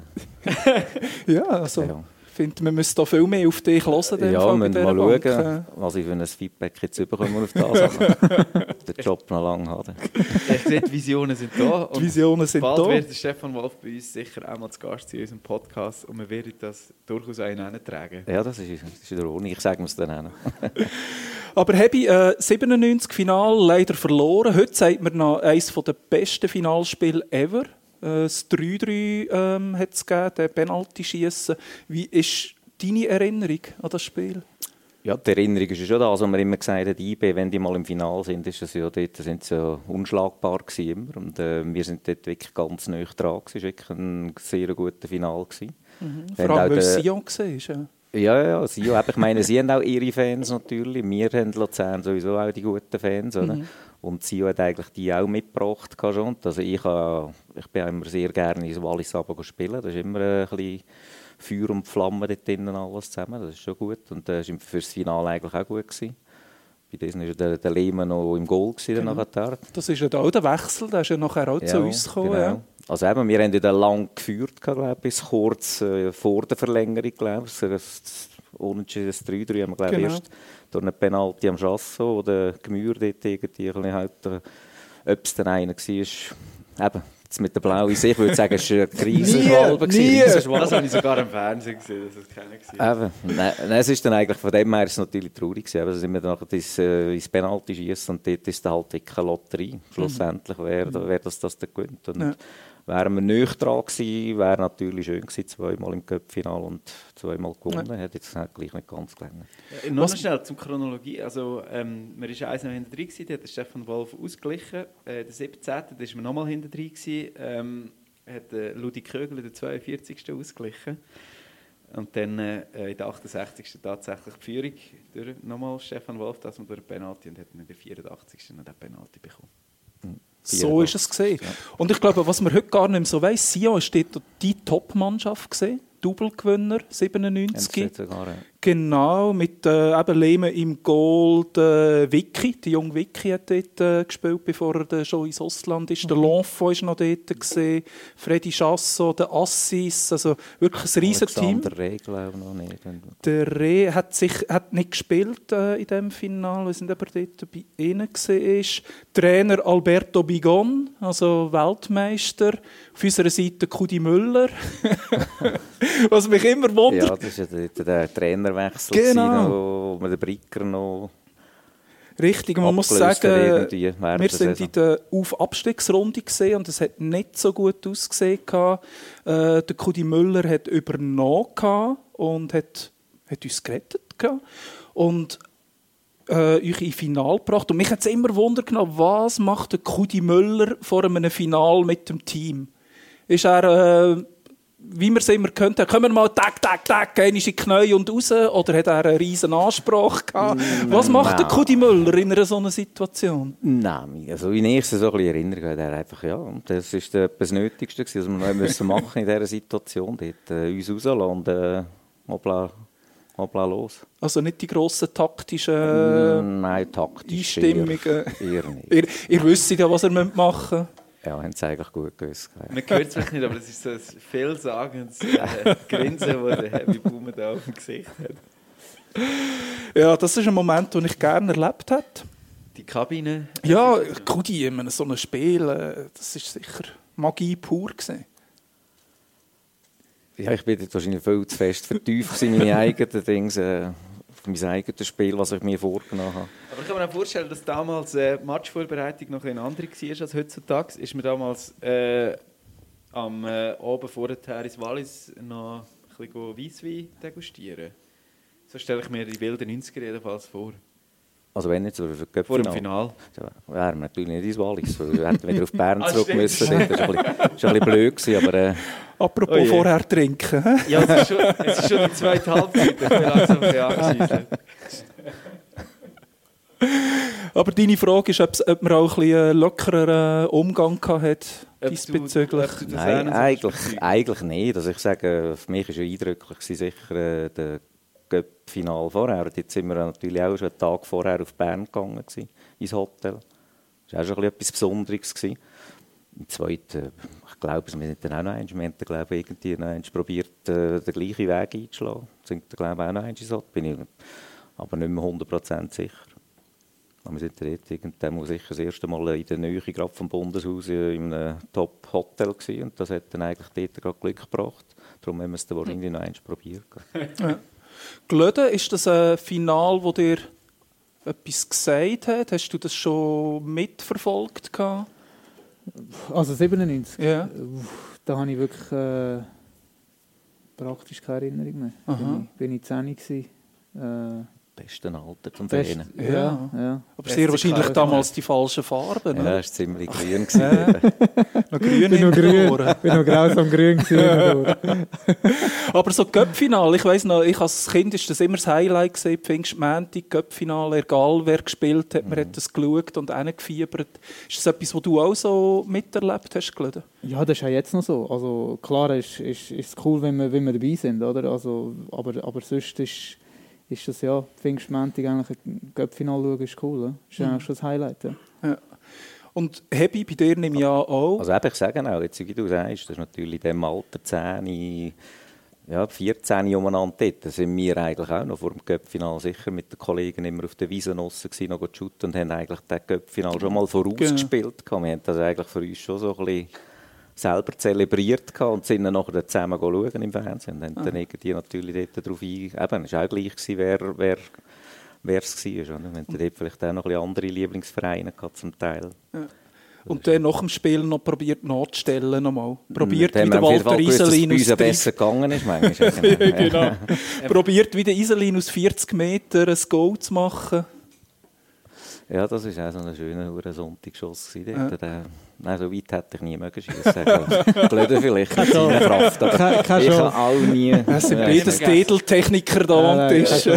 Ja, also ja, finde, wir müssen da viel mehr auf dich hören. ja müssen wir dieser mal Bank, schauen, was ich für ein Feedback jetzt bekomme auf das. Den Job noch lange haben. Ich sehe, die Visionen sind da. äh, Die Visionen sind bald da. wird der Stefan Wolf bei uns sicher einmal zu Gast in unserem Podcast und wir werden das durchaus auch hineintragen. Ja, das ist, das ist in Ordnung. Ich sage es dann auch. Aber Hebi, äh, 97 Final leider verloren. Heute sagt man noch eines der besten Finalspiele ever. Äh, das 3-3 ähm, hat es gegeben, der Penalty-Schiessen. Wie ist deine Erinnerung an das Spiel? Ja, die Erinnerung ist ja schon das, was man immer gesagt hat, IB, wenn die mal im Finale sind, ist das ja dort, sind sie ja unschlagbar gewesen immer. Und äh, wir sind dort wirklich ganz nah dran. Es war wirklich ein sehr guter Final. Gewesen. Vor Haben auch allem, weil es den- Sion war. Ja. Ja, ja, aber ich meine, sie haben auch ihre Fans natürlich. Wir haben Luzern sowieso auch die guten Fans. Oder? Und sie hat eigentlich die auch mitgebracht. Schon. Also ich, äh, ich bin immer sehr gerne ins Wallis spielen. Das ist immer ein bisschen Feuer und Flamme dort drinnen alles zusammen. Das ist schon gut. Und das war für das Finale eigentlich auch gut. Gewesen. Bei diesen war der, der Lehmann noch im Goal gewesen, Genau. nachher. Das ist ja auch der Wechsel, der ist ja nachher auch zu uns gekommen. genau. Ja. Also eben, wir haben ja dann lang geführt, glaube ich, bis kurz äh, vor der Verlängerung, glaube ich. Das Unentschieden, das 3-3 haben wir, glaube ich, Genau. erst durch eine Penalty am Chasso, wo der Gemür dort irgendwie halt, äh, ob es dann einer war, eben, Jetzt mit der blauen Sicht würde ich sagen, es war eine Krisenschwalbe. Das habe ich sogar im Fernsehen gesehen, dass es keiner war. Eben. Nein, nein, es ist dann eigentlich, von dem her ist es natürlich traurig gewesen. Aber sind wir dann nachher ins, äh, ins Penalty schießen und dort ist dann halt wirklich eine Lotterie. Schlussendlich, wer, wer das, das dann gewinnt. Und Ja. Wären wir nicht dran gewesen, wäre natürlich schön gewesen, zweimal im Cup-Final und zweimal gewonnen. Hätte jetzt halt gleich nicht ganz gelangt. Ja, noch schnell zur Chronologie. Also, ähm, man war eins noch hinter drin, gewesen, da hat der Stefan Wolf ausgeglichen. Äh, der 17. da war man nochmal hinter drin. Gewesen, ähm, hat äh, Ludi Kögel den 42. ausgeglichen. Und dann äh, in der 68. tatsächlich die Führung durch nochmal Stefan Wolf, das durch den Penalty und hat in der 84. noch den Penalty bekommen. So ist es gesehen. Und ich glaube, was man heute gar nicht mehr so weiss, Sion ist dort die Top-Mannschaft gesehen, Double-Gewinner, 97. Haben sie sogar, äh, Genau, mit äh, eben Lehmann im Goal, der Vicky, die junge Vicky hat dort äh, gespielt, bevor er schon ins Ausland ist. Der L'Enfant ist noch dort gesehen, Freddy Chasso, der Assis, also wirklich ein riesen Team. Alexander Regel auch noch nicht. Der Re hat, sich, hat nicht gespielt äh, in diesem Finale, wir sind aber dort bei ihnen war. Trainer Alberto Bigon, also Weltmeister. Auf unserer Seite Kudi Müller. Was mich immer wundert. Ja, das war ja der, der Trainerwechsel, Genau. noch, wo den Bricker noch Richtig, man muss sagen, wir sind Saison. in der Auf-Abstiegsrunde gesehen und es hat nicht so gut ausgesehen. Äh, der Kudi Müller hat übernommen und hat, hat uns gerettet. Und äh, euch in Final gebracht. Und mich hat es immer Wunder genommen, was macht der Kudi Müller vor einem Final mit dem Team? Ist er, äh, wie wir es immer könnten, können wir mal tak, tak, tak, einmal in die Knie und raus? Oder hat er einen riesen Anspruch gehabt? Was macht der nein. Kudi Müller in einer solchen Situation? Nein, also in erster so ein bisschen Erinnerung hat er einfach, ja, das ist das Nötigste was wir noch müssen machen in dieser Situation, dort, äh, uns rauslassen und äh, hoppla, hoppla los. Also nicht die grossen taktischen Nein, taktisch Einstimmungen. Eher, eher nicht. Ihr, ihr wisst ja, was ihr machen müsst. Ja, haben sie eigentlich gut gewusst. ja. Man hört es vielleicht nicht, aber es ist so ein vielsagendes äh, Grinsen, das der Heavy Boomer da auf dem Gesicht hat. Ja, das ist ein Moment, den ich gerne erlebt hätte. Die Kabine. Ja, Kudi, in so einem Spiel, äh, das ist sicher Magie pur gewesen. Ja, ich bin dort wahrscheinlich viel zu fest vertieft in meine eigenen Dinge, äh, mein eigenes Spiel, was ich mir vorgenommen habe. Aber ich kann mir auch vorstellen, dass damals äh, die Matchvorbereitung noch ein andere war als heutzutage. Ist man damals äh, am äh, Abend vorher ins Wallis noch ein bisschen Weisswein degustieren. So stelle ich mir die wilden 90er jedenfalls vor. Also wenn nicht so für die Vor dem. Finale. Ja, wären wir natürlich nicht ins Wallis, weil wir hätten wieder auf Bern Ah, zurück müssen. Das war ein bisschen, das ein bisschen blöd, gewesen, aber äh, Apropos Oh vorher trinken. Ja, es ist schon, es ist schon die zweite Halbzeit. Ich bin langsam ein bisschen. Aber deine Frage ist, ob, man auch ein bisschen lockeren Umgang gehabt hat du- diesbezüglich. du nein, eigentlich, eigentlich nicht. Also ich sage, für mich war ja eindrücklich sicher äh, der Göpp-Final vorher. Jetzt sind wir natürlich auch schon einen Tag vorher auf Bern gegangen, gewesen, ins Hotel. Das war auch schon ein bisschen etwas Besonderes. Gewesen. Im Zweiten, ich glaube, wir sind dann auch noch eins, wir haben dann, glaube ich, irgendwie noch eins probiert, äh, den gleichen Weg einzuschlagen. Sind dann, glaube ich, auch noch eins ins Hotel. Bin ich aber nicht mehr 100% sicher. Wir sind dort irgendwann mal sicher das erste Mal in der Nähe gerade vom Bundeshaus äh, in einem Top-Hotel gewesen. Und das hat dann eigentlich dort gerade Glück gebracht. Darum haben wir es dann wahrscheinlich noch eins probiert. Glöden, ist das ein Final, wo dir etwas gesagt hat? Hast du das schon mitverfolgt? gehabt? Also 97. Ja. Da habe ich wirklich äh, praktisch keine Erinnerung mehr. Aha. Bin ich, bin ich 10 gewesen. Äh, Besten Alter zum best, Ferien. Ja. ja, ja. Aber sehr wahrscheinlich klar. damals die falschen Farben. Ja, ne? das war ziemlich grün. gewesen. Noch grün bin noch grün. Bin noch grausam grün gewesen. Aber so Göppfinale, ich weiss noch, ich als Kind ist das immer das Highlight gesehen, Pfingstmäntig, Göppfinale, egal wer gespielt hat, man hat das geschaut und gefiebert. Ist das etwas, was du auch so miterlebt hast, Glöden? Ja, das ist ja jetzt noch so. Also klar ist ist, ist es cool, wenn wir, wenn wir dabei sind, oder? Also, aber, aber sonst ist, ist das ja, Pfingstmäntig eigentlich ein Göppfinale schauen, ist cool. Oder? Ist eigentlich schon das Highlight. Ja. Und Hebi, bei dir nehme ich ja auch. Also eben, ich sage auch, jetzt, wie du sagst, das ist natürlich in diesem Alter 10, ja, 14 umeinander dort. Da sind wir eigentlich auch noch vor dem Göppfinal sicher mit den Kollegen immer auf der Wiese draussen gewesen, noch shooten und haben eigentlich das Göppfinal schon mal vorausgespielt. gehabt. Wir haben das eigentlich für uns schon so ein bisschen selber zelebriert gehabt und sind dann nachher zusammen schauen im Fernsehen. Und haben dann irgendwie natürlich dort darauf ein... Eben, es war auch gleich, gewesen, wer, wer, wer es war. Oder? Wir hatten dort vielleicht auch noch ein andere Lieblingsvereine gehabt, zum Teil. Und dann nach dem Spiel noch probiert nachzustellen nochmal. Probiert wie der Walter Iselin aus uns ja 30 besser gegangen ist, manchmal. genau. Probiert wie der Iselin aus 40 Metern ein Goal zu machen. Ja, das war auch so ein schöner Sonntagsschuss. Ja. Der- Nein, so weit hätte ich nie mögen schiessen. Blöder vielleicht mit seiner Kraft, aber keine ich habe auch nie... Es sind beides Tädeltechniker da Ja, am Tisch. du,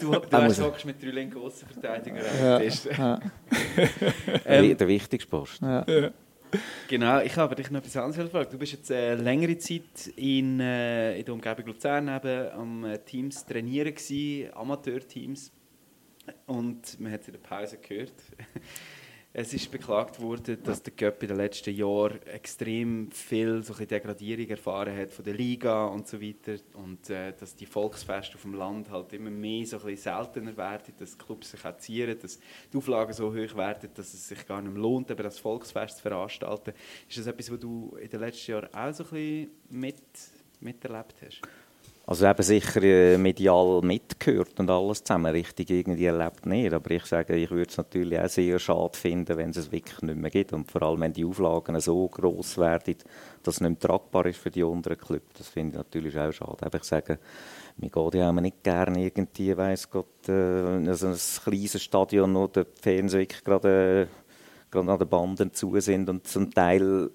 du muss hast hockst mit drei linken Außenverteidigern Ja. am Tisch. Ähm, der wichtigste Post. ja. Genau, ich habe dich noch etwas anderes gefragt. Du bist jetzt äh, längere Zeit in, äh, in der Umgebung Luzern eben am äh, Teams trainieren gewesen, Amateurteams. Und man hat es in der Pause gehört. Es ist beklagt worden, dass der Göpp in den letzten Jahren extrem viel so Degradierung erfahren hat von der Liga und so weiter. Und äh, dass die Volksfeste auf dem Land halt immer mehr so seltener werden, dass Clubs sich zieren, dass die Auflagen so hoch werden, dass es sich gar nicht mehr lohnt, eben das Volksfest zu veranstalten. Ist das etwas, was du in den letzten Jahren auch so ein bisschen mit, miterlebt hast? Also eben sicher äh, medial mitgehört und alles zusammen, richtig irgendwie erlebt nicht. Aber ich sage, ich würde es natürlich auch sehr schade finden, wenn es es wirklich nicht mehr gibt. Und vor allem, wenn die Auflagen so gross werden, dass es nicht mehr tragbar ist für die unteren Clubs. Das finde ich natürlich auch schade. Aber ich sage, mir geht ja auch nicht gerne irgendwie, weiss Gott, äh, also ein kleines Stadion, wo die Fans wirklich gerade, äh, gerade an den Banden zu sind und zum Teil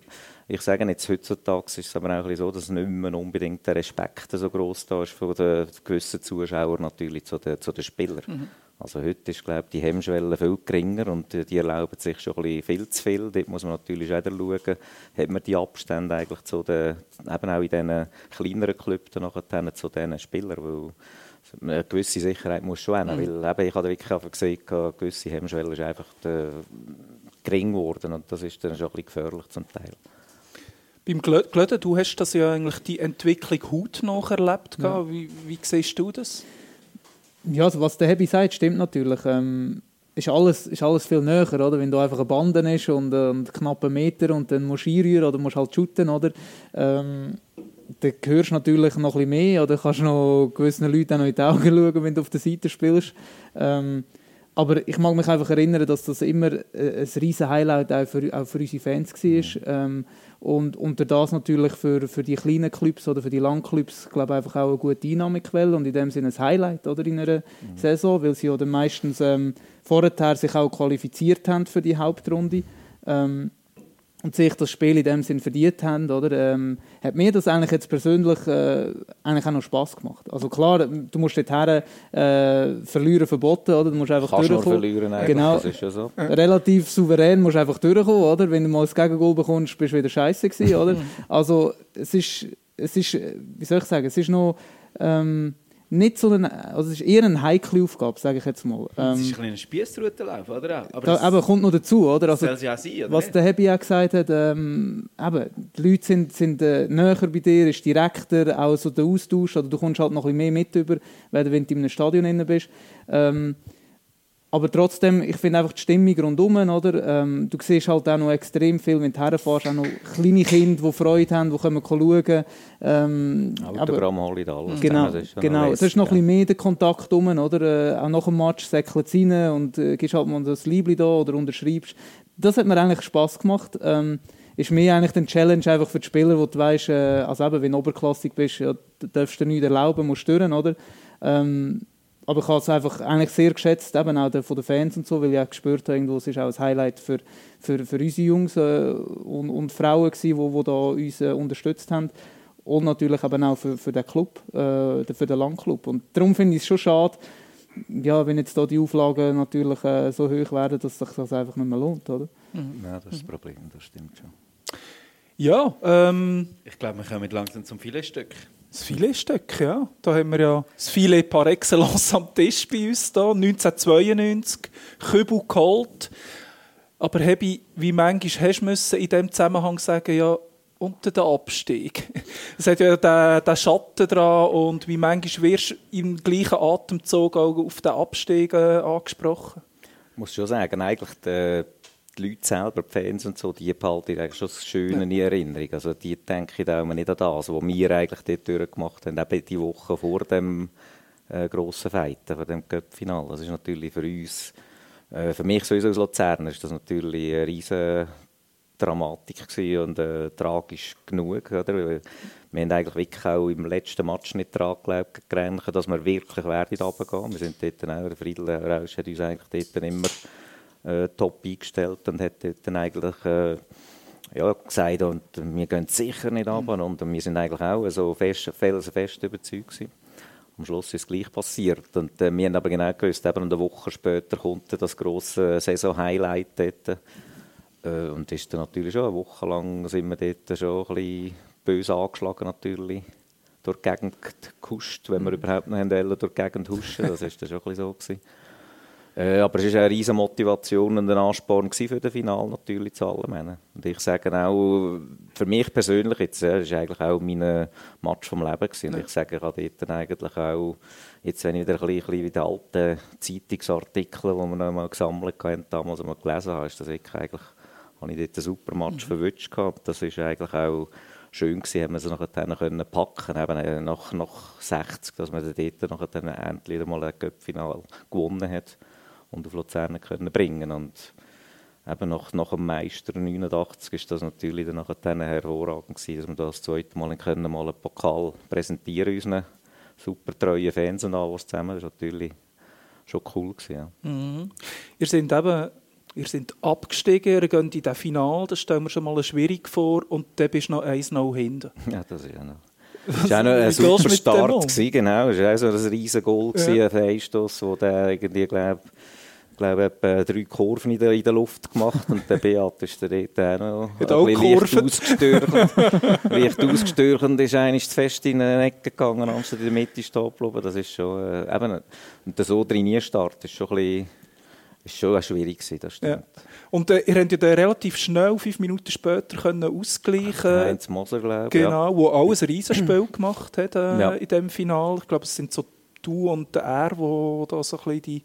ich sage jetzt, heutzutage ist es aber auch so, dass nicht mehr unbedingt der Respekt so groß da ist von den gewissen Zuschauern natürlich zu den, zu den Spielern. Also heute ist, glaube ich, die Hemmschwelle viel geringer und die, die erlauben sich schon ein bisschen viel zu viel. Dort muss man natürlich auch schauen, hat man die Abstände eigentlich zu den, eben auch in diesen kleineren nachher zu diesen Spielern, weil eine gewisse Sicherheit muss schon haben, weil eben, ich habe wirklich einfach gesehen, eine gewisse Hemmschwelle ist einfach äh, gering geworden und das ist dann schon ein bisschen gefährlich zum Teil. Beim Glö- Glöden, du hast das ja eigentlich die Entwicklung hautnah erlebt. Ja. Wie, wie siehst du das? Ja, also was der Hebi sagt, stimmt natürlich. Ähm, ist, alles, ist alles viel näher, oder? Wenn du einfach eine Bande ist und, äh, und knapp einen Meter und dann musst du einrühren oder musst halt shooten, oder? Ähm, dann hörst du natürlich noch ein bisschen mehr oder kannst noch gewissen Leuten auch noch in die Augen schauen, wenn du auf der Seite spielst. Ähm, aber ich mag mich einfach erinnern, dass das immer äh, ein riesen Highlight auch für, auch für unsere Fans war. Ähm, und unter das natürlich für, für die kleinen Clubs oder für die Landclubs, glaube einfach auch eine gute Einnahmequelle und in dem Sinne ein Highlight oder, in einer Saison, weil sie oder meistens ähm, vorher sich auch qualifiziert haben für die Hauptrunde. Ähm, und sich das Spiel in dem Sinn verdient haben, oder, ähm, hat mir das eigentlich jetzt persönlich äh, eigentlich auch noch Spass gemacht. Also klar, du musst dorthin äh, verlieren verboten, oder? Du musst einfach Kannst nur durchkommen. verlieren, eigentlich. Genau. das ist ja so. Relativ souverän musst du einfach durchkommen, oder? Wenn du mal das Gegengol bekommst, bist du wieder scheiße gewesen, oder? Also es ist, es ist, wie soll ich sagen, es ist noch ähm, nicht so eine, also es ist eher eine heikle Aufgabe, sage ich jetzt mal. Ähm, ist ein kleiner Spiessroutenlauf, oder? Aber da, aber kommt noch dazu, oder? Also, soll es ja sein, oder was nicht? der Hebi auch gesagt hat, ähm, eben, die Leute sind, sind äh, näher bei dir, ist direkter, auch so der Austausch, oder du kommst halt noch ein bisschen mehr mit über, wenn du in einem Stadion bist. Ähm, aber trotzdem, ich finde einfach die Stimmung rundum, oder? Ähm, du siehst halt auch noch extrem viel, wenn du herfährst, auch noch kleine Kinder, die Freude haben, die kommen schauen. Ähm, aber- Autogramm holt alles. Genau, das ist genau. Es ist noch ein ja. bisschen mehr der Kontakt rum, oder? Äh, auch nach dem Match säckelt es rein und äh, gibst halt mal das Liebling da oder unterschreibst. Das hat mir eigentlich Spass gemacht. Ähm, ist mehr eigentlich eine Challenge einfach für die Spieler, wo du weißt, äh, also eben, wenn du oberklassig bist, ja, darfst du dir nichts erlauben, musst stören, oder? Ähm, aber ich habe es einfach eigentlich sehr geschätzt, eben auch von den Fans und so, weil ich auch gespürt habe, irgendwo, es ist auch ein Highlight für, für, für unsere Jungs äh, und, und Frauen gewesen, die, die da uns äh, unterstützt haben. Und natürlich eben auch für, für den Club, äh, für den Landclub. Und darum finde ich es schon schade, ja, wenn jetzt da die Auflagen natürlich äh, so hoch werden, dass sich das einfach nicht mehr lohnt, oder? Ja, das ist das Problem, das stimmt schon. Ja, ähm, Ich glaube, wir kommen langsam zum Filetstück. Das Filetstück, ja. Da haben wir ja das Filet par excellence am Tisch bei uns da, 1992, Kübel geholt. Aber Hebi, wie manchmal hast du müssen in diesem Zusammenhang sagen, ja, unter den Abstieg. Es hat ja den, den Schatten dran und wie manchmal wirst du im gleichen Atemzug auch auf den Abstieg äh, angesprochen. Ich muss schon sagen, eigentlich der, die Leute selber, die Fans und so, die behalte ich eigentlich schon das Schöne in Erinnerung. Also die denke ich da auch nicht an das, was wir eigentlich dort durchgemacht haben, eben die Woche vor dem äh, grossen Fighten, von dem Cup-Final. Das ist natürlich für uns, äh, für mich sowieso als Luzerner, ist das natürlich eine riesige Dramatik und äh, tragisch genug. Oder? Wir haben eigentlich wirklich auch im letzten Match nicht daran geglaubt, dass wir wirklich werden runtergehen. Wir sind dort auch, der Friedel Rausch hat uns eigentlich dort immer äh, top eingestellt und hat dort eigentlich äh, ja, gesagt, und wir gehen sicher nicht runter. Und wir sind eigentlich auch so fest, felsenfest überzeugt gewesen. Am Schluss ist es gleich passiert. Und äh, wir haben aber genau gewusst, eben eine Woche später kommt das grosse Saison-Highlight dort. Äh, und ist dann natürlich schon eine Woche lang sind wir dort schon ein bisschen böse angeschlagen natürlich. Durch die Gegend gehuscht, wenn wir mhm. überhaupt noch wollen, durch die Gegend huschen. Das war dann schon ein bisschen so. Gewesen. Äh, aber es war eine riesige Motivation und ein Ansporn für das Finale natürlich zu allem. Und ich sage auch, für mich persönlich, jetzt, äh, ist eigentlich auch mein Match vom Leben gewesen. Und ich sage, ich habe dort eigentlich auch, jetzt wenn ich wieder ein bisschen wie die alten Zeitungsartikel, die wir noch mal gesammelt haben, damals mal gelesen habe, ist das wirklich eigentlich, habe ich dort einen super Match mhm. verwünscht gehabt. Das ist eigentlich auch schön gewesen, haben wir sie nachher können packen eben äh, nach, nach 60, dass man dort nachher dann endlich mal ein Cup-Final gewonnen hat und auf Luzern können bringen und eben nach, nach dem Meister 89 ist das natürlich dann nachher hervorragend gewesen, dass wir das zweite Mal können, mal einen Pokal präsentieren unseren super treuen Fans und alles zusammen. Das war natürlich schon cool gewesen, ja. mhm. Ihr seid eben Ihr seid abgestiegen, ihr geht in das Finale, das stellen wir schon mal schwierig vor, und dann bist du noch 1-0 hinten. Ja, das ist ja noch... Das war auch noch ein super Start, gewesen, genau. Es war auch so ein riesen Goal, ja. ein Freistoß, wo der irgendwie, glaube ich, glaube etwa drei Kurven in der, in der Luft gemacht und der Beat ist da dort auch noch leicht ausgestürcht. leicht ausgestürcht und ist eigentlich fest in eine Ecke gegangen, anstatt in der Mitte stehen. Das ist schon, äh, eben, und der so drin Start ist schon ein bisschen ist schon schwierig gewesen, das stimmt. Ja. Und äh, ihr habt ja relativ schnell, fünf Minuten später, können ausgleichen Heinz Moser, glaube ich. Genau, ja. wo alles ein Riesenspiel gemacht hat äh, ja. in diesem Finale. Ich glaube, es sind so du und der er, wo da so ein bisschen die,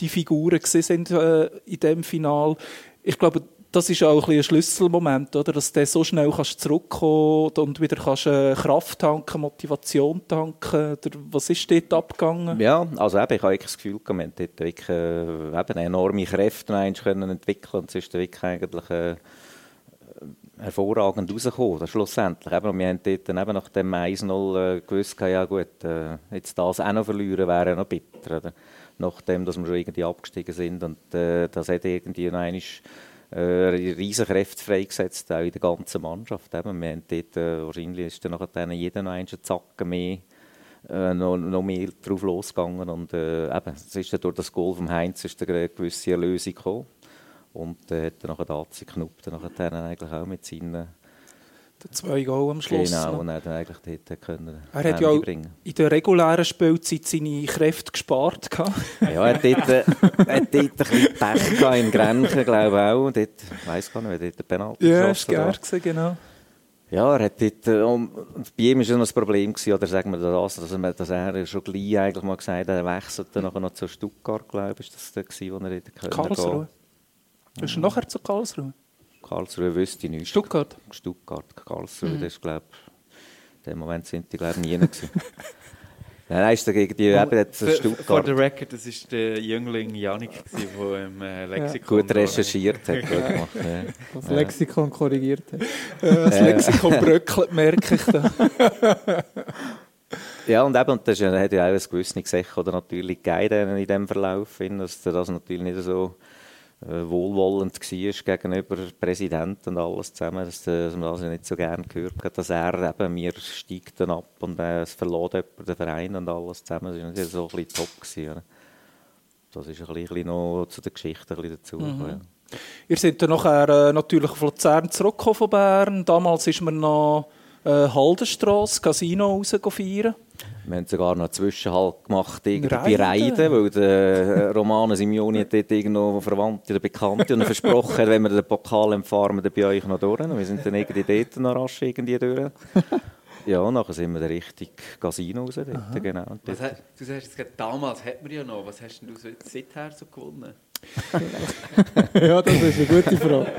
die Figuren sind äh, in diesem Finale. Ich glaube, das ist auch ein, ein Schlüsselmoment, oder? dass du so schnell kannst zurückkommen und wieder kannst, äh, Kraft tanken, Motivation tanken. Oder was ist dort abgegangen? Ja, also eben, ich habe das Gefühl, wir haben dort wirklich äh, eben enorme Kräfte können entwickeln und es ist wirklich eigentlich äh, hervorragend rausgekommen, schlussendlich. Eben, wir haben dort eben nach dem 1-0 äh, gewusst, ja gut, äh, jetzt das auch noch verlieren wäre noch bitter. Oder? Nachdem, dass wir schon irgendwie abgestiegen sind. Und äh, das hat irgendwie einmal äh, riesen Kräfte freigesetzt, auch in der ganzen Mannschaft. Eben, wir haben dort, äh, wahrscheinlich ist dann nachher jeder noch einen Zacken mehr, äh, noch, noch mehr drauf losgegangen. Und äh, eben, es ist dann durch das Goal vom Heinz ist eine gewisse Erlösung gekommen. Und äh, hat dann nachher Knupp dann nachher eigentlich auch mit seinen zwei Goal am Schluss. Genau, und er hat eigentlich dort können Er hat ja auch bringen. in der regulären Spielzeit seine Kräfte gespart. ja, er hat dort, äh, hat dort ein bisschen Pech in Grenchen, glaube ich auch. Dort, ich weiss gar nicht, wer dort den Penalty Ja, das war genau. Ja, er hat dort, äh, um, bei ihm war es noch ein Problem, gewesen, oder sagen wir das, dass er, dass er schon gleich eigentlich mal gesagt hat, er wechselt dann noch zu Stuttgart, glaube ich, ist das der gewesen, wo er dort Karlsruhe. Bist du nachher zu Karlsruhe? Karlsruhe wüsste ich nicht. Stuttgart? Stuttgart, Karlsruhe, mhm. das ist, glaube in dem Moment sind die, glaube ich, nie gewesen. Nein, ist gegen die eben Stuttgart. For the record, das war der Jüngling Janik, der im äh, Lexikon... Ja. Gut recherchiert hat, gut gemacht. Ja. Das Lexikon korrigiert hat. Das Lexikon bröckelt, merke ich da. ja, und eben, und das hat ja auch ein gewisses Gesech oder natürlich gegeben in diesem Verlauf, dass das natürlich nicht so äh, wohlwollend war gegenüber Präsident und alles zusammen, dass, äh, dass man das nicht so gerne gehört hat, dass er eben, mir steigt dann ab und äh, es verlor jemand den Verein und alles zusammen. Das war nicht so ein bisschen top. Gewesen, Das ist ein bisschen noch zu der Geschichte ein bisschen dazu. Mhm. Ja. Ihr seid dann nachher äh, natürlich auf Luzern zurückgekommen von Bern. Damals ist man noch äh, Haldenstrasse, Casino raus feiern. Wir haben sogar noch einen Zwischenhalt gemacht bei Reiden, weil der Romano Simeoni hat dort irgendwo Verwandte oder Bekannte und versprochen hat, wenn wir den Pokal empfahren, wir bei euch noch durch. Und wir sind dann irgendwie dort noch rasch irgendwie durch. Ja, nachher sind wir dann richtig Casino raus. Dort, genau. Was, du sagst jetzt damals hat man ja noch. Was hast du seither so gewonnen? ja, das ist eine gute Frage.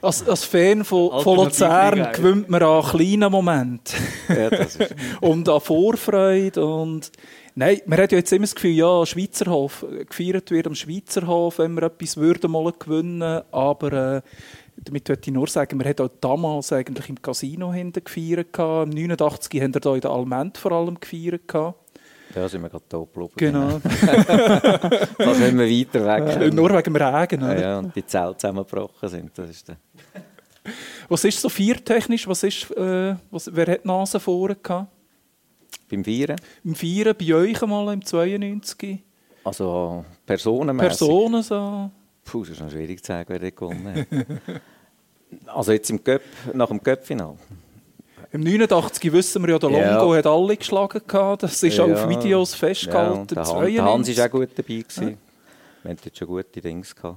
Als, als Fan von, von Luzern gewöhnt man an kleinen Momenten Ja, das ist, und an Vorfreude. Und Nein, man hat ja jetzt immer das Gefühl, ja, Schweizerhof, gefeiert wird am Schweizerhof, wenn wir etwas würden mal gewinnen aber äh, damit möchte ich nur sagen, wir haben auch damals eigentlich im Casino hinten gefeiert. gehabt. Im 89 haben wir da in der Alment vor allem gefeiert. Da sind wir gerade da geblieben. Genau. Fast nicht mehr weiter weg. Äh, Nur wegen dem Regen. ja, oder? ja, und die Zelte zusammengebrochen sind. Das ist der Was ist so viertechnisch? Was ist, äh, was, wer hat die Nase vorne gehabt? beim Vieren. Im Vieren bei euch mal im 92? Also personenmässig. Personen so? Puh, das ist noch schwierig zu sagen, wer dort gewonnen hat. also jetzt im Cup, nach dem Cup-Final. Im 89 wissen wir ja, der Ja. Longo hat alle geschlagen. Gehabt. Das ist Ja. auf Videos Ja, festgehalten. und der, Han, der 92. Hans war auch gut dabei. Gewesen. Wir hatten dort schon gute Dinge gehabt.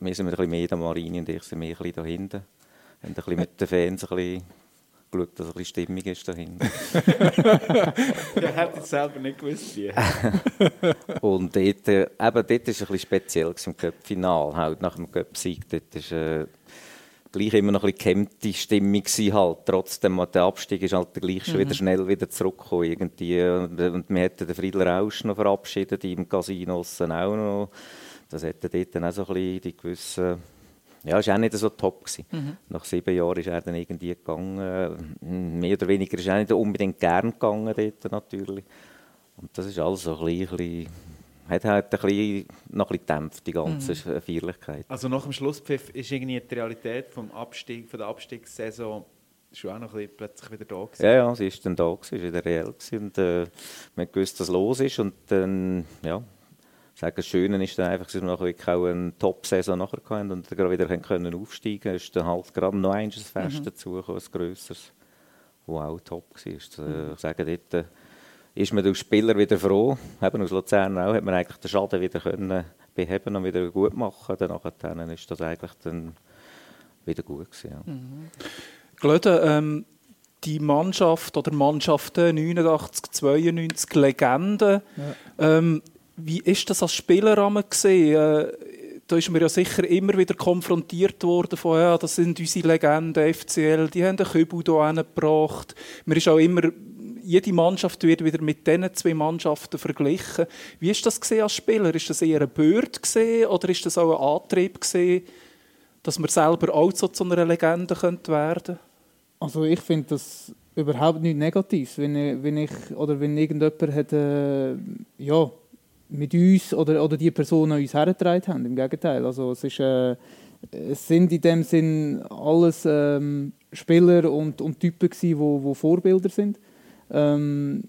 Wir sind ein bisschen mehr, der Marini und ich sind mehr ein bisschen da hinten. Wir haben ein bisschen mit den Fans ein bisschen geschaut, dass ein bisschen Stimmung ist da hinten. Ich hätte es selber nicht gewusst. Und dort, äh, eben, dort war es ein bisschen speziell im Cup-Final, halt nach dem Cup-Sieg. Dort ist äh, gleich immer noch ein bisschen gehemmte Stimmung gewesen, halt. Trotzdem, der Abstieg ist halt gleich schon wieder schnell wieder zurückgekommen irgendwie. Und, äh, wir hätten den Friedel Rausch noch verabschiedet, im Casino auch noch. Das hätte dort dann auch so ein bisschen die gewissen... Ja, es war auch nicht so top. Gewesen. Nach sieben Jahren ist er dann irgendwie gegangen. Mehr oder weniger ist er auch nicht unbedingt gern gegangen dort natürlich. Und das ist alles so ein bisschen hat halt ein bisschen, noch ein bisschen gedämpft, die ganze Feierlichkeit. Also nach dem Schlusspfiff ist irgendwie die Realität vom Abstieg, von der Abstiegssaison schon auch noch ein bisschen plötzlich wieder da gewesen. Ja, ja, sie ist dann da, gewesen, ist wieder reell gewesen und äh, man gewusst, dass los ist und dann, ja, ich sage, das Schöne ist dann einfach, dass wir nachher wirklich auch eine Top-Saison nachher hatten und dann gerade wieder haben können aufsteigen ist dann halt gerade noch ein Fest dazu gekommen, ein grösseres, das auch top war. Äh, Ich sage, dort äh, ist man als Spieler wieder froh, eben aus Luzern auch, hat man eigentlich den Schaden wieder können beheben und wieder gut machen dann ist das eigentlich dann wieder gut gewesen, ja. Glöden, ähm, die Mannschaft oder Mannschaften 89, 92 Legenden. Ähm, wie ist das als Spielerrahmen gesehen? Äh, da ist man ja sicher immer wieder konfrontiert worden von, ja, das sind unsere Legenden, FCL, die haben den Kübel hier hingebracht. Man ist auch immer, jede Mannschaft wird wieder mit diesen zwei Mannschaften verglichen. Wie ist das als Spieler? Ist das eher eine Bürde gesehen oder ist das auch ein Antrieb gesehen, dass man selber auch so zu einer Legende könnte werden Also ich finde das überhaupt nicht negativ, wenn ich, wenn ich oder wenn irgendjemand hat, äh, ja, mit uns oder, oder die Personen uns hergetragen haben. Im Gegenteil, also es ist äh, es sind in dem Sinn alles ähm, Spieler und, und Typen gewesen, wo, wo Vorbilder sind. Ähm,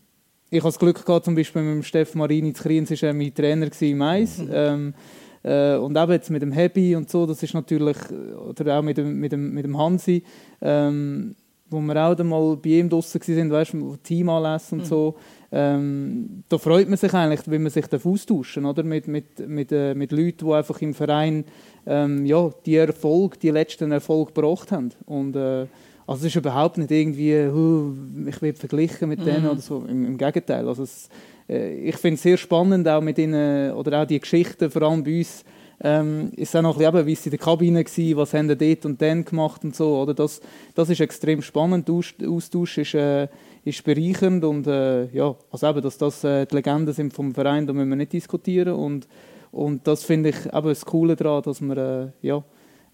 ich hatte das Glück gehabt, zum Beispiel mit dem Steff Marini zu Kriens, war er mein Trainer im Eis. Ähm, äh, und eben jetzt mit dem Happy und so, das ist natürlich, oder auch mit dem, mit dem, mit dem Hansi, ähm, wo wir auch dann mal bei ihm draussen waren, weißt du, Teamanlässe und so, ähm, da freut man sich eigentlich, wenn man sich austauschen oder? Mit, mit, mit, äh, mit Leuten, die einfach im Verein ähm, ja, die Erfolg, die letzten Erfolg gebracht haben. Und, äh, also es ist überhaupt nicht irgendwie, «Huh, ich will verglichen mit denen oder so. Im, im Gegenteil. Also es, äh, ich finde es sehr spannend, auch mit ihnen, oder auch die Geschichten, vor allem bei uns, ähm, ist auch noch ein bisschen, wie sie in der Kabine waren, was haben die dort und dann gemacht und so. Oder? Das, das ist extrem spannend, der Aus- Austausch ist, äh, ist bereichernd und äh, ja, also eben, dass das äh, die Legenden sind vom Verein, da müssen wir nicht diskutieren und, und das finde ich eben das Coole daran, dass wir äh, ja,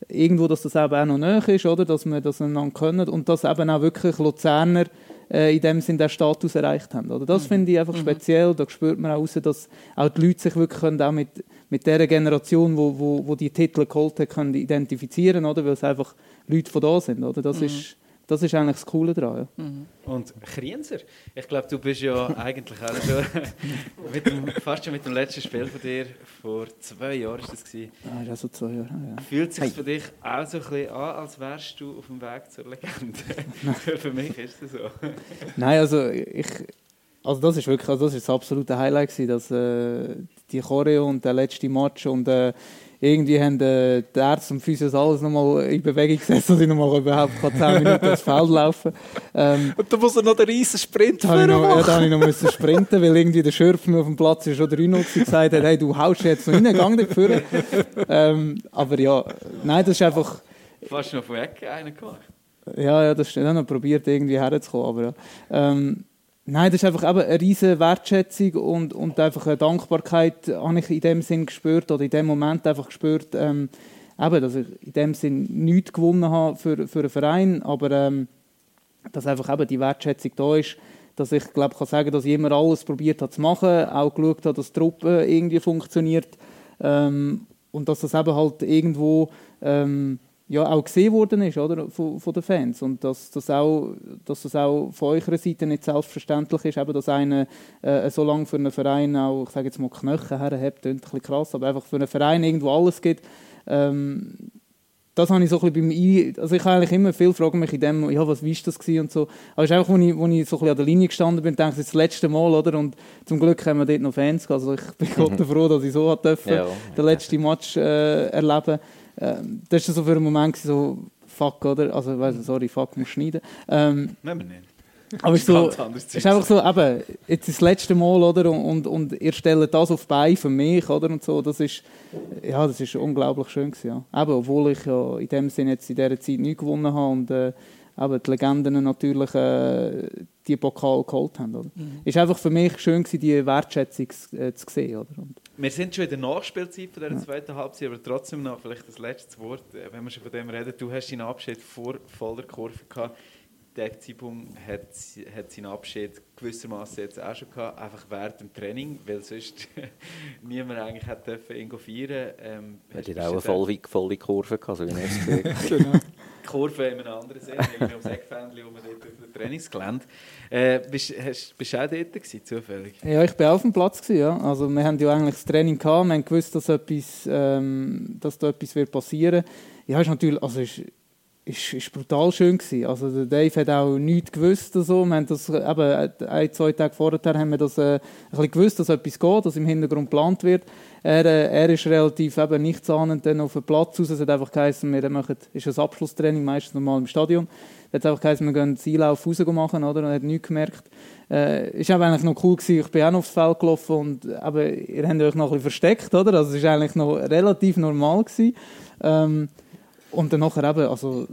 irgendwo, dass das eben auch noch näher ist, oder? dass wir das einander können und dass eben auch wirklich Luzerner äh, in dem Sinn den Status erreicht haben. Oder? Das finde ich einfach speziell, da spürt man auch raus, dass auch die Leute sich wirklich können auch mit, mit der Generation, wo, wo, wo die Titel geholt hat, können identifizieren, oder? weil es einfach Leute von da sind. Oder? Das, ist, das ist eigentlich das Coole daran. Ja. Und Krienser, ich glaube, du bist ja eigentlich auch schon mit dem, fast schon mit dem letzten Spiel von dir, vor zwei Jahren ist das gewesen. Ah, ist auch so zwei Jahre. Ja. Fühlt sich für dich auch so ein bisschen an, als wärst du auf dem Weg zur Legende? für mich ist das so. Nein, also ich, also das ist wirklich, also das ist das absolute Highlight gewesen, dass äh, die Choreo und der letzte Match und äh, irgendwie haben äh, die Ärzte und Physios alles nochmal in Bewegung gesetzt, dass ich nochmal überhaupt 10 Minuten aufs Feld laufen ähm, Und da muss er noch den riesen Sprint da noch, ja, machen. da habe ich noch müssen sprinten, weil irgendwie der Schürf mir auf dem Platz ist schon 3 0 gesagt hat, hey, du haust jetzt noch rein, gang führen. ähm, aber ja, nein, das ist einfach, Fast noch von Ecke einen gemacht. ja, ja, das stimmt. Ich habe noch probiert, irgendwie herzukommen, aber ja. Ähm, nein, das ist einfach eben eine riesige Wertschätzung und, und einfach eine Dankbarkeit habe ich in dem Sinn gespürt oder in dem Moment einfach gespürt, ähm, eben, dass ich in dem Sinn nichts gewonnen habe für, für einen Verein, aber ähm, dass einfach eben die Wertschätzung da ist, dass ich glaube, kann sagen, dass ich immer alles probiert habe zu machen, auch geschaut habe, dass die Truppe irgendwie funktioniert ähm, und dass das eben halt irgendwo ähm, ja, auch gesehen worden ist oder, von, von den Fans und dass das, auch, dass das auch von eurer Seite nicht selbstverständlich ist, eben, dass einer äh, so lange für einen Verein auch, ich sage jetzt mal Knöchel herhebt, klingt ein bisschen krass, aber einfach für einen Verein irgendwo alles gibt, ähm, das habe ich so ein bisschen beim Ein also ich habe eigentlich immer viel fragen mich in dem, ja, was war das gewesen und so. Aber es ist einfach, als ich, als ich so ein bisschen an der Linie gestanden bin, denke ich, das ist das letzte Mal, oder? Und zum Glück haben wir dort noch Fans gehabt. Also ich bin Gott froh, dass ich so hat dürfen, Ja. den letzten Match äh, erleben. Ähm, das war so für einen Moment so, fuck, oder? Also, weiss, sorry, fuck, muss schneiden. Ähm, Nehmen wir nicht. aber es ist, so, ist einfach so, eben, jetzt ist das letzte Mal, oder? Und, und, und ihr stellt das auf Beine für mich, oder? Und so, das ist, ja, das ist unglaublich schön gewesen, ja. Eben, obwohl ich ja in dem Sinne jetzt in dieser Zeit nicht gewonnen habe und äh, eben die Legenden natürlich äh, die Pokal geholt haben, oder? Ist einfach für mich schön gewesen, die Wertschätzung äh, zu sehen, oder? Und, Wir sind schon in der Nachspielzeit von dieser zweiten Halbzeit, aber trotzdem noch vielleicht das letzte Wort, äh, wenn wir schon von dem reden. Du hast deinen Abschied vor voller Kurve gehabt. Der Zeitpunkt hat, hat seinen Abschied gewissermaßen jetzt auch schon gehabt, einfach während dem Training, weil sonst niemand eigentlich hat dürfen ihn feiern. Ähm, Er bist auch eine volle, volle Kurve gehabt, so wie ich es gesehen habe. genau. Kurve in einem anderen Sinn, irgendwie ums Eckfähnchen rum dort auf dem Trainingsgelände. Äh, bist, hast, bist du auch dort gewesen, zufällig? Ja, ich war auf dem Platz. Gewesen, ja. Also, wir haben ja eigentlich das Training gehabt, wir haben gewusst, dass, etwas, ähm, dass da etwas wird passieren Ja, ist natürlich, also ist, ist, ist brutal schön gewesen. Also der Dave hat auch nichts gewusst so. Wir haben das, eben, ein, zwei Tage vorher haben wir das äh, ein gewusst, dass etwas geht, dass im Hintergrund geplant wird. Er, äh, er ist relativ eben nichtsahnend dann auf den Platz raus. Es hat einfach geheißen, wir machen, ist ein Abschlusstraining, meistens normal im Stadion. Es hat einfach geheißen, wir gehen den Zielauf raus machen, oder? Und er hat nichts gemerkt. Äh, ist aber eigentlich noch cool gewesen. Ich bin auch noch aufs Feld gelaufen und eben, ihr habt euch noch ein versteckt, oder? Also es ist eigentlich noch relativ normal gewesen. Ähm, und dann nachher eben, also,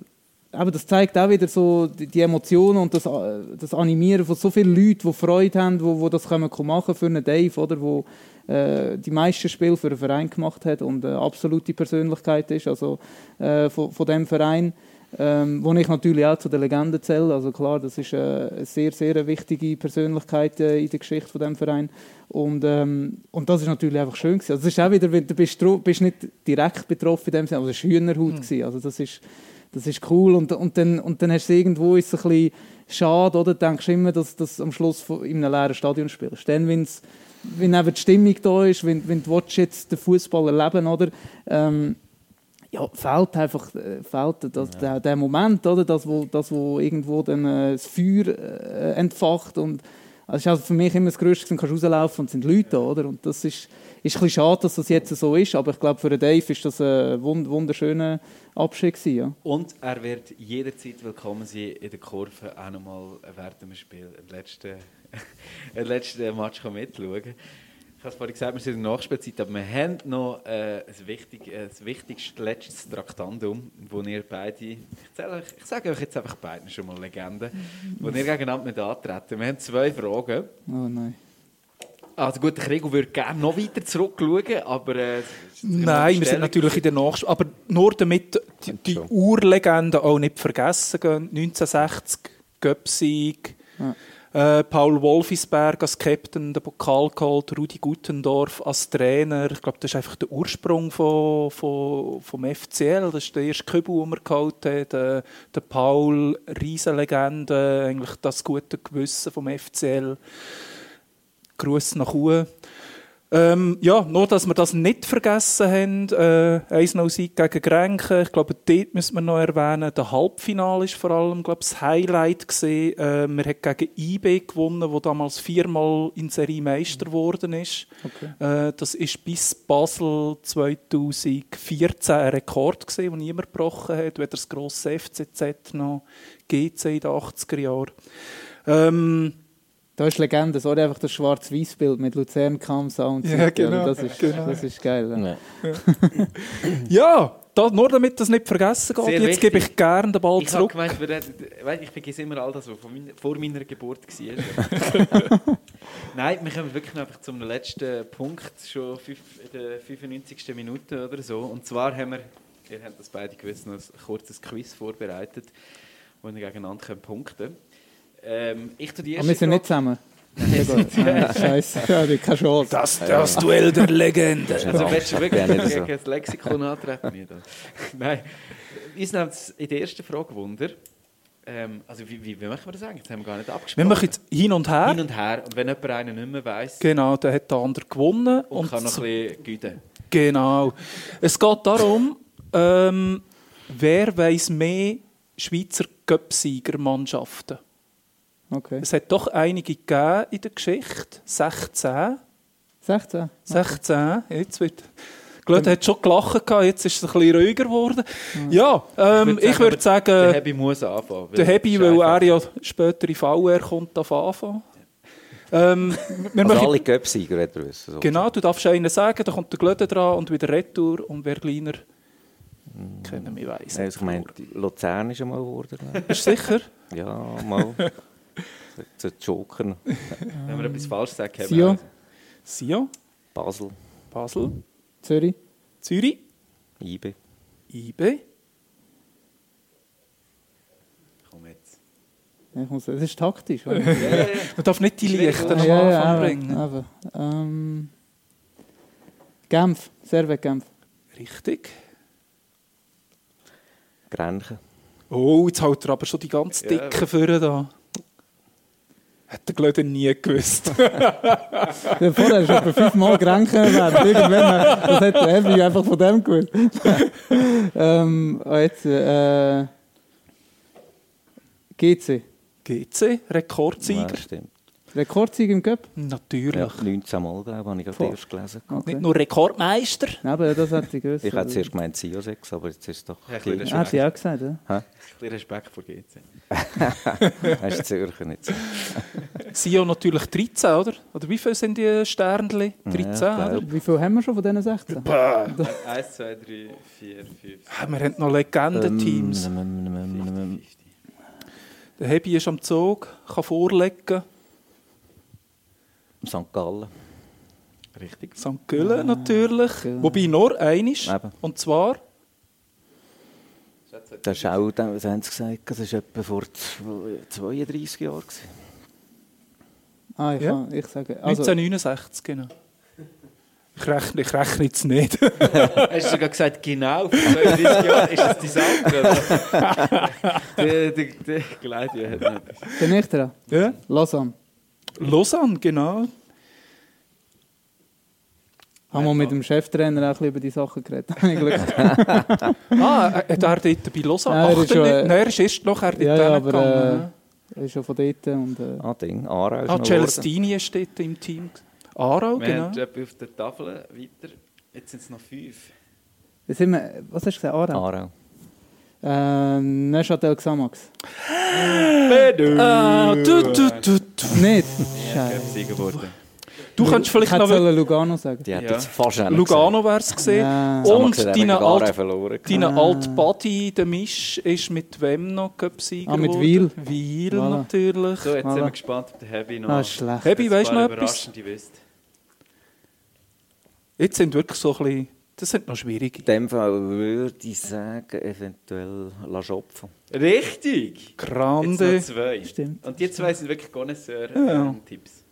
eben, das zeigt auch wieder so die, die Emotionen und das, äh, das Animieren von so vielen Leuten, die Freude haben, die, die das können machen für einen Dave, oder? Wo, äh, die meisten Spiele für einen Verein gemacht hat und eine absolute Persönlichkeit ist, also äh, von, von dem Verein, ähm, wo ich natürlich auch zu den Legenden zähle. Also klar, das ist äh, eine sehr, sehr wichtige Persönlichkeit äh, in der Geschichte von dem Verein. Und, ähm, und das ist natürlich einfach schön gewesen. Also das ist auch wieder, du bist, bist nicht direkt betroffen in dem Sinne, aber es war Hühnerhaut. gewesen. Also das ist, das ist cool. Und, und, dann, und dann hast du irgendwo ist es ein bisschen schade, oder? Du denkst immer, dass das am Schluss in einem leeren Stadion spielst. Dann, wenn's, wenn eben die Stimmung da ist, wenn, wenn du jetzt den Fußball erleben oder? Ähm, ja, fehlt einfach äh, fehlt das, der, der Moment, oder? Das, wo, das, wo irgendwo dann, äh, das Feuer äh, entfacht. Und, also ist also für mich immer das Größte, du kannst rauslaufen und es sind Leute da, oder? Und das ist, ist ein bisschen schade, dass das jetzt so ist, aber ich glaube, für den Dave ist das ein wund wunderschöner Abschied gewesen, ja. Und er wird jederzeit willkommen sein in der Kurve, auch nochmal während dem Spiel, den letzten, letzten Match kann mitschauen. Habe es vorhin gesagt, wir sind in der Nachspielzeit, aber wir haben noch äh, ein, wichtig, äh, das wichtigste letztes Traktandum, wo ihr beide, ich, zähle ich sage euch jetzt einfach beiden schon mal Legenden, wo ihr gegeneinander mit antreten. Wir haben zwei Fragen. Oh nein. Also gut, der Krieg würde gerne noch weiter zurückschauen, aber... Äh, Nein, wir sind natürlich in der Nachspiel. Aber nur damit die, die. Urlegenden auch nicht vergessen gehen. 1960, Göpsieg, äh, Paul Wolfisberg als Captain den Pokal geholt, Rudi Gutendorf als Trainer. Ich glaube, das ist einfach der Ursprung von, von, vom FCL. Das ist der erste Kübel, den wir geholt haben. Der, der Paul, Riesenlegende, eigentlich das gute Gewissen vom FCL. Gruß nach Uhr. Ähm, ja, nur, dass wir das nicht vergessen haben. Äh, 1-0-Sieg gegen Grenken. Ich glaube, dort müssen wir noch erwähnen. Der Halbfinale ist vor allem, glaube ich, das Highlight gesehen. Äh, wir haben gegen IB gewonnen, wo damals viermal in Serie Meister geworden ist. Äh, das ist bis Basel 2014 ein Rekord gesehen, den niemand gebrochen hat. Weder das grosse FCZ noch GC in den 80er Jahren. Ähm, Da ist Legende, sorry, einfach das Schwarz-Weiß-Bild mit Luzern, Kamsa und Ja, genau, Das ist, genau. das ist geil. Ja. Ja, da, nur damit das nicht vergessen geht. Sehr Jetzt gebe ich wichtig. gerne den Ball Ich zurück. gemeint, weißt, ich vergesse immer all das, was vor meiner Geburt war. Nein, wir kommen wirklich einfach zum letzten Punkt, schon in der 95. Minute oder so. Und zwar haben wir, ihr habt das beide gewusst, noch ein kurzes Quiz vorbereitet, wo wir gegeneinander können punkten können. Ähm, ich tue die Aber erste wir sind nicht zusammen. Ah, Scheiße, ja, die keine Chance. Das, das Duell der Legende. Also willst du wirklich nicht so. gegen das Lexikon antreten? Nein. Uns nimmt es in der ersten Frage Wunder. Ähm, also wie, wie, wie machen wir das eigentlich? Das haben wir gar nicht Wir abgesprochen. machen jetzt hin und her. Hin und her. Und wenn jemand einen nicht mehr weiss Genau, dann hat der andere gewonnen. und, Und kann noch ein bisschen güten. Genau. Es geht darum, ähm, wer weiss mehr Schweizer Cup-Siegermannschaften. Okay. Es hat doch einige gegeben in der Geschichte. 16. 16? 16. Jetzt wird. Die Leute hat schon gelacht, gehabt, jetzt ist es ein bisschen ruhiger geworden. Ja, ähm, ich würde Der sagen, Hebi muss anfangen. der Hebi, weil er ja später in VR kommt, darf anfangen. Ähm, wir Also machen- alle Göpsieger, er wissen. So. Genau, du darfst einen sagen, dann kommt der Glöde dran und wieder Retour und wer kleiner, kennen wir weiss. Also ich meine, Luzern ist einmal geworden. ne? Bist du sicher? Ja, mal. Zu Joker. Wenn wir etwas falsch sagen, haben Sion? wir- Sion, Basel, Basel, Zürich? Zürich, IB. IB. Komm jetzt. Ja, ich muss, das ist taktisch, oder? Man darf nicht die Lichter am ja, Anfang ja, bringen. aber, ähm, Genf, Servet Genf. Richtig. Grenchen. Oh, jetzt haut er aber schon die ganz Ja. dicken Führer da. Hat der Glöde nie gewusst. Ja, vorher ist etwa fünfmal Grenken erwähnt. Irgendwann, das hat der Heavy einfach von dem gewusst. ähm, und jetzt, äh, GC. GC, Rekordsieger. Ja, stimmt. Rekordsieger im Cup? Natürlich. Ja, 19 Mal, glaube ich, habe ich gerade erst gelesen. Okay. Nicht nur Rekordmeister. Aber das hat sie gewusst. Ich hätte zuerst gemeint Sio 6, aber jetzt ist es doch... Ja, ich Ah, hat sie auch gesagt, ja? Ein bisschen Respekt vor GC. Hast du Zürcher nicht so. Sio natürlich 13, oder? Oder wie viele sind die Sternchen? 13, Ja, oder? Wie viel haben wir schon von diesen 16? 1, 2, 3, 4, 5, Ah, Wir haben noch Legendenteams. Ähm, Der Hebi ist am Zug, kann vorlegen. St. Gallen. Richtig. St. Güllen natürlich. Güllen. Wobei nur einisch. Und zwar, Das ist auch, das haben sie gesagt, das war etwa vor zw- 32 Jahren. Ah, ich, Ja. kann, ich sage. Also, 1969, genau. Ich rechne, ich rechne jetzt nicht. Hast du sogar gesagt, genau, vor 32 Jahren ist das dein Alter? Der, der, der hat nicht. bin ich dran? ja? Lausanne. Lausanne, genau. Haben wir mit dem Cheftrainer auch ein bisschen über die Sachen geredet. Ah, hat er dort bei Lausanne? Nein, er ist schon, äh, Nein, er ist erst nachher dort ja, ja, aber äh, er ist schon von dort. Und, äh, Ah, Ding, Aarau ist ah, noch Celestini ist dort im Team. Aarau, Wir genau. haben etwa auf der Tafel weiter. Jetzt sind es noch fünf. sind wir, was hast du gesagt? Aarau? Aarau. Äh, Neuchâtel Xamax. Ah, du, du, du, du. Nicht? Scheiße. Geworden. du kannst Ich vielleicht noch... sollen Lugano sagen. Die hat Ja. jetzt fast einen Lugano wäre es gesehen. Ja. Und deine alte verloren. Deine Ah. alte Buddy, der Misch, ist mit wem noch Cup-Sieger Ah, mit. Wil Voilà. natürlich. So, jetzt Voilà. sind wir gespannt, ob der Heavy noch Ah, schlecht. Hebi, weisst du noch etwas? Jetzt sind wirklich so ein bisschen... Das sind noch schwierige. In dem Fall würde ich sagen, eventuell La Schopfen. Richtig! Jetzt Grande. noch zwei. Stimmt. Und die zwei sind wirklich Connoisseur Ja. ähm, Tipps.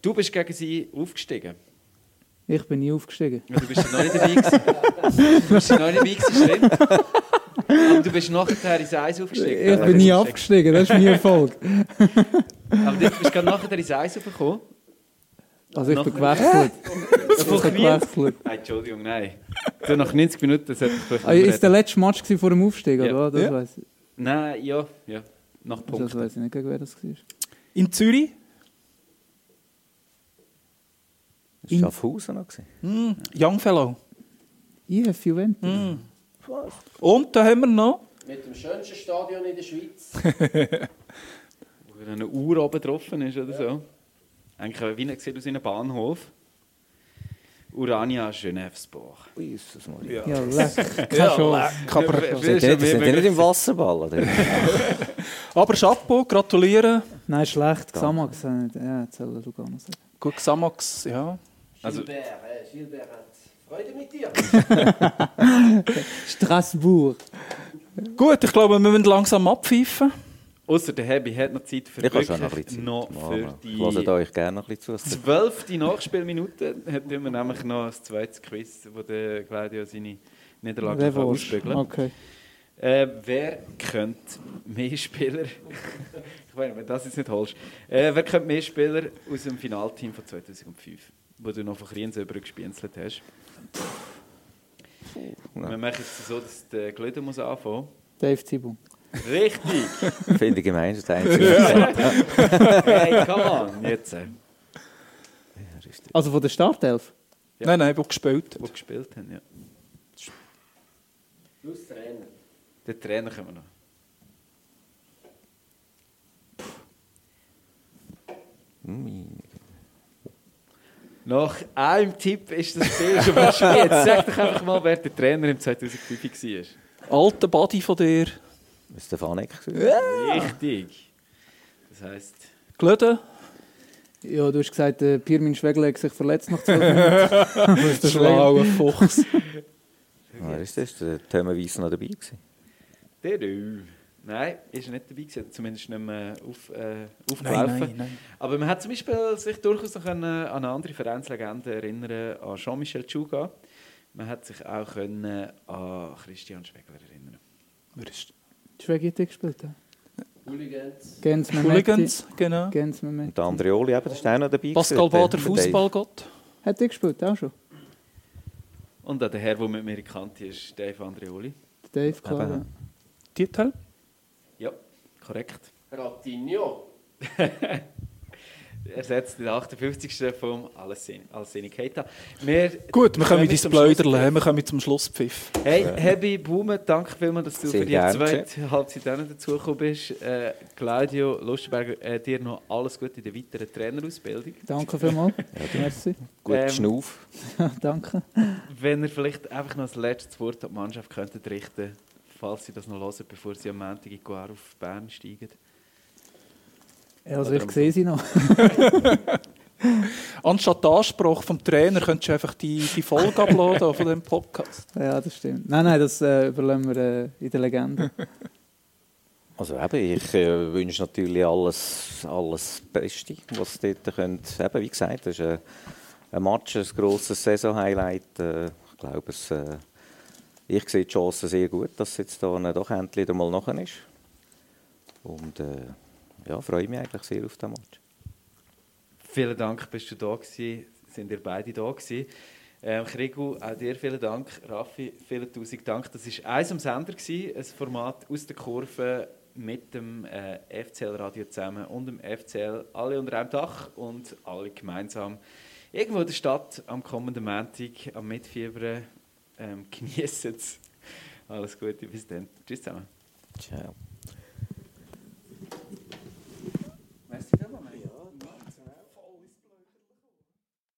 Du bist gegen sie aufgestiegen. Ich bin nie aufgestiegen. Ja, du bist ja noch nicht dabei gewesen. Du bist ja noch nicht dabei gewesen, stimmt. Aber du bist nachher ins Eis aufgestiegen. Ich bin nie abgestiegen, das ist mein Erfolg. Aber du bist gerade nachher ins Eis aufgekommen. Also ich bin gewechselt. Ich bin gewechselt. Nein, Entschuldigung, nein. So nach 90 Minuten das hätte ich vielleicht Ah, ist der letzte Match vor dem Aufstieg, Ja. oder? Das Ja. weiss ich. Nein, ja, ja. Nach Das Punkten. weiß ich nicht, wer das war. In Zürich? Das war Schaffhausen noch. gewesen. Hm, Youngfellow. IF Juventus. Hm. Und da haben wir noch Mit dem schönsten Stadion in der Schweiz. Wo eine Uhr oben getroffen ist oder so. Eigentlich wie sieht aus wie ein Bahnhof. Urania Genève-Sport. Jesus Maria. Ja, leck. Keine Ja, Chance. Sind die nicht, im Wasserball? Oder? aber Chapeau, gratulieren. Nein, schlecht. Xamax. äh, Ja, erzähl du gar nicht. Gut, Xamax, ja. Also- Gilbert, äh, Gilbert hat Freude mit dir. Straßburg. Gut, ich glaube, wir müssen langsam abpfeifen. Außer der Hebi hat noch Zeit für Ich noch wirklich noch Zeit. für Mama. Ich die euch gerne noch ein bisschen zu. zwölfte Nachspielminute. Hätten wir nämlich noch ein zweites Quiz, wo der Claudio seine Niederlage ausbügeln Okay. Äh, wer könnte mehr Spieler, ich meine, wenn du das jetzt nicht holst, äh, wer könnte mehr Spieler aus dem Finalteam von 2005, wo du noch von Kriens übergespienzelt hast? Wir machen jetzt so, dass der Glöder muss anfangen. Dave Zibung. Richtig! Finde ich gemein, das einzige. hey, come on! Jetzt, Also von der Startelf? Ja. Nein, nein, wo gespielt. wo gespielt haben, ja. Plus Trainer. Den Trainer können wir noch. Nach einem Tipp ist das Spiel schon gespielt. Sag doch einfach mal, wer der Trainer im 2005 war. Alter Buddy von dir. Ist der Fanek gewesen? Richtig. Das heisst, Glöden. Ja, du hast gesagt, äh, Pirmin Schwegler hat sich verletzt nach 12 Minuten. Was ist das Schlauer Fuchs. Wer ist das? Der Thema Weiss noch dabei gewesen? der du. Nein, ist er nicht dabei gewesen, zumindest nicht mehr auf, äh, nein, aufgelaufen. nein, nein. Aber man hat zum Beispiel sich durchaus noch können an eine andere Vereinslegende erinnern, an Jean-Michel Tschuga. Man hat sich auch können an Christian Schwegler erinnern. Wer ist Hat gespielt. ja. Hooligans. Gens. Hooligans, genau. Gens Und der Andreoli, eben, das war auch noch dabei. Pascal der- Bader, der. Fußballgott. Hat er gespielt, auch schon. Und auch der Herr, der mit mir kannte, ist Dave Andreoli. Dave, klar. Ja. Titel? Ja, korrekt. Ratinho. Er setzt den 58. vom Alessini Keita. Wir Gut, wir kommen ins Schlusspfiff. wir kommen zum Schlusspfiff. Hey, Hebi Baume, danke vielmals, dass du Sehr für die gerne. zweite Halbzeit dazugekommen bist. Äh, Claudio Lustenberger, äh, dir noch alles Gute in der weiteren Trainerausbildung. Danke vielmals. Merci. Gut Ähm, Schnuff. Danke. Wenn ihr vielleicht einfach noch das letzte Wort an die Mannschaft könntet richten falls sie das noch hören, bevor sie am Montag in Guar auf Bern steigen. Ja, also ich sehe sie noch. Anstatt Anspruch vom Trainer könntest du einfach die, die Folge uploaden von dem Podcast. Ja, das stimmt. Nein, nein, das äh, überlassen wir äh, in der Legende. Also eben, ich äh, wünsche natürlich alles, alles Beste, was sie dort könnt. Eben, wie gesagt, das ist ein, ein Match, ein grosses Saison-Highlight. Äh, ich glaube, es, äh, ich sehe die Chancen sehr gut, dass es jetzt da doch endlich mal nachher ist. Und äh, ja, freue mich eigentlich sehr auf den Match. Vielen Dank, bist du da gewesen. Sind ihr beide da gewesen. Ähm, Krigu, auch dir vielen Dank. Raffi, vielen tausend Dank. Das war eins am Sender, gewesen, ein Format aus der Kurve mit dem äh, FCL-Radio zusammen und dem FCL. Alle unter einem Dach und alle gemeinsam irgendwo in der Stadt am kommenden Montag am Mitfiebern. Ähm, Genießen es. Alles Gute, bis dann. Tschüss zusammen. Ciao.